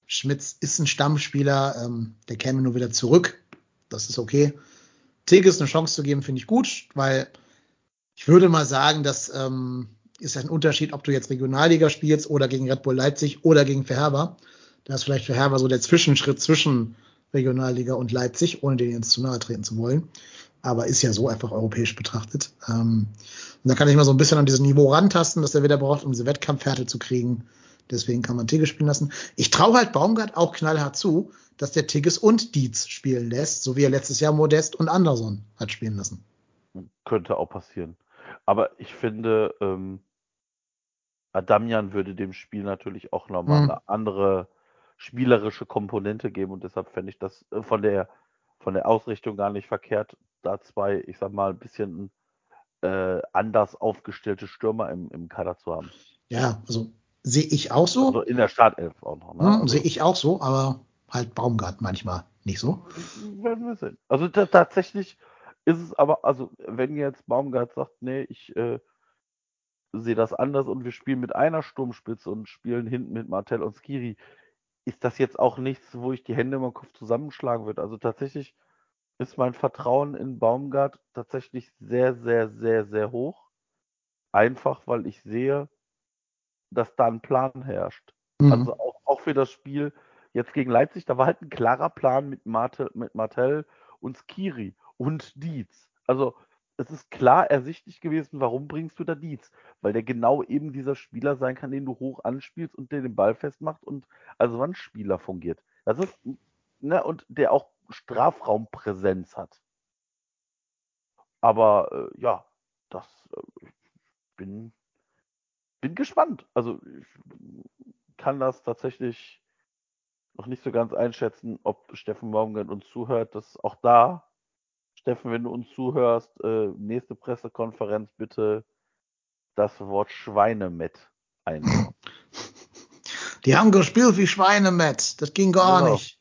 Speaker 1: Schmitz ist ein Stammspieler, ähm, der käme nur wieder zurück. Das ist okay. Tigges eine Chance zu geben, finde ich gut, weil ich würde mal sagen, dass ähm, ist ein Unterschied, ob du jetzt Regionalliga spielst oder gegen Red Bull Leipzig oder gegen Verherber. Da ist vielleicht für Herber so der Zwischenschritt zwischen Regionalliga und Leipzig, ohne denen jetzt zu nahe treten zu wollen. Aber ist ja so einfach europäisch betrachtet. Ähm, und da kann ich mal so ein bisschen an dieses Niveau rantasten, dass er wieder braucht, um diese Wettkampfhärte zu kriegen. Deswegen kann man Tigges spielen lassen. Ich traue halt Baumgart auch knallhart zu, dass der Tigges und Dietz spielen lässt, so wie er letztes Jahr Modest und Anderson hat spielen lassen.
Speaker 2: Könnte auch passieren. Aber ich finde, ähm, Adamian würde dem Spiel natürlich auch nochmal hm. eine andere spielerische Komponente geben und deshalb fände ich das äh, von der von der Ausrichtung gar nicht verkehrt, da zwei, ich sag mal, ein bisschen äh, anders aufgestellte Stürmer im, im Kader zu haben.
Speaker 1: Ja, also sehe ich auch so. Also
Speaker 2: in der Startelf auch noch.
Speaker 1: Ne? Ja, also, sehe ich auch so, aber halt Baumgart manchmal nicht so.
Speaker 2: Werden wir sehen. Also tatsächlich ist es aber, also wenn jetzt Baumgart sagt, nee, ich äh, sehe das anders und wir spielen mit einer Sturmspitze und spielen hinten mit Martell und Skiri, ist das jetzt auch nichts, wo ich die Hände im Kopf zusammenschlagen würde. Also tatsächlich ist mein Vertrauen in Baumgart tatsächlich sehr, sehr, sehr, sehr hoch. Einfach, weil ich sehe, dass da ein Plan herrscht. Mhm. Also auch, auch für das Spiel jetzt gegen Leipzig, da war halt ein klarer Plan mit, Martel, mit Martell und Skiri und Dietz. Also es ist klar ersichtlich gewesen, warum bringst du da Dietz? Weil der genau eben dieser Spieler sein kann, den du hoch anspielst und der den Ball festmacht und als Wandspieler fungiert. Das ist, ne, und der auch Strafraumpräsenz hat. Aber äh, ja, das äh, bin, bin gespannt. Also ich kann das tatsächlich noch nicht so ganz einschätzen, ob Steffen Baumgart uns zuhört. Das auch da, Steffen, wenn du uns zuhörst, äh, nächste Pressekonferenz bitte das Wort Schweinemett einbauen.
Speaker 1: Die haben gespielt wie Schweinemett. Das ging gar genau. nicht.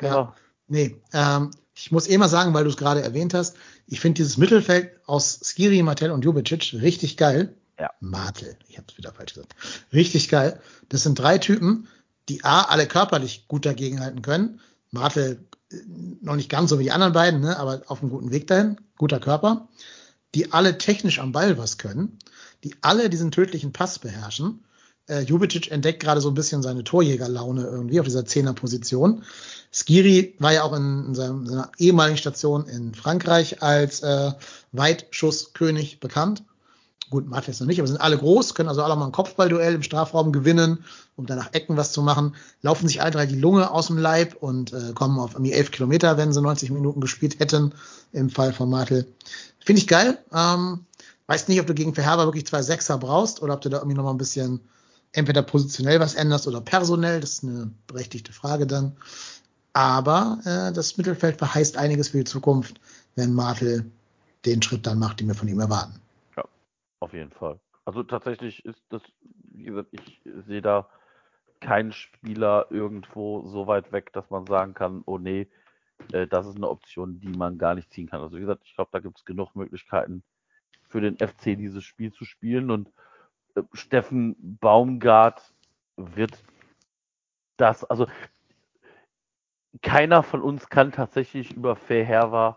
Speaker 1: Ja. Genau. Nee, ähm, ich muss eh mal sagen, weil du es gerade erwähnt hast, ich finde dieses Mittelfeld aus Skiri, Martel und Jubicic richtig geil.
Speaker 2: Ja.
Speaker 1: Martel, ich habe es wieder falsch gesagt. Richtig geil. Das sind drei Typen, die A, alle körperlich gut dagegenhalten können. Martel noch nicht ganz so wie die anderen beiden, ne, aber auf einem guten Weg dahin, guter Körper. Die alle technisch am Ball was können, die alle diesen tödlichen Pass beherrschen. Äh, Jubicic entdeckt gerade so ein bisschen seine Torjägerlaune irgendwie auf dieser Zehnerposition. Skiri war ja auch in, in seinem, seiner ehemaligen Station in Frankreich als äh, Weitschusskönig bekannt. Gut, Matthias noch nicht, aber sind alle groß, können also alle mal ein Kopfballduell im Strafraum gewinnen, um danach Ecken was zu machen, laufen sich alle drei die Lunge aus dem Leib und äh, kommen auf irgendwie elf Kilometer, wenn sie 90 Minuten gespielt hätten, im Fall von Martel. Finde ich geil. Ähm, weiß nicht, ob du gegen Verherber wirklich zwei Sechser brauchst oder ob du da irgendwie nochmal ein bisschen entweder positionell was änderst oder personell. Das ist eine berechtigte Frage dann. Aber äh, das Mittelfeld verheißt einiges für die Zukunft, wenn Martel den Schritt dann macht, den wir von ihm erwarten.
Speaker 2: Auf jeden Fall. Also tatsächlich ist das, wie gesagt, ich sehe da keinen Spieler irgendwo so weit weg, dass man sagen kann, oh nee, äh, das ist eine Option, die man gar nicht ziehen kann. Also wie gesagt, ich glaube, da gibt es genug Möglichkeiten für den FC dieses Spiel zu spielen und äh, Steffen Baumgart wird das, also keiner von uns kann tatsächlich über Fair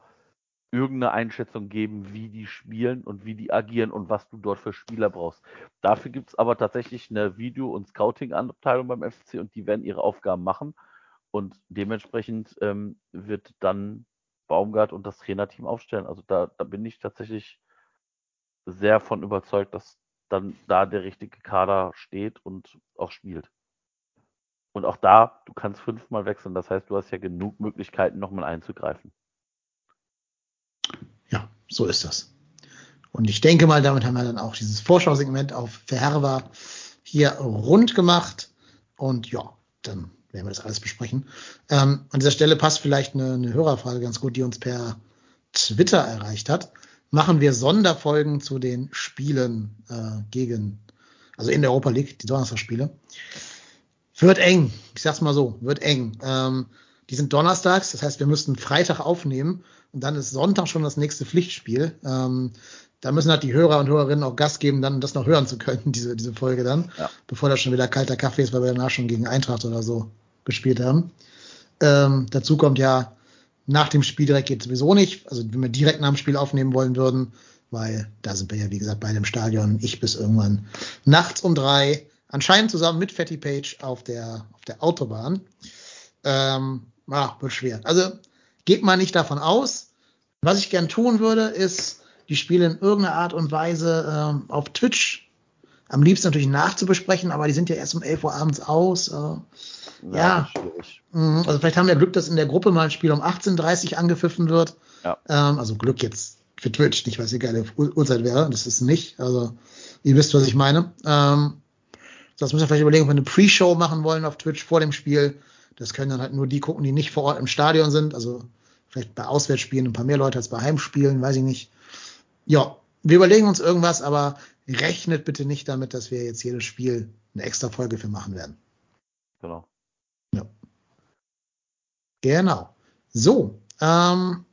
Speaker 2: irgendeine Einschätzung geben, wie die spielen und wie die agieren und was du dort für Spieler brauchst. Dafür gibt es aber tatsächlich eine Video- und Scouting-Abteilung beim FC und die werden ihre Aufgaben machen. Und dementsprechend ähm, wird dann Baumgart und das Trainerteam aufstellen. Also da, da bin ich tatsächlich sehr von überzeugt, dass dann da der richtige Kader steht und auch spielt. Und auch da, du kannst fünfmal wechseln. Das heißt, du hast ja genug Möglichkeiten, nochmal einzugreifen.
Speaker 1: So ist das. Und ich denke mal, damit haben wir dann auch dieses Vorschausegment auf Verherber hier rund gemacht. Und ja, dann werden wir das alles besprechen. Ähm, an dieser Stelle passt vielleicht eine, eine Hörerfrage ganz gut, die uns per Twitter erreicht hat. Machen wir Sonderfolgen zu den Spielen äh, gegen, also in der Europa League, die Donnerstagsspiele. Wird eng, ich sag's mal so, wird eng. Ähm, die sind donnerstags, das heißt, wir müssten Freitag aufnehmen und dann ist Sonntag schon das nächste Pflichtspiel. Ähm, da müssen halt die Hörer und Hörerinnen auch Gas geben, dann das noch hören zu können, diese, diese Folge dann, ja. bevor das schon wieder kalter Kaffee ist, weil wir danach schon gegen Eintracht oder so gespielt haben. Ähm, dazu kommt ja, nach dem Spiel direkt geht sowieso nicht. Also wenn wir direkt nach dem Spiel aufnehmen wollen würden, weil da sind wir ja, wie gesagt, bei dem Stadion. Ich bis irgendwann nachts um drei, anscheinend zusammen mit Fatty Page auf der, auf der Autobahn. Ähm, ah, wird schwer. Also geht mal nicht davon aus. Was ich gern tun würde, ist die Spiele in irgendeiner Art und Weise ähm, auf Twitch am liebsten natürlich nachzubesprechen, aber die sind ja erst um 11 Uhr abends aus. Äh, ja, ja. Mhm, also vielleicht haben wir Glück, dass in der Gruppe mal ein Spiel um 18.30 Uhr angepfiffen wird. Ja. Ähm, also Glück jetzt für Twitch, nicht es eine geile Uhrzeit wäre. Das ist nicht. Also ihr wisst, was ich meine. Ähm, das müssen wir vielleicht überlegen, ob wir eine Pre-Show machen wollen auf Twitch vor dem Spiel. Das können dann halt nur die gucken, die nicht vor Ort im Stadion sind. Also vielleicht bei Auswärtsspielen ein paar mehr Leute als bei Heimspielen, weiß ich nicht. Ja, wir überlegen uns irgendwas, aber rechnet bitte nicht damit, dass wir jetzt jedes Spiel eine extra Folge für machen werden.
Speaker 2: Genau.
Speaker 1: Ja. Genau. So, ähm,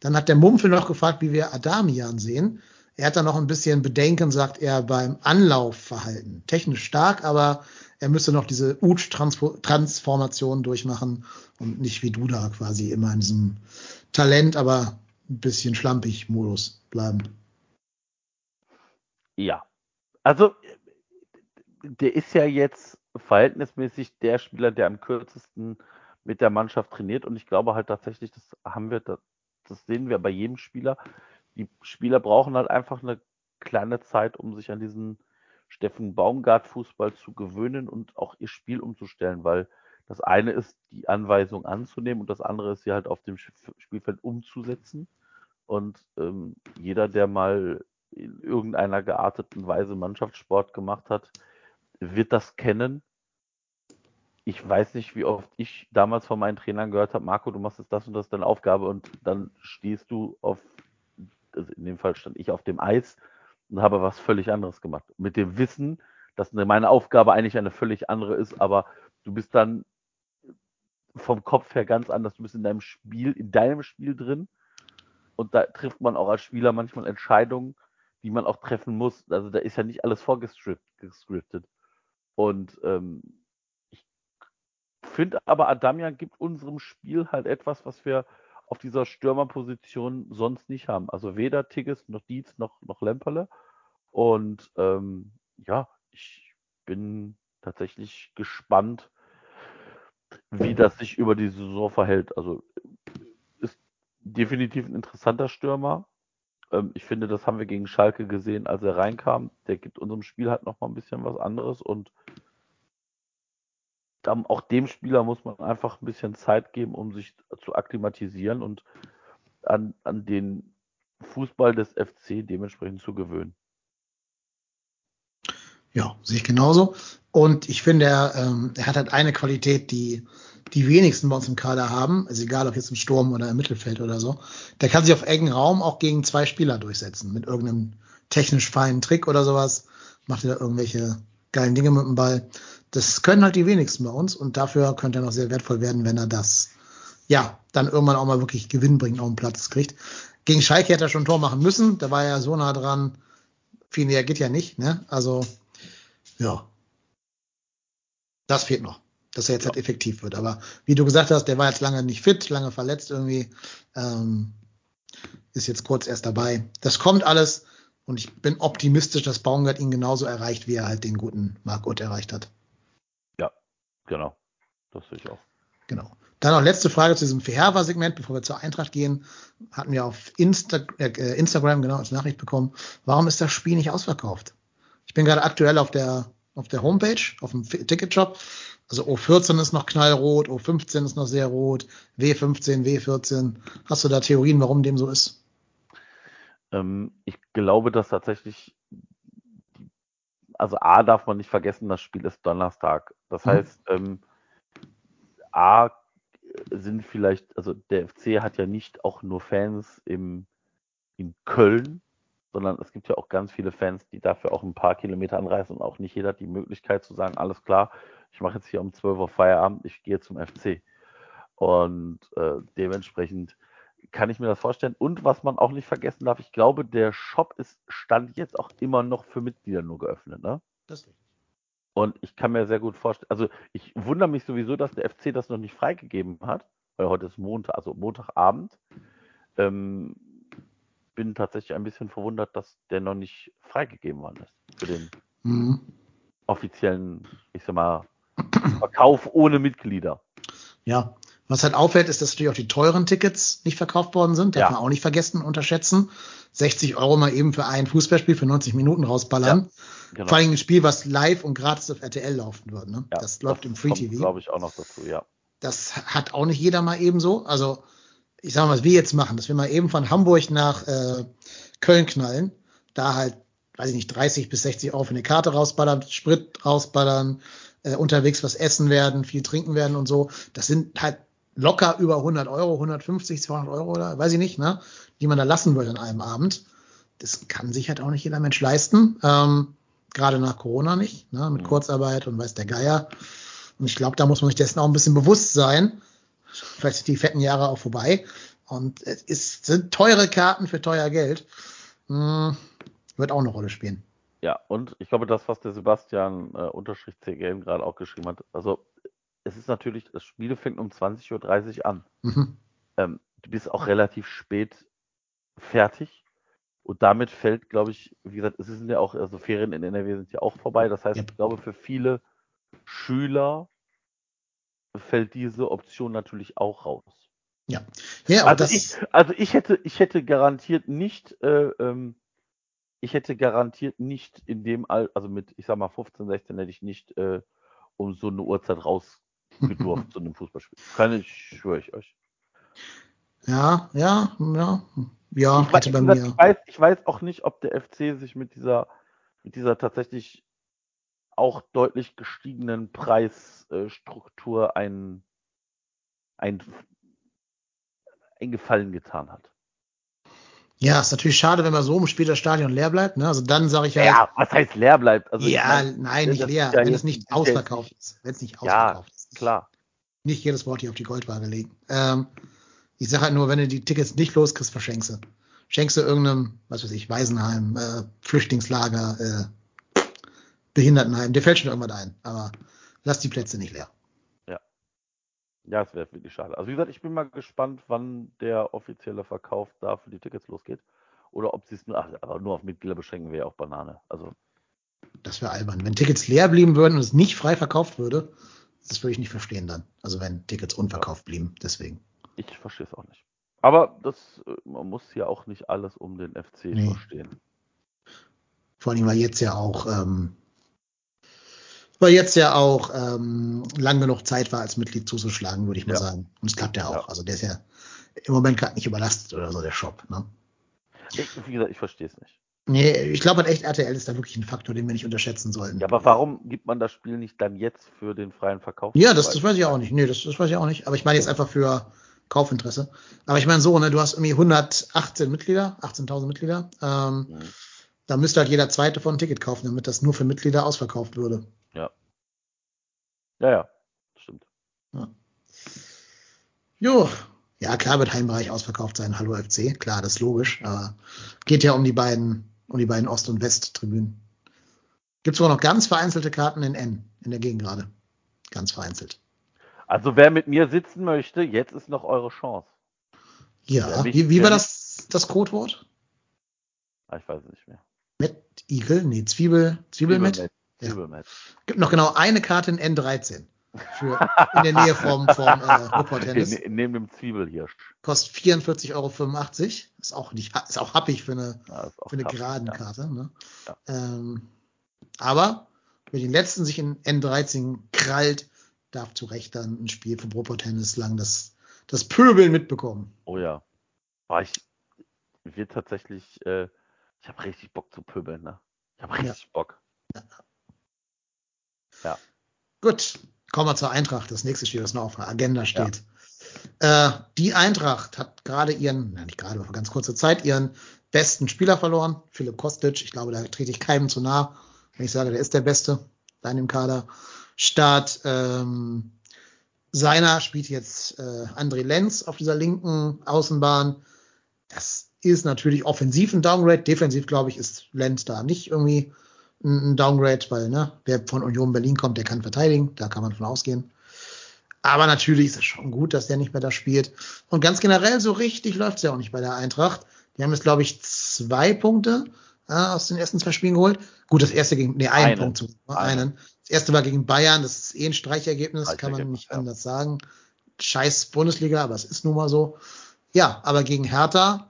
Speaker 1: dann hat der Mumpel noch gefragt, wie wir Adamian sehen. Er hat da noch ein bisschen Bedenken, sagt er, beim Anlaufverhalten. Technisch stark, aber er müsste noch diese Utsch-Transformation durchmachen und nicht wie du da quasi immer in diesem Talent, aber ein bisschen schlampig Modus bleiben.
Speaker 2: Ja. Also, der ist ja jetzt verhältnismäßig der Spieler, der am kürzesten mit der Mannschaft trainiert. Und ich glaube halt tatsächlich, das haben wir, das, das sehen wir bei jedem Spieler. Die Spieler brauchen halt einfach eine kleine Zeit, um sich an diesen Steffen Baumgart Fußball zu gewöhnen und auch ihr Spiel umzustellen, weil das eine ist, die Anweisung anzunehmen und das andere ist, sie halt auf dem Spielfeld umzusetzen. Und ähm, jeder, der mal in irgendeiner gearteten Weise Mannschaftssport gemacht hat, wird das kennen. Ich weiß nicht, wie oft ich damals von meinen Trainern gehört habe, Marco, du machst jetzt das und das deine Aufgabe und dann stehst du auf, also in dem Fall stand ich auf dem Eis und habe was völlig anderes gemacht. Mit dem Wissen, dass meine Aufgabe eigentlich eine völlig andere ist, aber du bist dann vom Kopf her ganz anders. Du bist in deinem Spiel, in deinem Spiel drin und da trifft man auch als Spieler manchmal Entscheidungen, die man auch treffen muss. Also da ist ja nicht alles vorgescriptet. Und ähm, ich finde aber, Adamian gibt unserem Spiel halt etwas, was wir auf dieser Stürmerposition sonst nicht haben. Also weder Tigges noch Dietz noch, noch Lemperle. Und ähm, ja, ich bin tatsächlich gespannt, wie das sich über die Saison verhält. Also ist definitiv ein interessanter Stürmer. Ähm, ich finde, das haben wir gegen Schalke gesehen, als er reinkam. Der gibt unserem Spiel halt noch mal ein bisschen was anderes und auch dem Spieler muss man einfach ein bisschen Zeit geben, um sich zu akklimatisieren und an, an den Fußball des FC dementsprechend zu gewöhnen.
Speaker 1: Ja, sehe ich genauso. Und ich finde, er, ähm, er hat halt eine Qualität, die die wenigsten bei uns im Kader haben, also egal ob jetzt im Sturm oder im Mittelfeld oder so, der kann sich auf engen Raum auch gegen zwei Spieler durchsetzen. Mit irgendeinem technisch feinen Trick oder sowas. Macht er da irgendwelche geilen Dinge mit dem Ball. Das können halt die wenigsten bei uns und dafür könnte er noch sehr wertvoll werden, wenn er das, ja, dann irgendwann auch mal wirklich Gewinn bringt, auf den Platz kriegt. Gegen Schalke hätte er schon ein Tor machen müssen, da war er ja so nah dran. Viel näher geht ja nicht, ne? Also, ja. Das fehlt noch dass er jetzt halt effektiv wird. Aber wie du gesagt hast, der war jetzt lange nicht fit, lange verletzt irgendwie, ähm, ist jetzt kurz erst dabei. Das kommt alles und ich bin optimistisch, dass Baumgart ihn genauso erreicht, wie er halt den guten Marc Uth erreicht hat.
Speaker 2: Genau. Das sehe ich auch.
Speaker 1: Genau. Dann noch letzte Frage zu diesem Verherber-Segment, bevor wir zur Eintracht gehen. Hatten wir auf Insta äh, Instagram genau als Nachricht bekommen. Warum ist das Spiel nicht ausverkauft? Ich bin gerade aktuell auf der auf der Homepage, auf dem Ticketshop also O14 ist noch knallrot, O15 ist noch sehr rot, W15, W14. Hast du da Theorien, warum dem so ist?
Speaker 2: Ähm, ich glaube, dass tatsächlich, also A darf man nicht vergessen, das Spiel ist Donnerstag. Das mhm. heißt, ähm, A sind vielleicht, also der FC hat ja nicht auch nur Fans im, in Köln, sondern es gibt ja auch ganz viele Fans, die dafür auch ein paar Kilometer anreisen und auch nicht jeder hat die Möglichkeit zu sagen, alles klar, ich mache jetzt hier um 12 Uhr Feierabend, ich gehe zum FC. Und äh, dementsprechend kann ich mir das vorstellen. Und was man auch nicht vergessen darf, ich glaube, der Shop ist stand jetzt auch immer noch für Mitglieder nur geöffnet, ne? Das ist und ich kann mir sehr gut vorstellen, also ich wundere mich sowieso, dass der FC das noch nicht freigegeben hat, weil heute ist Montag, also Montagabend. Ähm, bin tatsächlich ein bisschen verwundert, dass der noch nicht freigegeben worden ist für den mhm. offiziellen, ich sag mal, Verkauf ohne Mitglieder.
Speaker 1: Ja, was halt auffällt, ist, dass natürlich auch die teuren Tickets nicht verkauft worden sind. Darf ja. man auch nicht vergessen, unterschätzen. 60 Euro mal eben für ein Fußballspiel für 90 Minuten rausballern. Ja, genau. Vor allem ein Spiel, was live und gratis auf RTL laufen wird. Ne? Ja, das läuft das im Free TV.
Speaker 2: glaube ich auch noch dazu, ja.
Speaker 1: Das hat auch nicht jeder mal eben so. Also ich sag mal, was wir jetzt machen, dass wir mal eben von Hamburg nach äh, Köln knallen, da halt, weiß ich nicht, 30 bis 60 Euro für eine Karte rausballern, Sprit rausballern, äh, unterwegs was essen werden, viel trinken werden und so. Das sind halt locker über 100 Euro, 150, 200 Euro oder weiß ich nicht, ne, die man da lassen würde an einem Abend. Das kann sich halt auch nicht jeder Mensch leisten. Ähm, Gerade nach Corona nicht, ne, mit mhm. Kurzarbeit und weiß der Geier. Und ich glaube, da muss man sich dessen auch ein bisschen bewusst sein. Vielleicht sind die fetten Jahre auch vorbei. Und es ist, sind teure Karten für teuer Geld. Hm, wird auch eine Rolle spielen.
Speaker 2: Ja, und ich glaube, das, was der Sebastian äh, Unterstrich CGM gerade auch geschrieben hat, also es ist natürlich, das Spiel fängt um 20.30 Uhr an. Mhm. Ähm, du bist auch relativ spät fertig. Und damit fällt, glaube ich, wie gesagt, es sind ja auch, also Ferien in NRW sind ja auch vorbei. Das heißt, ja. ich glaube, für viele Schüler fällt diese Option natürlich auch raus.
Speaker 1: Ja.
Speaker 2: ja also, ich, also ich hätte, ich hätte garantiert nicht, äh, ähm, ich hätte garantiert nicht in dem All, also mit, ich sag mal, 15, 16 hätte ich nicht äh, um so eine Uhrzeit rausgedurft zu einem Fußballspiel. Kann ich, schwöre ich euch.
Speaker 1: Ja, ja, ja. Ja,
Speaker 2: ich, weiß, bei mir. Ich, weiß, ich weiß auch nicht, ob der FC sich mit dieser, mit dieser tatsächlich auch deutlich gestiegenen Preisstruktur ein, ein, ein Gefallen getan hat.
Speaker 1: Ja, ist natürlich schade, wenn man so im das Stadion leer bleibt. Ne? Also dann sage ich
Speaker 2: halt. Ja, was heißt leer bleibt?
Speaker 1: Also ja, meine, nein, nicht leer, ja wenn es nicht ausverkauft ist. Wenn es nicht ausverkauft
Speaker 2: ja, ist. Klar.
Speaker 1: Nicht jedes Wort hier auf die Goldwaage legen. Ähm, ich sage halt nur, wenn du die Tickets nicht loskriegst, verschenkst du. Schenkst du irgendeinem, was weiß ich, Waisenheim, äh, Flüchtlingslager, äh, Behindertenheim, dir fällt schon irgendwas ein. Aber lass die Plätze nicht leer.
Speaker 2: Ja. Ja, es wäre wirklich schade. Also wie gesagt, ich bin mal gespannt, wann der offizielle Verkauf da für die Tickets losgeht. Oder ob sie es nur, ach, aber nur auf Mitglieder beschränken, wäre ja auch Banane. Also.
Speaker 1: Das wäre albern. Wenn Tickets leer blieben würden und es nicht frei verkauft würde, das würde ich nicht verstehen dann. Also wenn Tickets unverkauft blieben, deswegen.
Speaker 2: Ich verstehe es auch nicht. Aber das, äh, man muss ja auch nicht alles um den FC nee. verstehen.
Speaker 1: Vor allem, weil jetzt ja auch, ähm, weil jetzt ja auch ähm, lang genug Zeit war, als Mitglied zuzuschlagen, würde ich mal ja. sagen. Und es klappt ja auch. Ja. Also der ist ja im Moment gerade nicht überlastet oder so, der Shop. Ne?
Speaker 2: Ich, wie gesagt, ich verstehe es nicht.
Speaker 1: Nee, ich glaube halt echt, RTL ist da wirklich ein Faktor, den wir nicht unterschätzen sollten.
Speaker 2: Ja, aber warum gibt man das Spiel nicht dann jetzt für den freien Verkauf?
Speaker 1: Ja, das, das weiß ich auch nicht. Nee, das, das weiß ich auch nicht. Aber ich meine jetzt einfach für, Kaufinteresse. Aber ich meine so, ne, du hast irgendwie 118 Mitglieder, 18.000 Mitglieder. Ähm, mhm. Da müsste halt jeder zweite von ein Ticket kaufen, damit das nur für Mitglieder ausverkauft würde.
Speaker 2: Ja. Ja, ja, stimmt.
Speaker 1: Ja. Jo, ja, klar wird Heimbereich ausverkauft sein, Hallo FC, klar, das ist logisch, aber geht ja um die beiden, um die beiden Ost- und Westtribünen. Gibt es wohl noch ganz vereinzelte Karten in N, in der Gegend gerade. Ganz vereinzelt.
Speaker 2: Also wer mit mir sitzen möchte, jetzt ist noch eure Chance.
Speaker 1: Ja, wie, wie war das, das Codewort?
Speaker 2: Ah, ich weiß es nicht mehr.
Speaker 1: Met Igel? Nee, Zwiebel, Zwiebel mit? Zwiebel ja. Gibt noch genau eine Karte in N13. Für, in der Nähe vom, vom äh,
Speaker 2: Tennis. Ne, neben dem Zwiebelhirsch.
Speaker 1: Kostet 44,85 Euro. Ist auch nicht, ist auch happig für eine, ja, für eine geraden ja. Karte. Ne? Ja. Ähm, aber wer den letzten sich in N13 krallt, darf zu Recht dann ein Spiel vom Roper Tennis lang das, das Pöbeln mitbekommen.
Speaker 2: Oh ja. War ich, wird tatsächlich, äh, ich habe richtig Bock zu pöbeln, ne? Ich habe richtig. Bock. Ja.
Speaker 1: Gut, kommen wir zur Eintracht. Das nächste Spiel, das noch auf der Agenda steht. Ja. Äh, die Eintracht hat gerade ihren, na nicht gerade, aber vor ganz kurzer Zeit, ihren besten Spieler verloren, Philipp Kostic. Ich glaube, da trete ich keinem zu nah, wenn ich sage, der ist der Beste da in dem Kader statt ähm, seiner spielt jetzt äh, André Lenz auf dieser linken Außenbahn. Das ist natürlich offensiv ein Downgrade. Defensiv, glaube ich, ist Lenz da nicht irgendwie ein Downgrade, weil ne, wer von Union Berlin kommt, der kann verteidigen. Da kann man von ausgehen. Aber natürlich ist es schon gut, dass der nicht mehr da spielt. Und ganz generell so richtig läuft es ja auch nicht bei der Eintracht. Die haben jetzt, glaube ich, zwei Punkte äh, aus den ersten zwei Spielen geholt. Gut, das erste gegen, nee, einen, einen. Punkt zu, einen. Das erste war gegen Bayern, das ist eh ein Streichergebnis, kann man nicht ja. anders sagen. Scheiß Bundesliga, aber es ist nun mal so. Ja, aber gegen Hertha,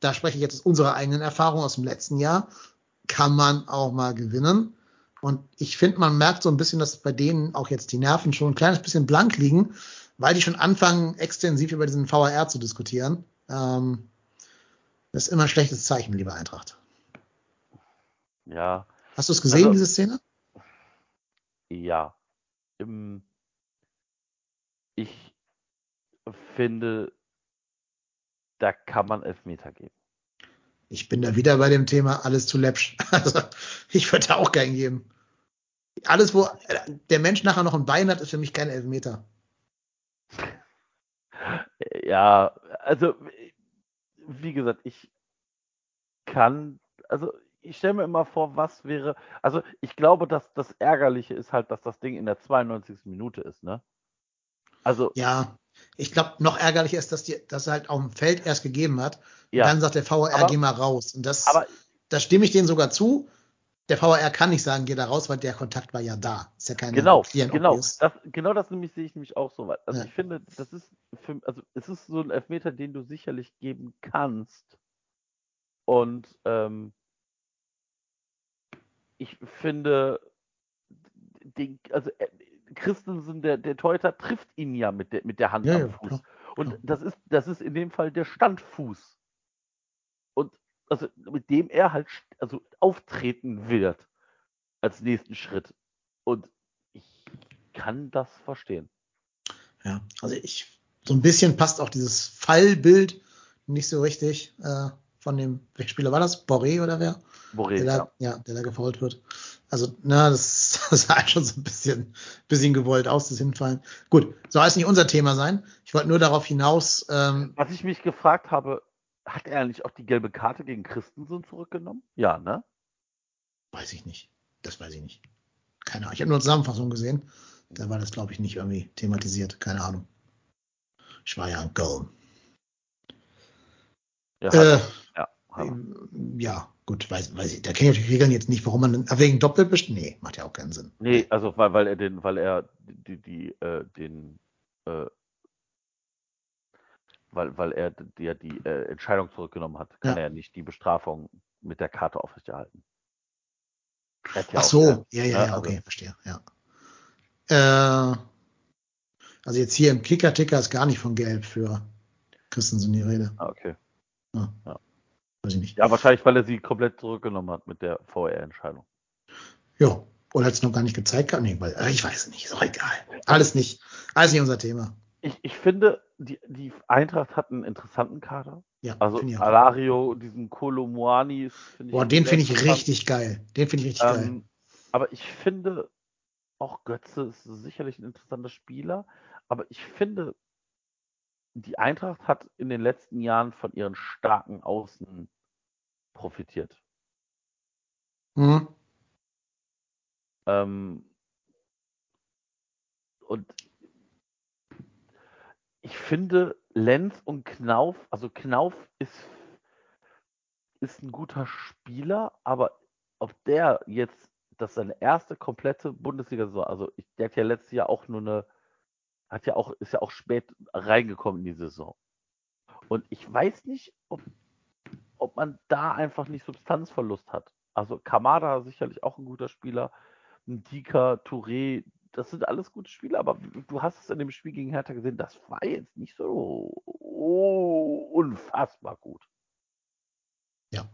Speaker 1: da spreche ich jetzt aus unserer eigenen Erfahrung aus dem letzten Jahr, kann man auch mal gewinnen. Und ich finde, man merkt so ein bisschen, dass bei denen auch jetzt die Nerven schon ein kleines bisschen blank liegen, weil die schon anfangen, extensiv über diesen VAR zu diskutieren. Ähm, das ist immer ein schlechtes Zeichen, lieber Eintracht.
Speaker 2: Ja.
Speaker 1: Hast du es gesehen, also, diese Szene?
Speaker 2: Ja. ich finde, da kann man Elfmeter geben.
Speaker 1: Ich bin da wieder bei dem Thema alles zu läppsch. Also, ich würde da auch gern geben. Alles, wo der Mensch nachher noch ein Bein hat, ist für mich kein Elfmeter.
Speaker 2: Ja, also, wie gesagt, ich kann, also ich stelle mir immer vor, was wäre. Also ich glaube, dass das Ärgerliche ist halt, dass das Ding in der 92. Minute ist, ne?
Speaker 1: Also. Ja, ich glaube, noch ärgerlicher ist, dass, die, dass er halt auf dem Feld erst gegeben hat. Ja. Dann sagt der VR, aber, geh mal raus. Und das, aber, da stimme ich denen sogar zu. Der VR kann nicht sagen, geh da raus, weil der Kontakt war ja da. Ist ja keine
Speaker 2: Genau, genau. Das, genau das nämlich sehe ich nämlich auch so. Also ja. ich finde, das ist für, also es ist so ein Elfmeter, den du sicherlich geben kannst. Und ähm, ich finde, den, also äh, Christensen, der, der Teuter, trifft ihn ja mit der, mit der Hand ja, am Fuß. Klar, und klar. das ist, das ist in dem Fall der Standfuß. Und also mit dem er halt also auftreten wird als nächsten Schritt. Und ich kann das verstehen.
Speaker 1: Ja, also ich so ein bisschen passt auch dieses Fallbild nicht so richtig äh, von dem, welcher Spieler war das? Boré oder wer? Boré, der da, ja. ja. der da gefault wird. Also, na, das, das sah schon so ein bisschen, bisschen gewollt aus, das Hinfallen. Gut, soll es nicht unser Thema sein. Ich wollte nur darauf hinaus. Ähm,
Speaker 2: Was ich mich gefragt habe, hat er eigentlich auch die gelbe Karte gegen Christensen zurückgenommen? Ja, ne?
Speaker 1: Weiß ich nicht. Das weiß ich nicht. Keine Ahnung. Ich habe nur Zusammenfassung gesehen. Da war das, glaube ich, nicht irgendwie thematisiert. Keine Ahnung. Ich war ja ein Girl. Ja, äh, ja, ja, gut, weiß, weiß ich. Da kenne ich die Regeln jetzt nicht, warum man wegen Doppelbest. Nee, macht ja auch keinen Sinn.
Speaker 2: Nee, also weil, weil er den, weil er die, die, äh, den äh, weil, weil er die, ja die äh, Entscheidung zurückgenommen hat, kann ja. er nicht die Bestrafung mit der Karte aufrechterhalten.
Speaker 1: Ja Ach so, ja, ja, ja, okay, also, verstehe, ja. Äh, also jetzt hier im Kicker-Ticker ist gar nicht von Gelb für Christensen die Rede.
Speaker 2: Ah, okay. Ja. ja. Weiß ich nicht. Ja, wahrscheinlich, weil er sie komplett zurückgenommen hat mit der VR-Entscheidung.
Speaker 1: Ja, oder hat es noch gar nicht gezeigt? Nee, weil, äh, ich weiß nicht, ist auch egal. Alles nicht, alles nicht unser Thema.
Speaker 2: Ich, ich finde, die, die Eintracht hat einen interessanten Kader.
Speaker 1: Ja,
Speaker 2: also Alario, diesen Kolomuani.
Speaker 1: Boah, den finde ich richtig geil. Den finde ich richtig ähm, geil.
Speaker 2: Aber ich finde, auch Götze ist sicherlich ein interessanter Spieler. Aber ich finde, die Eintracht hat in den letzten Jahren von ihren starken Außen profitiert. Mhm. Ähm, und ich finde Lenz und Knauf, also Knauf ist, ist ein guter Spieler, aber ob der jetzt, das seine erste komplette Bundesliga-Saison, also ich, der hat ja letztes Jahr auch nur eine hat ja auch, ist ja auch spät reingekommen in die Saison. Und ich weiß nicht, ob, ob man da einfach nicht Substanzverlust hat. Also Kamada sicherlich auch ein guter Spieler, Dika, Touré, das sind alles gute Spieler, aber du hast es in dem Spiel gegen Hertha gesehen, das war jetzt nicht so unfassbar gut.
Speaker 1: Ja,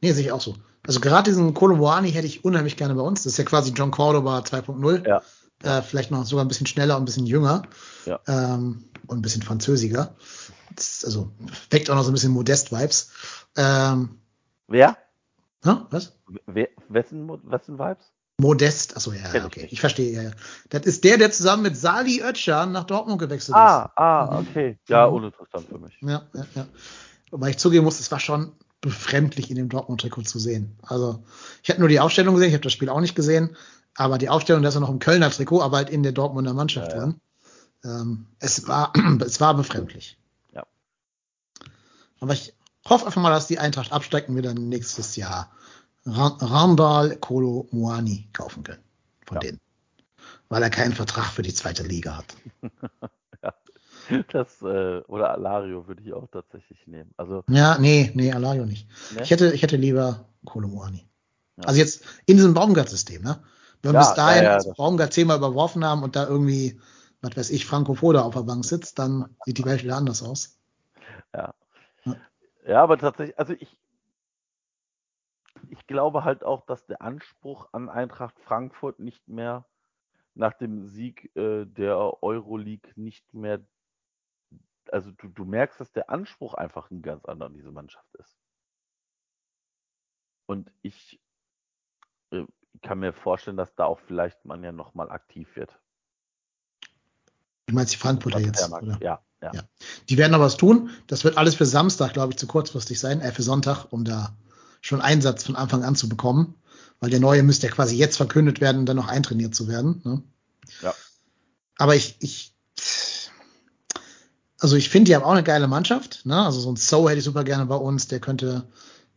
Speaker 1: nee, sehe ich auch so. Also gerade diesen Kolomoani hätte ich unheimlich gerne bei uns. Das ist ja quasi John Cordoba 2.0. Ja. Äh, vielleicht noch sogar ein bisschen schneller und ein bisschen jünger. Ja. Ähm, und ein bisschen französiger. Das, also weckt auch noch so ein bisschen Modest-Vibes. Ähm,
Speaker 2: Wer?
Speaker 1: Hä? Was?
Speaker 2: Wer, wessen, wessen Vibes?
Speaker 1: Modest, achso, ja, ja, okay, ich verstehe, ja, ja. Das ist der, der zusammen mit Sali Özcan nach Dortmund gewechselt
Speaker 2: ah, ist. Ah, ah, okay. Ja, mhm. uninteressant für mich.
Speaker 1: Ja, ja, ja. Wobei ich zugeben muss, es war schon befremdlich in dem Dortmund-Trikot zu sehen. Also, ich habe nur die Aufstellung gesehen, ich habe das Spiel auch nicht gesehen, aber die Aufstellung, da ist er noch im Kölner Trikot, aber halt in der Dortmunder Mannschaft ja, drin. Ähm, es, war, es war befremdlich.
Speaker 2: Ja.
Speaker 1: Aber ich hoffe einfach mal, dass die Eintracht absteigt und wir dann nächstes Jahr Randall Kolo Muani kaufen können. Von ja. denen. Weil er keinen Vertrag für die zweite Liga hat.
Speaker 2: ja. Das, äh, oder Alario würde ich auch tatsächlich nehmen. Also,
Speaker 1: ja, nee, nee, Alario nicht. Ne? Ich, hätte, ich hätte lieber Kolo Muani. Ja. Also jetzt in diesem Baumgart-System, ne? Wenn wir ja, bis dahin ja, ja, Baumgart zehnmal überworfen haben und da irgendwie, was weiß ich, Franco Foda auf der Bank sitzt, dann sieht die Welt wieder anders aus.
Speaker 2: Ja. Ja, aber tatsächlich, also ich, ich glaube halt auch, dass der Anspruch an Eintracht Frankfurt nicht mehr nach dem Sieg äh, der Euroleague nicht mehr, also du, du merkst, dass der Anspruch einfach ein ganz anderer an diese Mannschaft ist. Und ich äh, kann mir vorstellen, dass da auch vielleicht man ja nochmal aktiv wird.
Speaker 1: Du meinst die Frankfurter jetzt?
Speaker 2: Oder? Ja, ja, ja.
Speaker 1: Die werden aber was tun. Das wird alles für Samstag, glaube ich, zu kurzfristig sein, äh, für Sonntag, um da schon Einsatz von Anfang an zu bekommen, weil der neue müsste ja quasi jetzt verkündet werden und dann noch eintrainiert zu werden. Ne?
Speaker 2: Ja.
Speaker 1: Aber ich, ich, also ich finde, die haben auch eine geile Mannschaft. Ne? Also so ein So hätte ich super gerne bei uns. Der könnte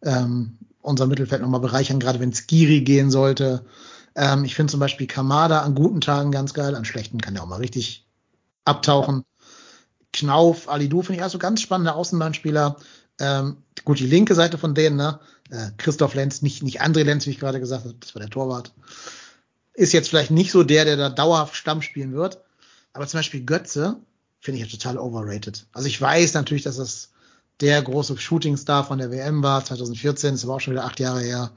Speaker 1: ähm, unser Mittelfeld nochmal bereichern, gerade wenn es Giri gehen sollte. Ähm, ich finde zum Beispiel Kamada an guten Tagen ganz geil, an schlechten kann der auch mal richtig abtauchen. Knauf, Alidu finde ich also ganz spannende Außenbahnspieler. Ähm, gut, die linke Seite von denen, ne? Äh, Christoph Lenz, nicht, nicht André Lenz, wie ich gerade gesagt habe, das war der Torwart. Ist jetzt vielleicht nicht so der, der da dauerhaft Stamm spielen wird. Aber zum Beispiel Götze finde ich ja total overrated. Also ich weiß natürlich, dass das der große Shootingstar von der WM war, 2014, ist aber auch schon wieder acht Jahre her.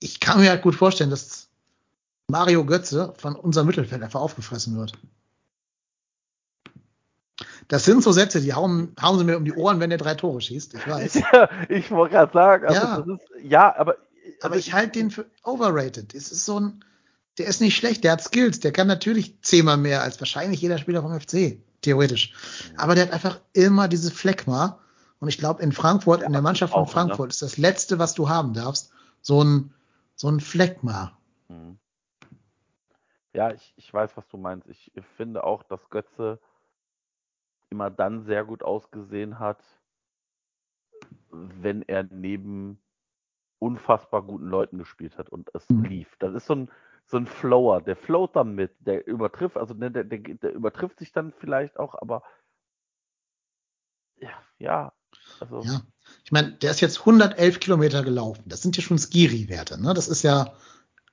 Speaker 1: Ich kann mir halt gut vorstellen, dass Mario Götze von unserem Mittelfeld einfach aufgefressen wird. Das sind so Sätze, die hauen, hauen sie mir um die Ohren, wenn der drei Tore schießt. Ich weiß.
Speaker 2: Ja, ich wollte gerade sagen, also
Speaker 1: Ja.
Speaker 2: ist, ja, aber. Also
Speaker 1: Aber ich halte den für overrated. Es ist so ein, der ist nicht schlecht, der hat Skills, der kann natürlich zehnmal mehr als wahrscheinlich jeder Spieler vom FC, theoretisch. Aber der hat einfach immer diese Phlegma. Und ich glaube, in Frankfurt, in der Mannschaft von
Speaker 2: ne?
Speaker 1: Frankfurt, ist das Letzte, was du haben darfst, so ein, so ein Phlegma.
Speaker 2: Mhm. Ja, ich, ich weiß, was du meinst. Ich finde auch, dass Götze immer dann sehr gut ausgesehen hat, wenn er neben unfassbar guten Leuten gespielt hat und es
Speaker 1: Mhm.
Speaker 2: lief. Das ist so ein, so ein Flower, der float dann mit, der übertrifft, also ne, der, der, der übertrifft sich dann vielleicht auch, aber ja, ja also
Speaker 1: Ja. Ich meine, der ist jetzt 111 Kilometer gelaufen. Das sind ja schon Skiri-Werte. Ne? Das ist ja,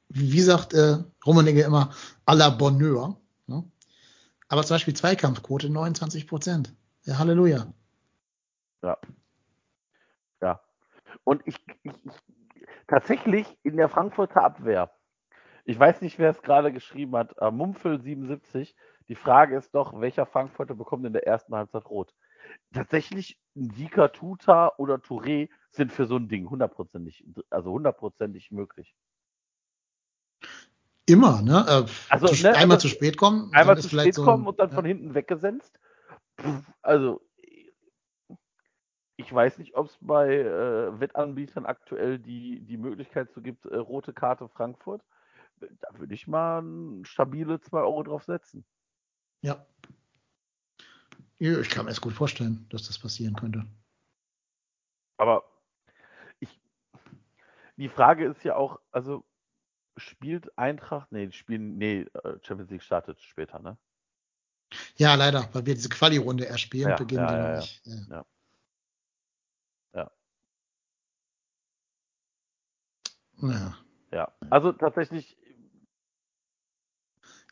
Speaker 1: wie sagt äh, Rummenigge immer, à la Bonheur. Ne? Aber zum Beispiel Zweikampfquote 29 Prozent. Ja, Halleluja.
Speaker 2: Ja. Ja. Und ich, ich, ich tatsächlich in der Frankfurter Abwehr, ich weiß nicht, wer es gerade geschrieben hat, äh, Mumpfel77, die Frage ist doch, welcher Frankfurter bekommt in der ersten Halbzeit rot? Tatsächlich, Sika Tuta oder Touré sind für so ein Ding hundertprozentig, also hundertprozentig möglich.
Speaker 1: Immer, ne? Äh,
Speaker 2: Also,
Speaker 1: zu,
Speaker 2: ne,
Speaker 1: einmal
Speaker 2: also
Speaker 1: zu spät kommen.
Speaker 2: Einmal zu spät
Speaker 1: so,
Speaker 2: kommen und dann
Speaker 1: ja.
Speaker 2: von hinten weggesenzt. Puh, Also, ich weiß nicht, ob es bei äh, Wettanbietern aktuell die, die Möglichkeit so gibt, äh, rote Karte Frankfurt. Da würde ich mal stabile 2 Euro drauf setzen.
Speaker 1: Ja. Ja, Ich kann mir das gut vorstellen, dass das passieren könnte.
Speaker 2: Aber ich, die Frage ist ja auch, also spielt Eintracht, nee, die spielen, nee, äh, Champions League startet später, ne?
Speaker 1: Ja, leider, weil wir diese Quali-Runde erst spielen,
Speaker 2: Ja,
Speaker 1: beginnen
Speaker 2: ja,
Speaker 1: die
Speaker 2: ja, ja.
Speaker 1: nicht. Ja. Ja.
Speaker 2: Ja, also tatsächlich,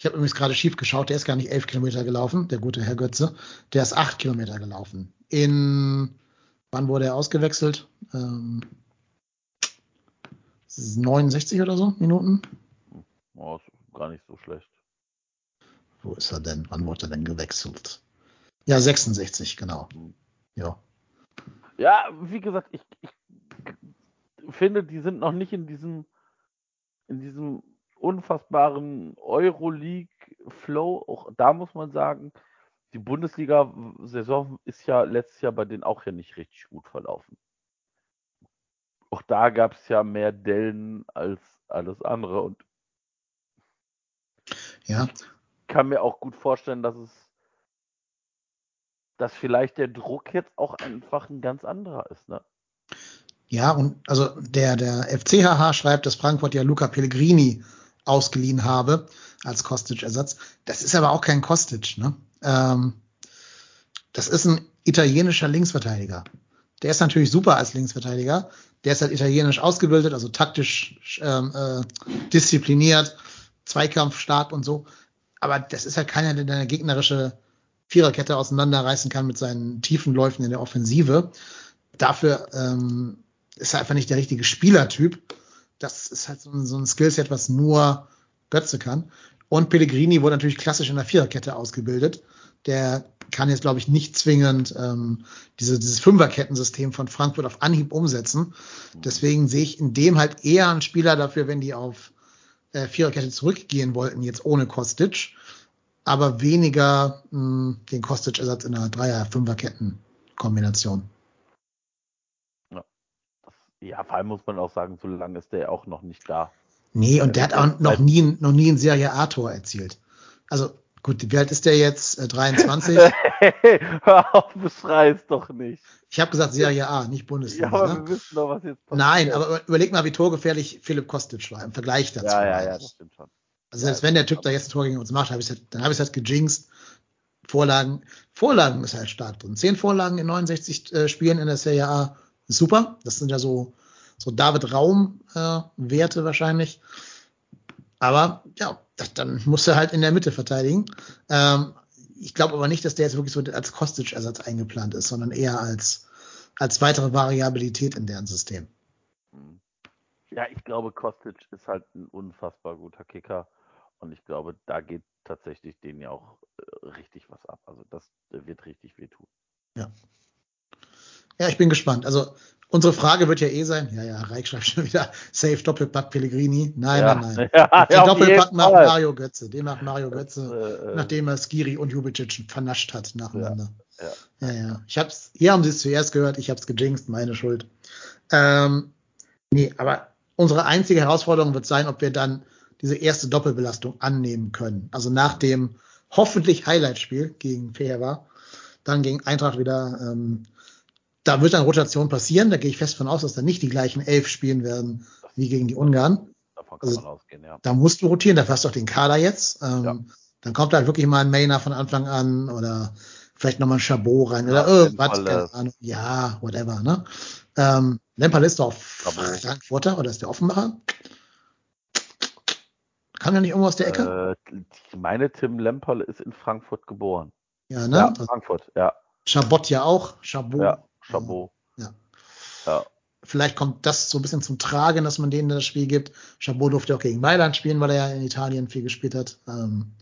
Speaker 1: Ich habe übrigens gerade schief geschaut, der ist gar nicht elf Kilometer gelaufen, der gute Herr Götze. Der ist acht Kilometer gelaufen. In, wann wurde er ausgewechselt? Ähm, 69 oder so Minuten?
Speaker 2: oh, gar nicht so schlecht.
Speaker 1: Wo ist er denn? Wann wurde er denn gewechselt? Ja, 66, genau. Ja.
Speaker 2: Ja, wie gesagt, ich, ich finde, die sind noch nicht in diesem, in diesem unfassbaren Euroleague-Flow. Auch da muss man sagen, die Bundesliga-Saison ist ja letztes Jahr bei denen auch ja nicht richtig gut verlaufen. Auch da gab es ja mehr Dellen als alles andere und
Speaker 1: Ja,
Speaker 2: kann mir auch gut vorstellen, dass es, dass vielleicht der Druck jetzt auch einfach ein ganz anderer ist, ne?
Speaker 1: Ja, und also der, der FCHH schreibt, dass Frankfurt ja Luca Pellegrini ausgeliehen habe als Kostic-Ersatz. Das ist aber auch kein Kostic, ne? Ähm, das ist ein italienischer Linksverteidiger. Der ist natürlich super als Linksverteidiger. Der ist halt italienisch ausgebildet, also taktisch ähm, äh, diszipliniert, zweikampfstark und so. Aber das ist halt keiner, der deine gegnerische Viererkette auseinanderreißen kann mit seinen tiefen Läufen in der Offensive. Dafür ähm, ist er einfach nicht der richtige Spielertyp. Das ist halt so ein, so ein Skillset, was nur Götze kann. Und Pellegrini wurde natürlich klassisch in der Viererkette ausgebildet. Der kann jetzt, glaube ich, nicht zwingend ähm, diese, dieses Fünferkettensystem von Frankfurt auf Anhieb umsetzen. Deswegen sehe ich in dem halt eher einen Spieler dafür, wenn die auf äh, Viererkette zurückgehen wollten, jetzt ohne Kostic, aber weniger mh, den Kostic-Ersatz in einer Dreier-Fünferketten-Kombination.
Speaker 2: Ja, vor allem muss man auch sagen, so lange ist der auch noch nicht da.
Speaker 1: Nee, und der hat auch noch nie, noch nie ein Serie A-Tor erzielt. Also, gut, wie alt ist der jetzt? Äh, 23?
Speaker 2: hey, hör auf, beschrei's doch nicht.
Speaker 1: Ich habe gesagt Serie A, nicht Bundesliga.
Speaker 2: Ja, aber
Speaker 1: ne?
Speaker 2: wir wissen doch, was jetzt passiert.
Speaker 1: Nein, aber überleg mal, wie torgefährlich Philipp Kostic war im Vergleich dazu.
Speaker 2: Ja, ja, ja, das stimmt schon.
Speaker 1: Also selbst wenn der Typ da jetzt ein Tor gegen uns macht, hab ich's halt, dann habe ich es halt gejinxt. Vorlagen, Vorlagen ist halt stark drin. Zehn Vorlagen in 69 äh, Spielen in der Serie A ist super. Das sind ja so, so David Raum-Werte wahrscheinlich. Aber ja, das, dann muss er halt in der Mitte verteidigen. Ähm, ich glaube aber nicht, dass der jetzt wirklich so als Kostic-Ersatz eingeplant ist, sondern eher als, als weitere Variabilität in deren System.
Speaker 2: Ja, ich glaube, Kostic ist halt ein unfassbar guter Kicker. Und ich glaube, da geht tatsächlich denen ja auch äh, richtig was ab. Also das äh, wird richtig wehtun.
Speaker 1: Ja. Ja, ich bin gespannt. Also unsere Frage wird ja eh sein, ja, ja, Reich schreibt schon wieder, safe Doppelpack Pellegrini. Nein,
Speaker 2: Ja.
Speaker 1: nein, nein.
Speaker 2: Ja,
Speaker 1: Den
Speaker 2: ja,
Speaker 1: Doppelpack macht. Mario Götze. Den macht Mario Götze,
Speaker 2: Äh, äh,
Speaker 1: nachdem er Skiri und Jubicic vernascht hat nacheinander.
Speaker 2: ja.
Speaker 1: Ja, ja. Ich hab's, hier haben sie es zuerst gehört, ich hab's gejinxt, meine Schuld. Ähm, nee, aber unsere einzige Herausforderung wird sein, ob wir dann diese erste Doppelbelastung annehmen können. Also nach dem hoffentlich Highlight-Spiel gegen Feher dann gegen Eintracht wieder, ähm, da wird dann Rotation passieren, da gehe ich fest von aus, dass dann nicht die gleichen elf spielen werden wie gegen die Ungarn.
Speaker 2: Davon kann
Speaker 1: Also-
Speaker 2: man ausgehen, ja.
Speaker 1: Da musst du rotieren, da hast du auch den Kader jetzt. Ähm,
Speaker 2: Ja.
Speaker 1: Dann kommt halt wirklich mal ein Mainer von Anfang an oder vielleicht nochmal ein Chabot rein
Speaker 2: Ja,
Speaker 1: oder irgendwas, keine Ahnung. Ja, whatever, ne? Ähm, Lemperle ist doch. Frankfurter oder ist der Offenbacher? Kam ja nicht irgendwo aus der Ecke?
Speaker 2: Äh, ich meine, Tim Lemperle ist in Frankfurt geboren.
Speaker 1: ja, ne?
Speaker 2: Ja, Frankfurt, ja.
Speaker 1: Chabot ja auch. Chabot.
Speaker 2: Ja, Chabot.
Speaker 1: Ja.
Speaker 2: Ja.
Speaker 1: Vielleicht kommt das so ein bisschen zum Tragen, dass man denen das Spiel gibt. Chabot durfte auch gegen Mailand spielen, weil er ja in Italien viel gespielt hat. Ähm,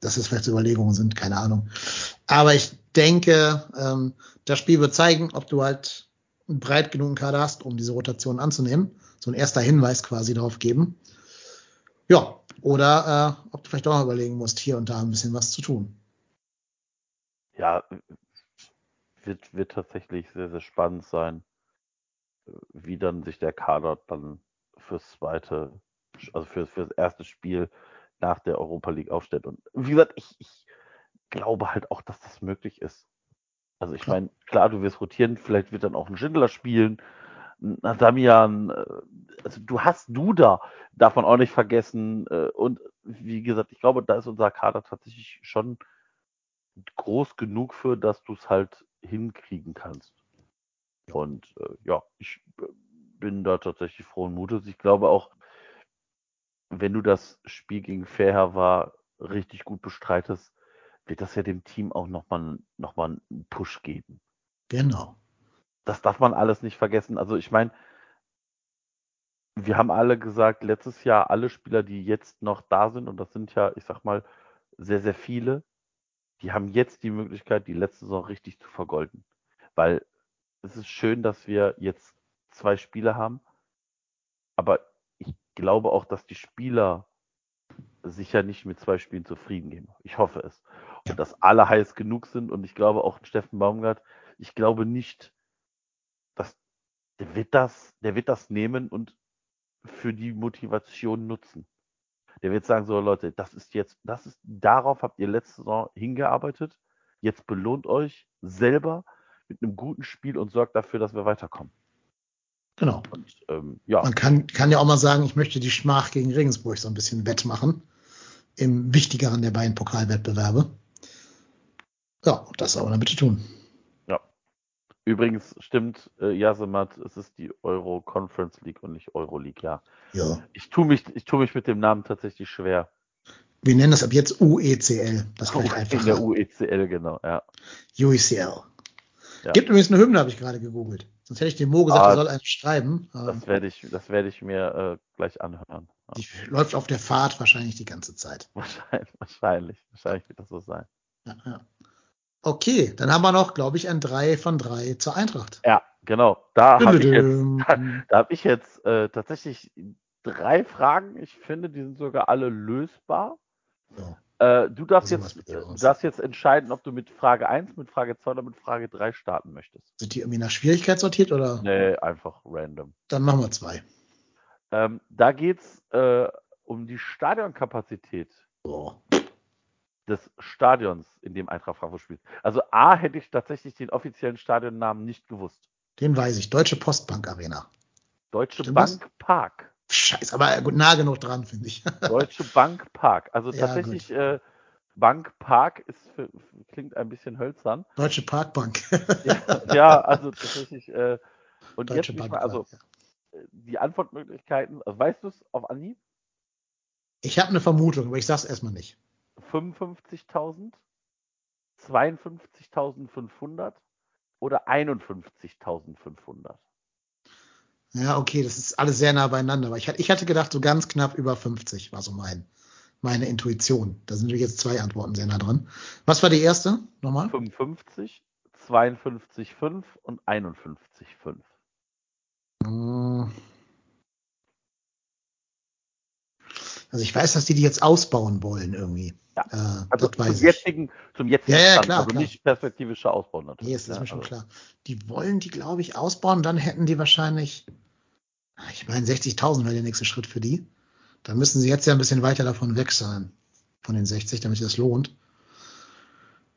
Speaker 1: dass es vielleicht so Überlegungen sind, keine Ahnung. Aber ich denke, ähm, das Spiel wird zeigen, ob du halt einen breit genugen Kader hast, um diese Rotation anzunehmen. So ein erster Hinweis quasi darauf geben. Ja, oder äh, ob du vielleicht auch mal überlegen musst, hier und da ein bisschen was zu tun.
Speaker 2: ja, wird, wird tatsächlich sehr, sehr spannend sein, wie dann sich der Kader dann fürs zweite, also für, für das erste Spiel nach der Europa League aufstellt. Und wie gesagt, ich, ich glaube halt auch, dass das möglich ist. Also ich meine, klar, du wirst rotieren, vielleicht wird dann auch ein Schindler spielen, ein Adamian, äh, also du hast Duda, darf man auch nicht vergessen. äh, Und wie gesagt, ich glaube, da ist unser Kader tatsächlich schon groß genug für, dass du es halt hinkriegen kannst. Und äh, ja, ich äh, bin da tatsächlich frohen Mutes. Ich glaube auch, wenn du das Spiel gegen Fairhair war, richtig gut bestreitest, wird das ja dem Team auch nochmal noch mal einen Push geben.
Speaker 1: Genau.
Speaker 2: Das darf man alles nicht vergessen. Also ich meine, wir haben alle gesagt, letztes Jahr alle Spieler, die jetzt noch da sind, und das sind ja, ich sag mal, sehr, sehr viele, die haben jetzt die Möglichkeit, die letzte Saison richtig zu vergolden. Weil es ist schön, dass wir jetzt zwei Spiele haben, aber ich glaube auch, dass die Spieler sicher nicht mit zwei Spielen zufrieden geben. Ich hoffe es. Und dass alle heiß genug sind und ich glaube auch Steffen Baumgart, ich glaube nicht, dass der wird das, der wird das nehmen und für die Motivation nutzen. Der wird sagen, so Leute, das ist jetzt, das ist, darauf habt ihr letzte Saison hingearbeitet. Jetzt belohnt euch selber mit einem guten Spiel und sorgt dafür, dass wir weiterkommen.
Speaker 1: Genau.
Speaker 2: Und ähm, ja,
Speaker 1: Man kann, kann ja auch mal sagen, ich möchte die Schmach gegen Regensburg so ein bisschen wettmachen. Im wichtigeren der beiden Pokalwettbewerbe. Ja, das soll man bitte tun.
Speaker 2: Übrigens stimmt, äh, Yasemat, es ist die Euro Conference League und nicht Euro League, ja.
Speaker 1: Ja.
Speaker 2: Ich tue mich, ich tue mich mit dem Namen tatsächlich schwer.
Speaker 1: Wir nennen das ab jetzt UECL. Das vielleicht
Speaker 2: In
Speaker 1: einfacher.
Speaker 2: der UECL, genau, ja.
Speaker 1: UECL.
Speaker 2: Ja.
Speaker 1: Gibt übrigens eine Hymne, habe ich gerade gegoogelt. Sonst hätte ich dem Mo gesagt,
Speaker 2: Ah,
Speaker 1: er soll eine schreiben. Ähm,
Speaker 2: Das werde ich, das werde ich mir äh, gleich anhören. Ja.
Speaker 1: die läuft auf der Fahrt wahrscheinlich die ganze Zeit.
Speaker 2: Wahrscheinlich, wahrscheinlich, wahrscheinlich wird das so sein.
Speaker 1: Ja, ja. Okay, dann haben wir noch, glaube ich, ein 3 von 3 zur Eintracht.
Speaker 2: Ja, genau. Da habe ich jetzt,
Speaker 1: Düm-düm.
Speaker 2: da habe ich jetzt äh, tatsächlich drei Fragen. Ich finde, die sind sogar alle lösbar.
Speaker 1: Ja.
Speaker 2: Äh, du, darfst
Speaker 1: Sowas
Speaker 2: jetzt, du darfst jetzt entscheiden, ob du mit Frage 1, mit Frage 2 oder mit Frage 3 starten möchtest.
Speaker 1: Sind die irgendwie nach Schwierigkeit sortiert oder?
Speaker 2: Nee, einfach random.
Speaker 1: Dann machen wir zwei.
Speaker 2: Ähm, da geht es äh, um die Stadionkapazität
Speaker 1: Boah.
Speaker 2: Des Stadions, in dem Eintracht Frankfurt spielt. Also A hätte ich tatsächlich den offiziellen Stadionnamen nicht gewusst.
Speaker 1: Den weiß ich. Deutsche Postbank Arena.
Speaker 2: Deutsche
Speaker 1: Stimmt das?
Speaker 2: Bank Park.
Speaker 1: Scheiße, aber gut, nah genug dran, finde ich.
Speaker 2: Deutsche Bank Park. Also
Speaker 1: Ja,
Speaker 2: tatsächlich, äh, Bank Park ist für, klingt ein bisschen hölzern.
Speaker 1: Deutsche Parkbank.
Speaker 2: Ja, ja also tatsächlich. Äh, und
Speaker 1: Deutsche
Speaker 2: jetzt
Speaker 1: Bank.
Speaker 2: mal, also äh, die Antwortmöglichkeiten, also weißt du es auf Anhieb?
Speaker 1: Ich habe eine Vermutung, aber ich sag's erstmal nicht.
Speaker 2: 55.000, 52.500 oder 51.500?
Speaker 1: Ja, okay, das ist alles sehr nah beieinander. Aber ich, hatte- ich hatte gedacht, so ganz knapp über 50 war so mein, meine Intuition. Da sind natürlich jetzt zwei Antworten sehr nah dran. Was war die erste? Nochmal?
Speaker 2: 55, 52,5 und 51,5.
Speaker 1: Hm. Also ich weiß, dass die die jetzt ausbauen wollen irgendwie.
Speaker 2: Ja,
Speaker 1: Äh,
Speaker 2: Also zum jetzigen, zum jetzigen
Speaker 1: Ja, ja,
Speaker 2: Stand,
Speaker 1: klar,
Speaker 2: also
Speaker 1: klar.
Speaker 2: nicht perspektivischer Ausbau natürlich.
Speaker 1: Nee, ist das
Speaker 2: ne?
Speaker 1: mir schon
Speaker 2: also,
Speaker 1: klar. Die wollen die, glaube ich, ausbauen. Dann hätten die wahrscheinlich, ich meine, 60.000 wäre der nächste Schritt für die. Dann müssen sie jetzt ja ein bisschen weiter davon weg sein, von den 60, damit sich das lohnt.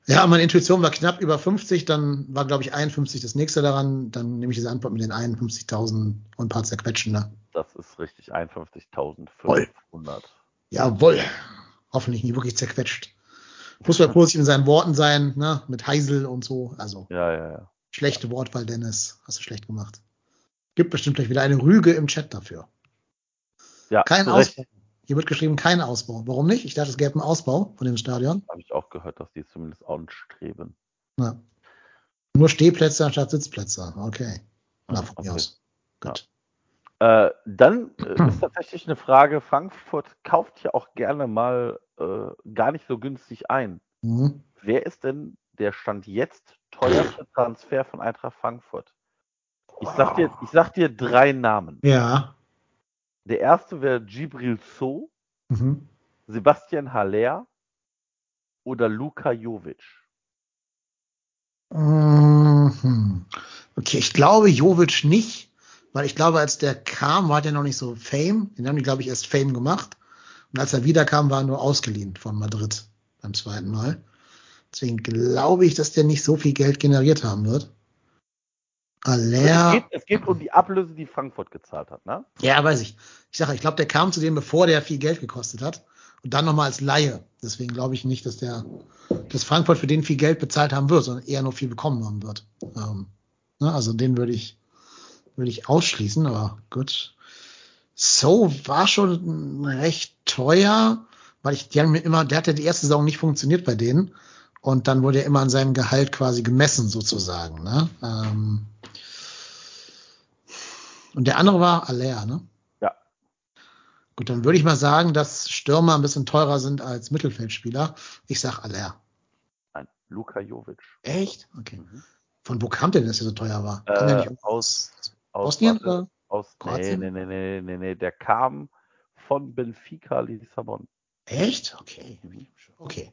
Speaker 1: Ja, meine Intuition war knapp über 50, dann war, glaube ich, 51 das nächste daran. Dann nehme ich diese Antwort mit den 51.000 und ein paar zerquetschen da.
Speaker 2: Das ist richtig, 51.500.
Speaker 1: Jawohl. Hoffentlich nie wirklich zerquetscht. Muss man positiv in seinen Worten sein, ne? mit Heisel und so. Also
Speaker 2: Ja, ja, ja.
Speaker 1: schlechte Wortwahl, Dennis. Hast du schlecht gemacht. Gibt bestimmt gleich wieder eine Rüge im Chat dafür.
Speaker 2: Ja,
Speaker 1: Kein. Ausbau. Hier wird geschrieben, kein Ausbau. Warum nicht? Ich dachte, es gäbe einen Ausbau von dem Stadion.
Speaker 2: Habe ich auch gehört, dass die zumindest anstreben.
Speaker 1: Ja. Nur Stehplätze anstatt Sitzplätze. Okay. Na, von mir
Speaker 2: okay.
Speaker 1: aus. Gut.
Speaker 2: Äh, dann äh, ist tatsächlich eine Frage, Frankfurt kauft ja auch gerne mal äh, gar nicht so günstig ein.
Speaker 1: Mhm.
Speaker 2: Wer ist denn der Stand jetzt teuerste Transfer von Eintracht Frankfurt? Ich sag dir, ich sag dir drei Namen.
Speaker 1: Ja.
Speaker 2: Der erste wäre Gibril So,
Speaker 1: Mhm.
Speaker 2: Sebastian Haller oder Luka Jovic.
Speaker 1: Mhm. Okay, ich glaube Jovic nicht, weil ich glaube, als der kam, war der noch nicht so Fame. Den haben die, glaube ich, erst Fame gemacht. Und als er wiederkam, war er nur ausgeliehen von Madrid beim zweiten Mal. Deswegen glaube ich, dass der nicht so viel Geld generiert haben wird.
Speaker 2: Also Es, geht, es geht um die Ablöse, die Frankfurt gezahlt hat, ne?
Speaker 1: ja, weiß ich. Ich sage, ich glaube, der kam zu dem, bevor der viel Geld gekostet hat. Und dann nochmal als Laie. Deswegen glaube ich nicht, dass der, dass Frankfurt für den viel Geld bezahlt haben wird, sondern eher nur viel bekommen haben wird. Ähm, ne, also den würde ich, würde ich ausschließen, aber gut. So war schon recht teuer, weil ich, die haben mir immer, der hatte die erste Saison nicht funktioniert bei denen. Und dann wurde er immer an seinem Gehalt quasi gemessen, sozusagen. Ne? Ähm, und der andere war Aller, ne?
Speaker 2: Ja.
Speaker 1: Gut, dann würde ich mal sagen, dass Stürmer ein bisschen teurer sind als Mittelfeldspieler. Ich sag Aller.
Speaker 2: Nein, Luka Jovic.
Speaker 1: Echt? Okay.
Speaker 2: Mhm.
Speaker 1: Von wo kam der denn, dass er so teuer war?
Speaker 2: Äh,
Speaker 1: nicht
Speaker 2: aus, aus
Speaker 1: Bosnien?
Speaker 2: warte, aus nee,
Speaker 1: Kroatien?
Speaker 2: nee, nee, nee, nee, nee, der kam von Benfica Lissabon.
Speaker 1: Echt? Okay. Okay.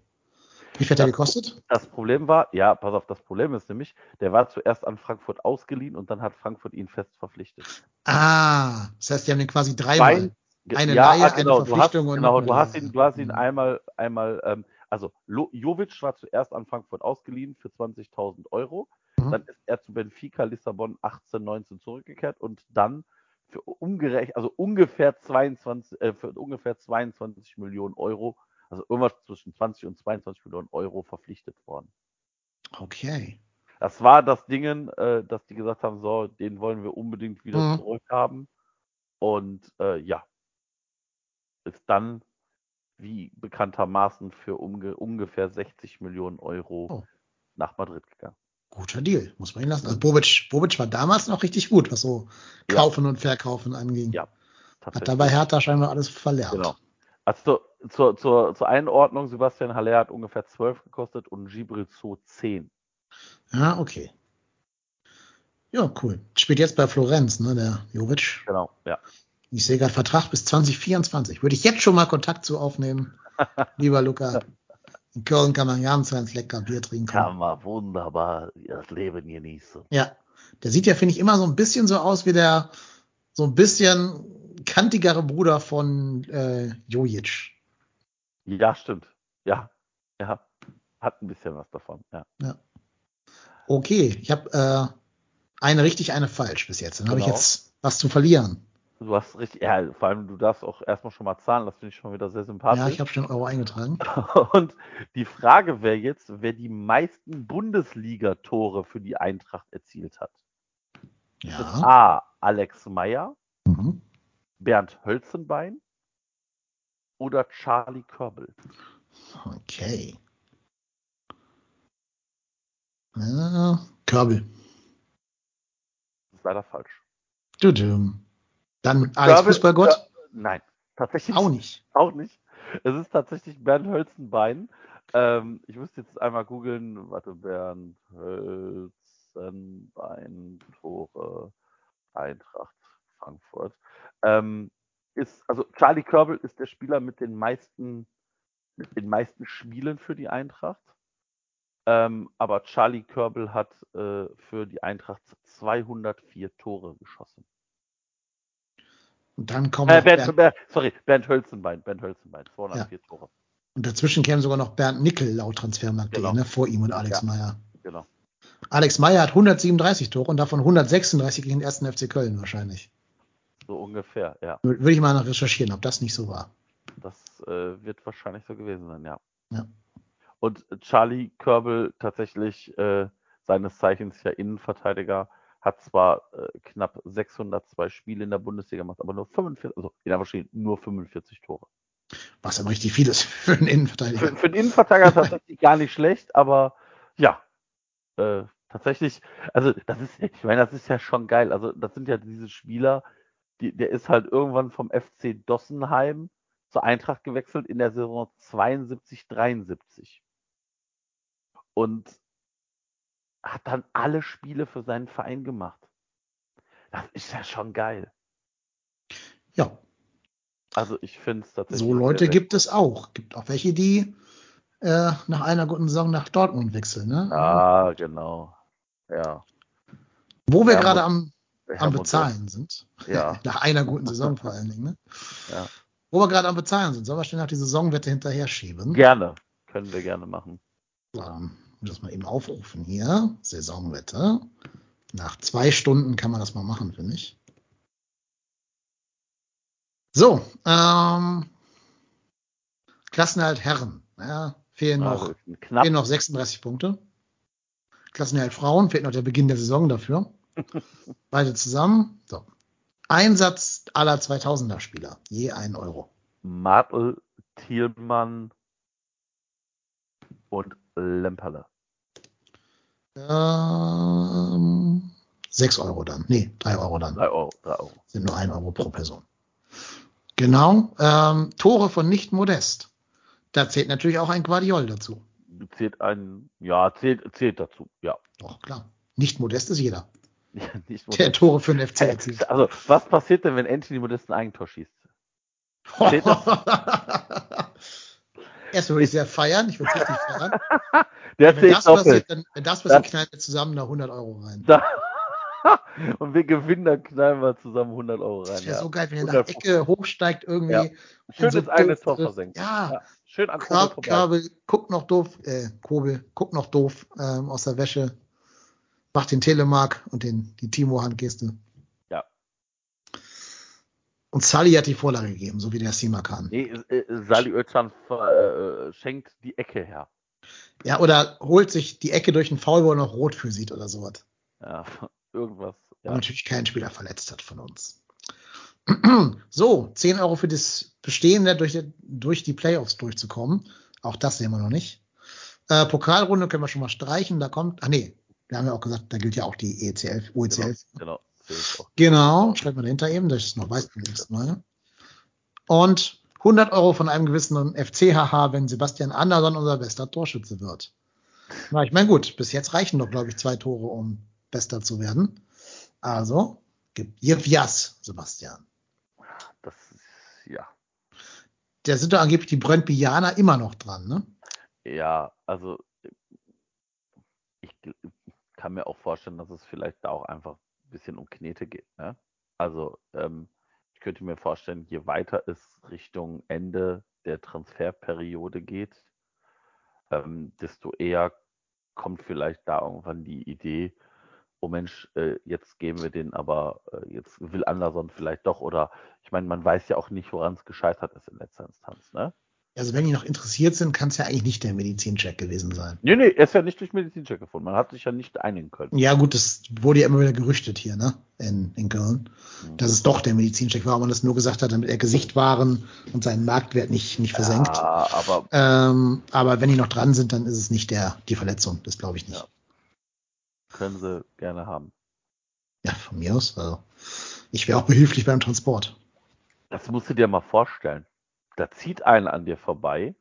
Speaker 1: Wie viel hat er gekostet?
Speaker 2: Das Problem war, ja, pass auf, das Problem ist nämlich, der war zuerst an Frankfurt ausgeliehen und dann hat Frankfurt ihn fest verpflichtet.
Speaker 1: Ah, das heißt, die haben den quasi dreimal.
Speaker 2: Ge-
Speaker 1: Eine
Speaker 2: ja, ah, genau,
Speaker 1: eine
Speaker 2: du hast,
Speaker 1: Verpflichtung und
Speaker 2: genau,
Speaker 1: eine
Speaker 2: du hast ihn, du hast ihn
Speaker 1: Mhm.
Speaker 2: einmal, einmal, ähm, also Jovic war zuerst an Frankfurt ausgeliehen für 20.000 Euro.
Speaker 1: Mhm.
Speaker 2: Dann ist er zu Benfica Lissabon 18, 19 zurückgekehrt und dann für umgerechnet, also ungefähr 22, äh, für ungefähr 22 Millionen Euro, also irgendwas zwischen 20 und 22 Millionen Euro verpflichtet worden.
Speaker 1: Okay.
Speaker 2: Das war das Dingen, äh, dass die gesagt haben, so, den wollen wir unbedingt wieder
Speaker 1: Mhm.
Speaker 2: zurückhaben. Und äh, ja, ist dann wie bekanntermaßen für umge ungefähr 60 Millionen Euro
Speaker 1: Oh.
Speaker 2: nach Madrid gegangen.
Speaker 1: Guter Deal, muss man ihn lassen. Also Bobic, Bobic war damals noch richtig gut, was so
Speaker 2: Ja.
Speaker 1: Kaufen und Verkaufen anging.
Speaker 2: Ja,
Speaker 1: Hat dabei Hertha scheinbar alles verlernt.
Speaker 2: Genau. Also zur, zur, zur, zur Einordnung, Sebastian Haller hat ungefähr 12 gekostet und Gibril Zoo 10.
Speaker 1: Ja, okay. Ja, cool. Spielt jetzt bei Florenz, ne, der Jovic.
Speaker 2: Genau, ja.
Speaker 1: Ich sehe gerade Vertrag bis 2024. Würde ich jetzt schon mal Kontakt zu aufnehmen, lieber Luca. In Köln kann man ganz, ganz lecker Bier trinken.
Speaker 2: Kann man wunderbar das Leben genießen.
Speaker 1: Ja, der sieht ja, finde ich, immer so ein bisschen so aus wie der so ein bisschen kantigere Bruder von äh, Jojic.
Speaker 2: Ja, stimmt. Ja, ja, hat ein bisschen was davon. Ja.
Speaker 1: ja. Okay, ich habe äh, eine richtig, eine falsch bis jetzt. Dann genau. habe ich jetzt was zu verlieren.
Speaker 2: Du hast richtig, ja, vor allem du darfst auch erstmal schon mal zahlen, das finde ich schon wieder sehr sympathisch.
Speaker 1: Ja, ich habe schon Euro eingetragen.
Speaker 2: Und die Frage wäre jetzt, wer die meisten Bundesliga-Tore für die Eintracht erzielt hat. Ja. A. Alex Meyer, mhm. Bernd Hölzenbein oder Charlie Körbel.
Speaker 1: Okay. Ja, Körbel.
Speaker 2: Das ist leider falsch.
Speaker 1: Du, du. Dann Alex Körbel, Fußballgott?
Speaker 2: Nein, tatsächlich
Speaker 1: auch nicht.
Speaker 2: Auch nicht. Es ist tatsächlich Bernd Hölzenbein. Ähm, ich müsste jetzt einmal googeln. Warte, Bernd Hölzenbein, Tore, Eintracht Frankfurt. Ähm, ist, also Charlie Körbel ist der Spieler mit den meisten, mit den meisten Spielen für die Eintracht. Ähm, aber Charlie Körbel hat äh, für die Eintracht 204 Tore geschossen.
Speaker 1: Und dann kommt
Speaker 2: äh, Bernd, Bernd, sorry, Bernd Hölzenbein, Bernd Hölzenbein, 204 ja. Tore.
Speaker 1: Und dazwischen käme sogar noch Bernd Nickel laut Transfermarkt.de, genau. ne, vor ihm und Alex ja, Meyer.
Speaker 2: Genau.
Speaker 1: Alex Meyer hat 137 Tore und davon 136 gegen den ersten FC Köln wahrscheinlich.
Speaker 2: So ungefähr, ja.
Speaker 1: Würde ich mal recherchieren, ob das nicht so war.
Speaker 2: Das äh, wird wahrscheinlich so gewesen sein, ja.
Speaker 1: ja.
Speaker 2: Und Charlie Körbel tatsächlich äh, seines Zeichens ja Innenverteidiger, hat zwar äh, knapp 602 Spiele in der Bundesliga gemacht, aber nur 45, also in der Maschine nur 45 Tore.
Speaker 1: Was aber richtig viel ist für einen Innenverteidiger.
Speaker 2: Für, für einen Innenverteidiger tatsächlich gar nicht schlecht, aber ja, äh, tatsächlich, also das ist, ich meine, das ist ja schon geil. Also das sind ja diese Spieler, die, der ist halt irgendwann vom FC Dossenheim zur Eintracht gewechselt in der Saison 72, 73 und hat dann alle Spiele für seinen Verein gemacht. Das ist ja schon geil.
Speaker 1: Ja.
Speaker 2: Also ich finde es tatsächlich.
Speaker 1: So Leute gibt es auch. Gibt auch welche, die äh, nach einer guten Saison nach Dortmund wechseln. Ne?
Speaker 2: Ah, genau. Ja.
Speaker 1: Wo wir gerade am, am Bezahlen sind.
Speaker 2: Ja.
Speaker 1: nach einer guten Saison vor allen Dingen. Ne?
Speaker 2: Ja.
Speaker 1: Wo wir gerade am Bezahlen sind, sollen wir schnell noch die Saisonwette hinterher schieben?
Speaker 2: Gerne. Können wir gerne machen.
Speaker 1: Ähm, das mal eben aufrufen hier. Saisonwette. Nach zwei Stunden kann man das mal machen, finde ich. So, ähm, Klassenerhalt Herren. Ja, fehlen, noch, also fehlen noch 36 Punkte. Klassenerhalt Frauen fehlt noch der Beginn der Saison dafür. Beide zusammen. So. Einsatz aller 2000er Spieler. Je ein Euro.
Speaker 2: Martel, Thielmann und Lemperle.
Speaker 1: Ähm, 6 Euro dann. Nee, 3 Euro dann.
Speaker 2: 3 Euro, 3 Euro.
Speaker 1: Sind nur 1 Euro pro Person. Genau. Ähm, Tore von nicht modest. Da zählt natürlich auch ein Guardiol dazu.
Speaker 2: Zählt ein, ja, zählt, zählt dazu, ja.
Speaker 1: Doch, klar. Nicht modest ist jeder.
Speaker 2: Ja, nicht
Speaker 1: modest. Der Tore für den FC erzielt.
Speaker 2: Also, was passiert denn, wenn Anthony Modest ein Eigentor schießt?
Speaker 1: Erst würde ich sehr feiern, ich würde es richtig feiern.
Speaker 2: Der wenn, das
Speaker 1: passiert, dann, wenn das passiert, knallen wir zusammen da 100 Euro rein. Da,
Speaker 2: und wir gewinnen, dann knallen wir zusammen 100 Euro rein.
Speaker 1: Das wäre ja. so geil, wenn er nach Ecke hochsteigt irgendwie. Ja.
Speaker 2: Schön so eine Tor
Speaker 1: versenkt. Ja. ja. Schön an Kobel, Kabel, guckt noch doof, äh, Kobel, guckt noch doof ähm, aus der Wäsche, macht den Telemark und den, die Timo-Handgeste. Und Sally hat die Vorlage gegeben, so wie der Sima kann.
Speaker 2: Nee, äh, Sally Özcan äh, schenkt die Ecke her.
Speaker 1: Ja, oder holt sich die Ecke durch einen Foul, wo er noch rot für sieht oder sowas.
Speaker 2: Ja, irgendwas.
Speaker 1: Ja. Und natürlich keinen Spieler verletzt hat von uns. so, 10 Euro für das Bestehende durch, durch die Playoffs durchzukommen. Auch das sehen wir noch nicht. Äh, Pokalrunde können wir schon mal streichen. Da kommt, ah nee, wir haben ja auch gesagt, da gilt ja auch die ECL, UECL.
Speaker 2: Genau, genau.
Speaker 1: Genau, schreibt man dahinter eben, dass ich es noch weiß beim nächsten Mal. Und 100 Euro von einem gewissen FCHH, wenn Sebastian Anderson unser bester Torschütze wird. Na, ich meine, gut, bis jetzt reichen doch, glaube ich, zwei Tore, um bester zu werden. Also, gib Jas, Sebastian.
Speaker 2: ja.
Speaker 1: Da sind doch angeblich die Brøndbianer immer noch dran, ne?
Speaker 2: Ja, also ich kann mir auch vorstellen, dass es vielleicht da auch einfach ein bisschen um Knete geht. Ne? Also ähm, ich könnte mir vorstellen, je weiter es Richtung Ende der Transferperiode geht, ähm, desto eher kommt vielleicht da irgendwann die Idee, oh Mensch, äh, jetzt geben wir den aber, äh, jetzt will Anderson vielleicht doch oder ich meine, man weiß ja auch nicht, woran es gescheitert ist in letzter Instanz, ne?
Speaker 1: Also wenn die noch interessiert sind, kann es ja eigentlich nicht der Medizincheck gewesen sein.
Speaker 2: Nee, nee, er ist ja nicht durch Medizincheck gefunden. Man hat sich ja nicht einigen können.
Speaker 1: Ja gut, das wurde ja immer wieder gerüchtet hier, ne? In, in Köln. Mhm. Dass es doch der Medizincheck war, und man das nur gesagt hat, damit er Gesicht waren und seinen Marktwert nicht, nicht versenkt.
Speaker 2: Ja, aber,
Speaker 1: ähm, aber wenn die noch dran sind, dann ist es nicht der, die Verletzung. Das glaube ich nicht. Ja.
Speaker 2: Können sie gerne haben.
Speaker 1: Ja, von mir aus. Also, ich wäre auch behilflich beim Transport.
Speaker 2: Das musst du dir mal vorstellen da zieht einer an dir vorbei,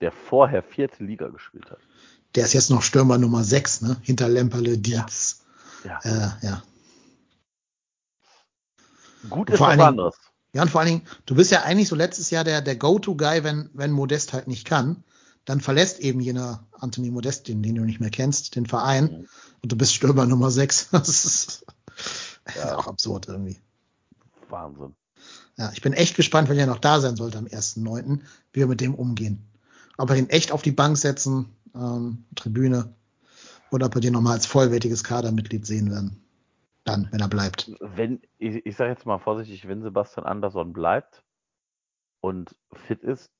Speaker 2: der vorher vierte Liga gespielt hat.
Speaker 1: Der ist jetzt noch Stürmer Nummer 6, ne? Hinter Lemperle, Dietz.
Speaker 2: Ja.
Speaker 1: Ja. Äh, ja.
Speaker 2: Gut ist was anderes.
Speaker 1: Ja, und vor allen Dingen, du bist ja eigentlich so letztes Jahr der, der Go-To-Guy, wenn, wenn Modest halt nicht kann. Dann verlässt eben jener Anthony Modest, den, den du nicht mehr kennst, den Verein. Mhm. Und du bist Stürmer Nummer 6. Das ist, ja. auch absurd irgendwie.
Speaker 2: Wahnsinn.
Speaker 1: Ja, ich bin echt gespannt, wenn er noch da sein sollte am 1.9., wie wir mit dem umgehen. Ob wir ihn echt auf die Bank setzen, ähm, Tribüne, oder ob wir den nochmal als vollwertiges Kadermitglied sehen werden. Dann, wenn er bleibt.
Speaker 2: Wenn, ich, ich sage jetzt mal vorsichtig, wenn Sebastian Andersson bleibt und fit ist,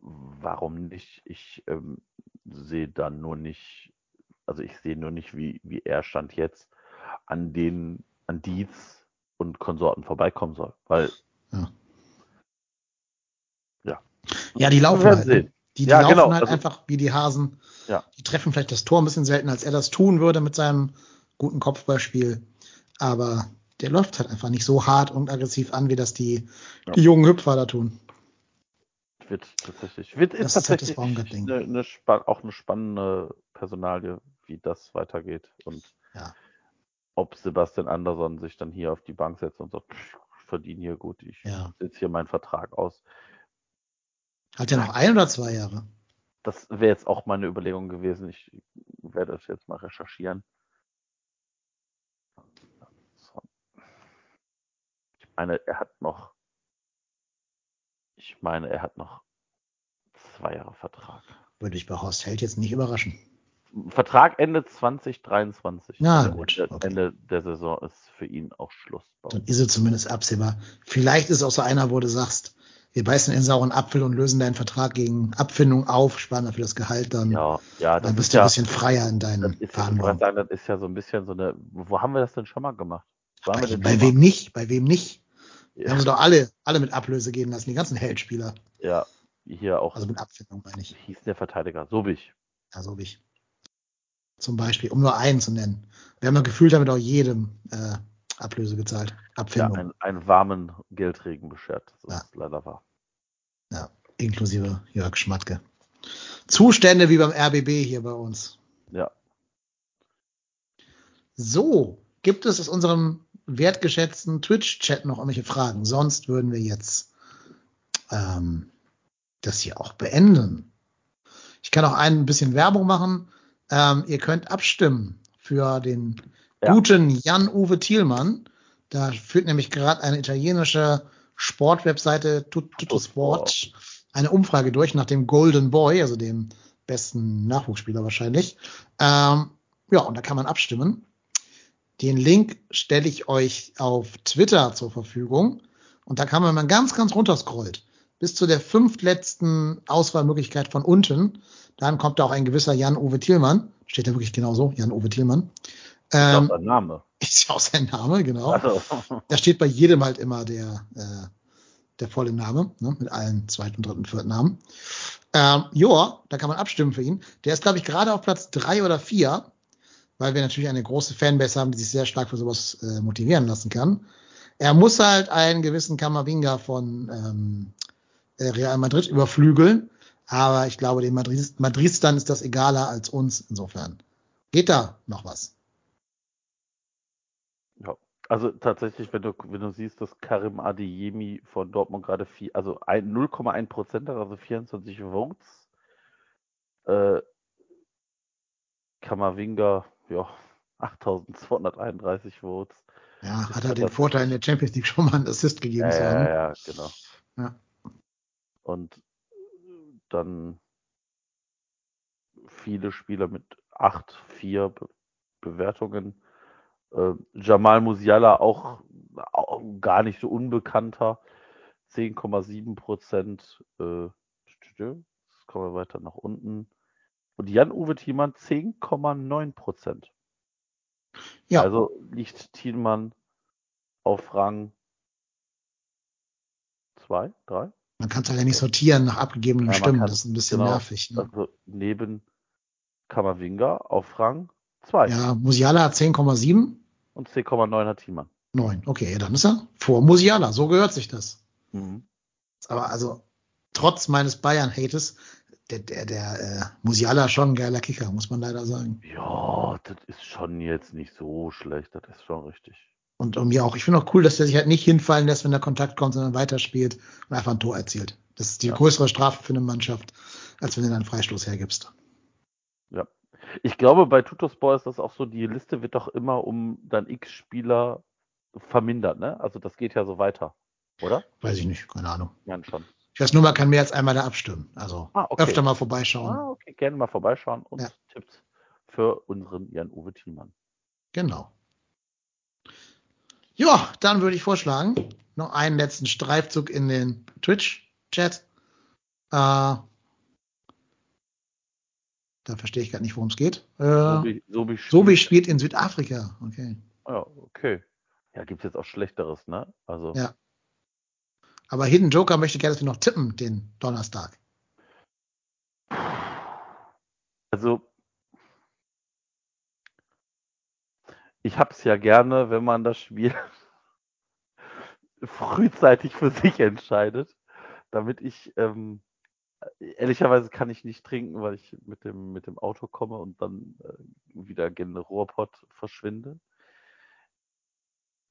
Speaker 2: warum nicht? Ich ähm, sehe dann nur nicht, also ich sehe nur nicht, wie, wie er stand jetzt an den, an Dietz und Konsorten vorbeikommen soll. Weil.
Speaker 1: Ja.
Speaker 2: Ja,
Speaker 1: ja die laufen halt. Ne? Die, die
Speaker 2: ja,
Speaker 1: laufen
Speaker 2: genau.
Speaker 1: halt
Speaker 2: also,
Speaker 1: einfach wie die Hasen.
Speaker 2: Ja.
Speaker 1: Die treffen vielleicht das Tor ein bisschen selten, als er das tun würde mit seinem guten Kopfballspiel. Aber der läuft halt einfach nicht so hart und aggressiv an, wie das die, ja. die jungen Hüpfer da tun.
Speaker 2: Wird tatsächlich, wird
Speaker 1: das
Speaker 2: ist tatsächlich
Speaker 1: halt
Speaker 2: eine, eine, auch eine spannende Personalie, wie das weitergeht. Und
Speaker 1: ja
Speaker 2: ob Sebastian Andersson sich dann hier auf die Bank setzt und sagt, ich verdiene hier gut, ich
Speaker 1: ja.
Speaker 2: setze hier meinen Vertrag aus.
Speaker 1: Hat er noch ein oder zwei Jahre?
Speaker 2: Das wäre jetzt auch meine Überlegung gewesen. Ich werde das jetzt mal recherchieren. Ich meine, er hat noch. Ich meine, er hat noch zwei Jahre Vertrag.
Speaker 1: Würde ich bei Horst Held jetzt nicht überraschen.
Speaker 2: Vertrag Ende 2023.
Speaker 1: Na
Speaker 2: also
Speaker 1: gut.
Speaker 2: Okay. Ende der Saison ist für ihn auch Schluss.
Speaker 1: Dann ist es zumindest absehbar. Vielleicht ist es auch so einer, wo du sagst, wir beißen in den sauren Apfel und lösen deinen Vertrag gegen Abfindung auf, sparen dafür das Gehalt dann.
Speaker 2: Ja, ja,
Speaker 1: dann bist du ja, ein bisschen freier in deinen
Speaker 2: Verhandlungen. Sagen, das ist ja so ein bisschen so eine, wo haben wir das denn schon mal gemacht?
Speaker 1: Bei, bei wem nicht? Bei wem nicht? Ja. Wir haben sie doch alle, alle mit Ablöse gehen lassen, die ganzen Heldspieler.
Speaker 2: Ja, hier auch.
Speaker 1: Also mit Abfindung meine ich.
Speaker 2: Hieß der Verteidiger, so wie ich.
Speaker 1: Ja, so wie ich zum Beispiel, um nur einen zu nennen. Wir haben ja gefühlt damit auch jedem äh, Ablöse gezahlt. Abfindung.
Speaker 2: Ja, einen, einen warmen Geldregen beschert. Das ja. ist leider wahr.
Speaker 1: Ja, inklusive Jörg Schmatke. Zustände wie beim RBB hier bei uns.
Speaker 2: Ja.
Speaker 1: So, gibt es aus unserem wertgeschätzten Twitch-Chat noch irgendwelche Fragen? Sonst würden wir jetzt ähm, das hier auch beenden. Ich kann auch ein bisschen Werbung machen. Ähm, ihr könnt abstimmen für den ja. guten Jan-Uwe Thielmann. Da führt nämlich gerade eine italienische Sportwebseite Tutto Sport eine Umfrage durch nach dem Golden Boy, also dem besten Nachwuchsspieler wahrscheinlich. Ähm, ja, und da kann man abstimmen. Den Link stelle ich euch auf Twitter zur Verfügung. Und da kann man, wenn man ganz, ganz runterscrollt, bis zu der fünftletzten Auswahlmöglichkeit von unten, dann kommt da auch ein gewisser Jan-Uwe Thielmann. Steht da wirklich genauso, Jan-Uwe Thielmann.
Speaker 2: Ähm, ist auch sein Name.
Speaker 1: Ist ja auch sein Name, genau. Also. Da steht bei jedem halt immer der, äh, der volle Name, ne, mit allen zweiten, dritten, vierten Namen. Ähm, Joa, da kann man abstimmen für ihn. Der ist, glaube ich, gerade auf Platz drei oder vier, weil wir natürlich eine große Fanbase haben, die sich sehr stark für sowas äh, motivieren lassen kann. Er muss halt einen gewissen Kamavinga von ähm, äh, Real Madrid überflügeln. Aber ich glaube, den Madrid Madridstern ist das egaler als uns. Insofern geht da noch was.
Speaker 2: Ja, Also tatsächlich, wenn du, wenn du siehst, dass Karim Adeyemi von Dortmund gerade vier, also 0,1 Prozent hat, also 24 Votes. Äh, Kamavinga, ja, 8231 Votes.
Speaker 1: Ja, hat er den Vorteil in der Champions League schon mal einen Assist gegeben
Speaker 2: ja,
Speaker 1: zu
Speaker 2: haben. Ja, ja, genau.
Speaker 1: Ja.
Speaker 2: Und dann viele Spieler mit 8, 4 Be Bewertungen. Äh, Jamal Musiala auch, auch, gar nicht so unbekannter. 10,7 Prozent. Äh, jetzt kommen wir weiter nach unten. Und Jan-Uwe Thielmann 10,9 Prozent. Ja. Also liegt Thielmann auf Rang 2, 3?
Speaker 1: Man kann es halt ja nicht sortieren nach abgegebenen ja, Stimmen. Das ist ein bisschen genau, nervig.
Speaker 2: Ne? Also neben Kammerwinger auf Rang 2.
Speaker 1: Ja, Musiala hat 10,7.
Speaker 2: Und 10,9 hat Thielmann.
Speaker 1: 9, okay, dann ist er vor Musiala. So gehört sich das. Mhm. Aber also, trotz meines Bayern-Hates, der, der, der äh, Musiala schon ein geiler Kicker, muss man leider sagen.
Speaker 2: Ja, das ist schon jetzt nicht so schlecht, das ist schon richtig.
Speaker 1: Und um mir auch, ich finde auch cool, dass der sich halt nicht hinfallen lässt, wenn der Kontakt kommt, sondern weiterspielt und einfach ein Tor erzielt. Das ist die ja. größere Strafe für eine Mannschaft, als wenn du dann einen Freistoß hergibst.
Speaker 2: Ja. Ich glaube, bei Tutospor ist das auch so, die Liste wird doch immer um dann X Spieler vermindert, ne? Also das geht ja so weiter, oder?
Speaker 1: Weiß ich nicht, keine Ahnung.
Speaker 2: Ja, schon.
Speaker 1: Ich weiß nur, man kann mehr als einmal da abstimmen. Also ah, okay. öfter mal vorbeischauen. Ah,
Speaker 2: okay, gerne mal vorbeischauen und ja. Tipps für unseren Jan-Uwe Thielmann.
Speaker 1: Genau. Ja, dann würde ich vorschlagen, noch einen letzten Streifzug in den Twitch-Chat. Äh, da verstehe ich gerade nicht, worum es geht. Äh, Sobi, Sobi, spielt. Sobi spielt in Südafrika. Okay.
Speaker 2: Ja, okay. Ja, gibt es jetzt auch Schlechteres, ne? Also.
Speaker 1: Ja. Aber Hidden Joker möchte gerne, dass wir noch tippen den Donnerstag.
Speaker 2: Also, ich habe es ja gerne, wenn man das Spiel frühzeitig für sich entscheidet, damit ich ähm, ehrlicherweise kann ich nicht trinken, weil ich mit dem mit dem Auto komme und dann äh, wieder gen Rohrpott verschwinde.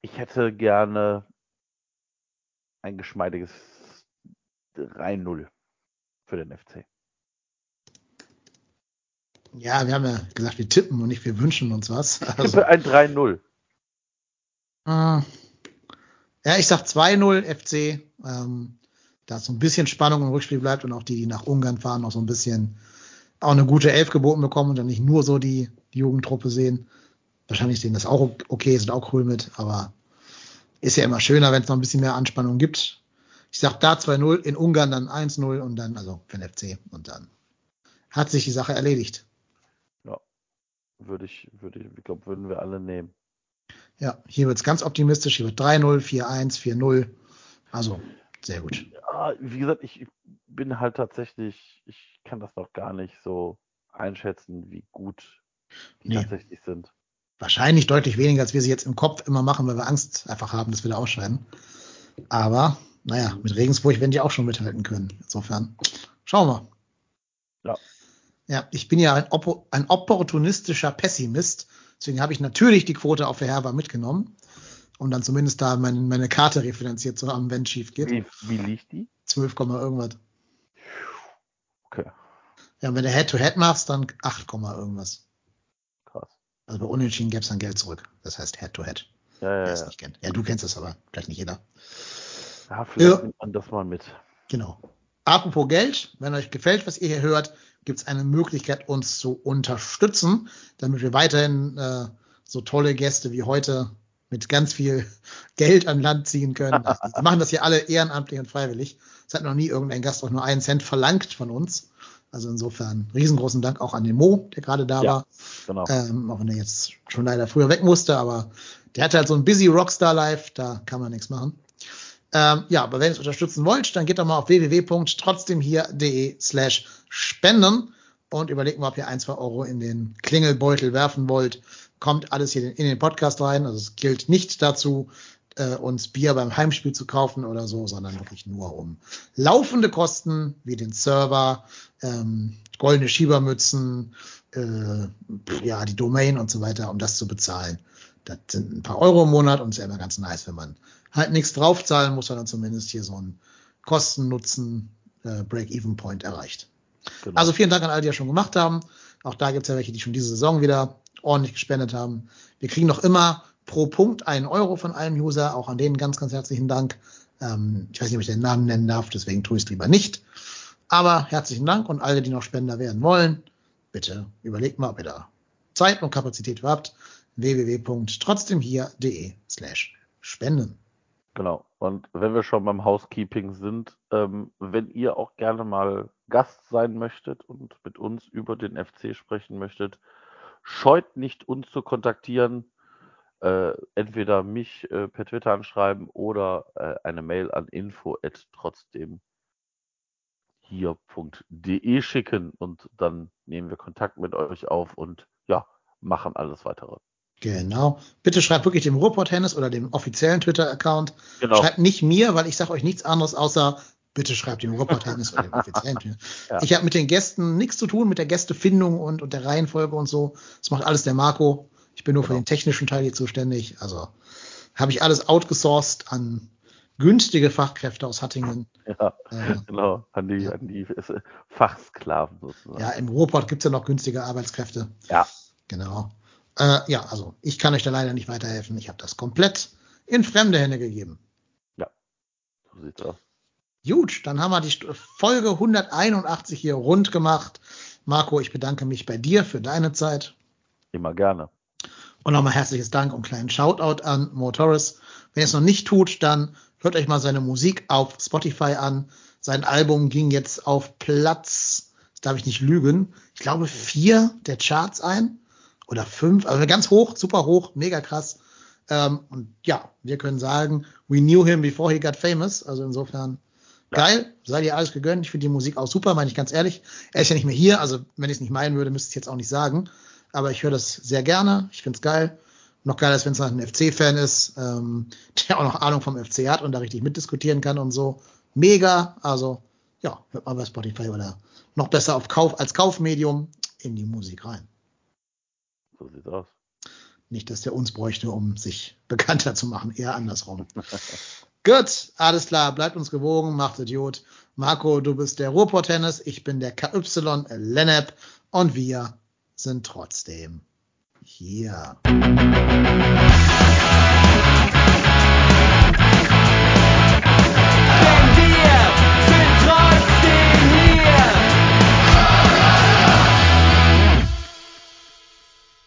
Speaker 2: Ich hätte gerne ein geschmeidiges 3-0 für den FC.
Speaker 1: Ja, wir haben ja gesagt, wir tippen und nicht wir wünschen uns was.
Speaker 2: Ich also, tippe ein 3-0.
Speaker 1: Äh, ja, ich sag 2-0 FC. Ähm, da so ein bisschen Spannung im Rückspiel bleibt und auch die, die nach Ungarn fahren, noch so ein bisschen auch eine gute Elf geboten bekommen und dann nicht nur so die, die Jugendtruppe sehen. Wahrscheinlich sehen das auch okay, sind auch cool mit, aber ist ja immer schöner, wenn es noch ein bisschen mehr Anspannung gibt. Ich sag da 2-0, in Ungarn dann 1-0 und dann, also für den FC und dann hat sich die Sache erledigt.
Speaker 2: Würde ich, würde ich, ich glaube, würden wir alle nehmen.
Speaker 1: Ja, hier wird es ganz optimistisch, hier wird 3-0, 4-1, 4-0. Also, sehr gut.
Speaker 2: Ja, wie gesagt, ich bin halt tatsächlich, ich kann das noch gar nicht so einschätzen, wie gut die nee. tatsächlich sind.
Speaker 1: Wahrscheinlich deutlich weniger, als wir sie jetzt im Kopf immer machen, weil wir Angst einfach haben, dass wir da ausscheiden. Aber, naja, mit Regensburg werden die auch schon mithalten können. Insofern, schauen wir. Ja. Ja, ich bin ja ein, Oppo ein opportunistischer Pessimist. Deswegen habe ich natürlich die Quote auf der Herber mitgenommen, um dann zumindest da meine, meine Karte refinanziert zu haben, wenn es schief geht.
Speaker 2: Wie, wie liegt die?
Speaker 1: 12, irgendwas.
Speaker 2: Okay.
Speaker 1: Ja, und wenn du Head-to-Head -Head machst, dann 8, irgendwas. Also bei Unentschieden gäbe es dann Geld zurück. Das heißt Head-to-Head.
Speaker 2: -head. Ja, ja, ja.
Speaker 1: Nicht kennt. ja, du kennst es aber, vielleicht nicht jeder.
Speaker 2: Ja, vielleicht ja. nimmt man das mal mit.
Speaker 1: Genau. Apropos Geld, wenn euch gefällt, was ihr hier hört, gibt es eine Möglichkeit, uns zu unterstützen, damit wir weiterhin äh, so tolle Gäste wie heute mit ganz viel Geld an Land ziehen können. Wir machen das hier alle ehrenamtlich und freiwillig. Es hat noch nie irgendein Gast auch nur einen Cent verlangt von uns. Also insofern riesengroßen Dank auch an den Mo, der gerade da ja, war. Genau. Ähm, auch wenn er jetzt schon leider früher weg musste, aber der hatte halt so ein busy Rockstar Life, da kann man nichts machen. Ähm, ja, aber wenn ihr es unterstützen wollt, dann geht doch mal auf www.trotzdemhier.de slash spenden und überlegt mal, ob ihr ein, zwei Euro in den Klingelbeutel werfen wollt. Kommt alles hier in den Podcast rein. Also es gilt nicht dazu, äh, uns Bier beim Heimspiel zu kaufen oder so, sondern wirklich nur um laufende Kosten wie den Server, ähm, goldene Schiebermützen, äh, ja, die Domain und so weiter, um das zu bezahlen. das sind ein paar Euro im Monat und ist ja immer ganz nice, wenn man halt nichts draufzahlen muss, sondern zumindest hier so einen Kosten-Nutzen äh, Break-Even-Point erreicht. Genau. Also vielen Dank an alle, die ja schon gemacht haben. Auch da gibt's ja welche, die schon diese Saison wieder ordentlich gespendet haben. Wir kriegen noch immer pro Punkt einen Euro von einem User. Auch an denen ganz, ganz herzlichen Dank. Ähm, ich weiß nicht, ob ich den Namen nennen darf, deswegen tue ich es lieber nicht. Aber herzlichen Dank und alle, die noch Spender werden wollen, bitte überlegt mal, ob ihr da Zeit und Kapazität habt. www.trotzdemhier.de slash spenden.
Speaker 2: Genau. Und wenn wir schon beim Housekeeping sind, ähm, wenn ihr auch gerne mal Gast sein möchtet und mit uns über den FC sprechen möchtet, scheut nicht uns zu kontaktieren. Äh, entweder mich äh, per Twitter anschreiben oder äh, eine Mail an info trotzdem hier.de schicken und dann nehmen wir Kontakt mit euch auf und ja, machen alles weitere.
Speaker 1: Genau. Bitte schreibt wirklich dem Ruhrport Hennis oder dem offiziellen Twitter-Account. Genau. Schreibt nicht mir, weil ich sage euch nichts anderes außer bitte schreibt dem Ruhrport Hennis oder dem offiziellen Twitter. ja. Ich habe mit den Gästen nichts zu tun, mit der Gästefindung und, und der Reihenfolge und so. Das macht alles der Marco. Ich bin nur genau. für den technischen Teil hier zuständig. Also habe ich alles outgesourced an günstige Fachkräfte aus Hattingen.
Speaker 2: Ja, äh, genau, an die, ja. an die Fachsklaven
Speaker 1: sozusagen. Ja, im Ruhrport gibt's ja noch günstige Arbeitskräfte.
Speaker 2: Ja.
Speaker 1: Genau. Äh, ja, also ich kann euch da leider nicht weiterhelfen. Ich habe das komplett in fremde Hände gegeben.
Speaker 2: Ja, so sieht's aus.
Speaker 1: Gut, dann haben wir die Folge 181 hier rund gemacht. Marco, ich bedanke mich bei dir für deine Zeit.
Speaker 2: Immer gerne.
Speaker 1: Und nochmal herzliches Dank und kleinen Shoutout an Mo Torres. Wenn ihr es noch nicht tut, dann hört euch mal seine Musik auf Spotify an. Sein Album ging jetzt auf Platz, das darf ich nicht lügen, ich glaube vier der Charts ein oder fünf, also ganz hoch, super hoch, mega krass. Ähm, und ja, wir können sagen, we knew him before he got famous. Also insofern geil, sei dir alles gegönnt. Ich finde die Musik auch super, meine ich ganz ehrlich. Er ist ja nicht mehr hier, also wenn ich es nicht meinen würde, müsste ich jetzt auch nicht sagen. Aber ich höre das sehr gerne. Ich finde es geil. Noch geiler ist, wenn es ein FC-Fan ist, ähm, der auch noch Ahnung vom FC hat und da richtig mitdiskutieren kann und so. Mega. Also ja, hört mal bei Spotify oder noch besser auf Kauf als Kaufmedium in die Musik rein.
Speaker 2: So sieht's aus.
Speaker 1: Nicht, dass der uns bräuchte, um sich bekannter zu machen, eher andersrum. Gut, alles klar, bleibt uns gewogen, macht Idiot. Marco, du bist der Ruhrport-Tennis, ich bin der KY Lennep und wir sind trotzdem hier.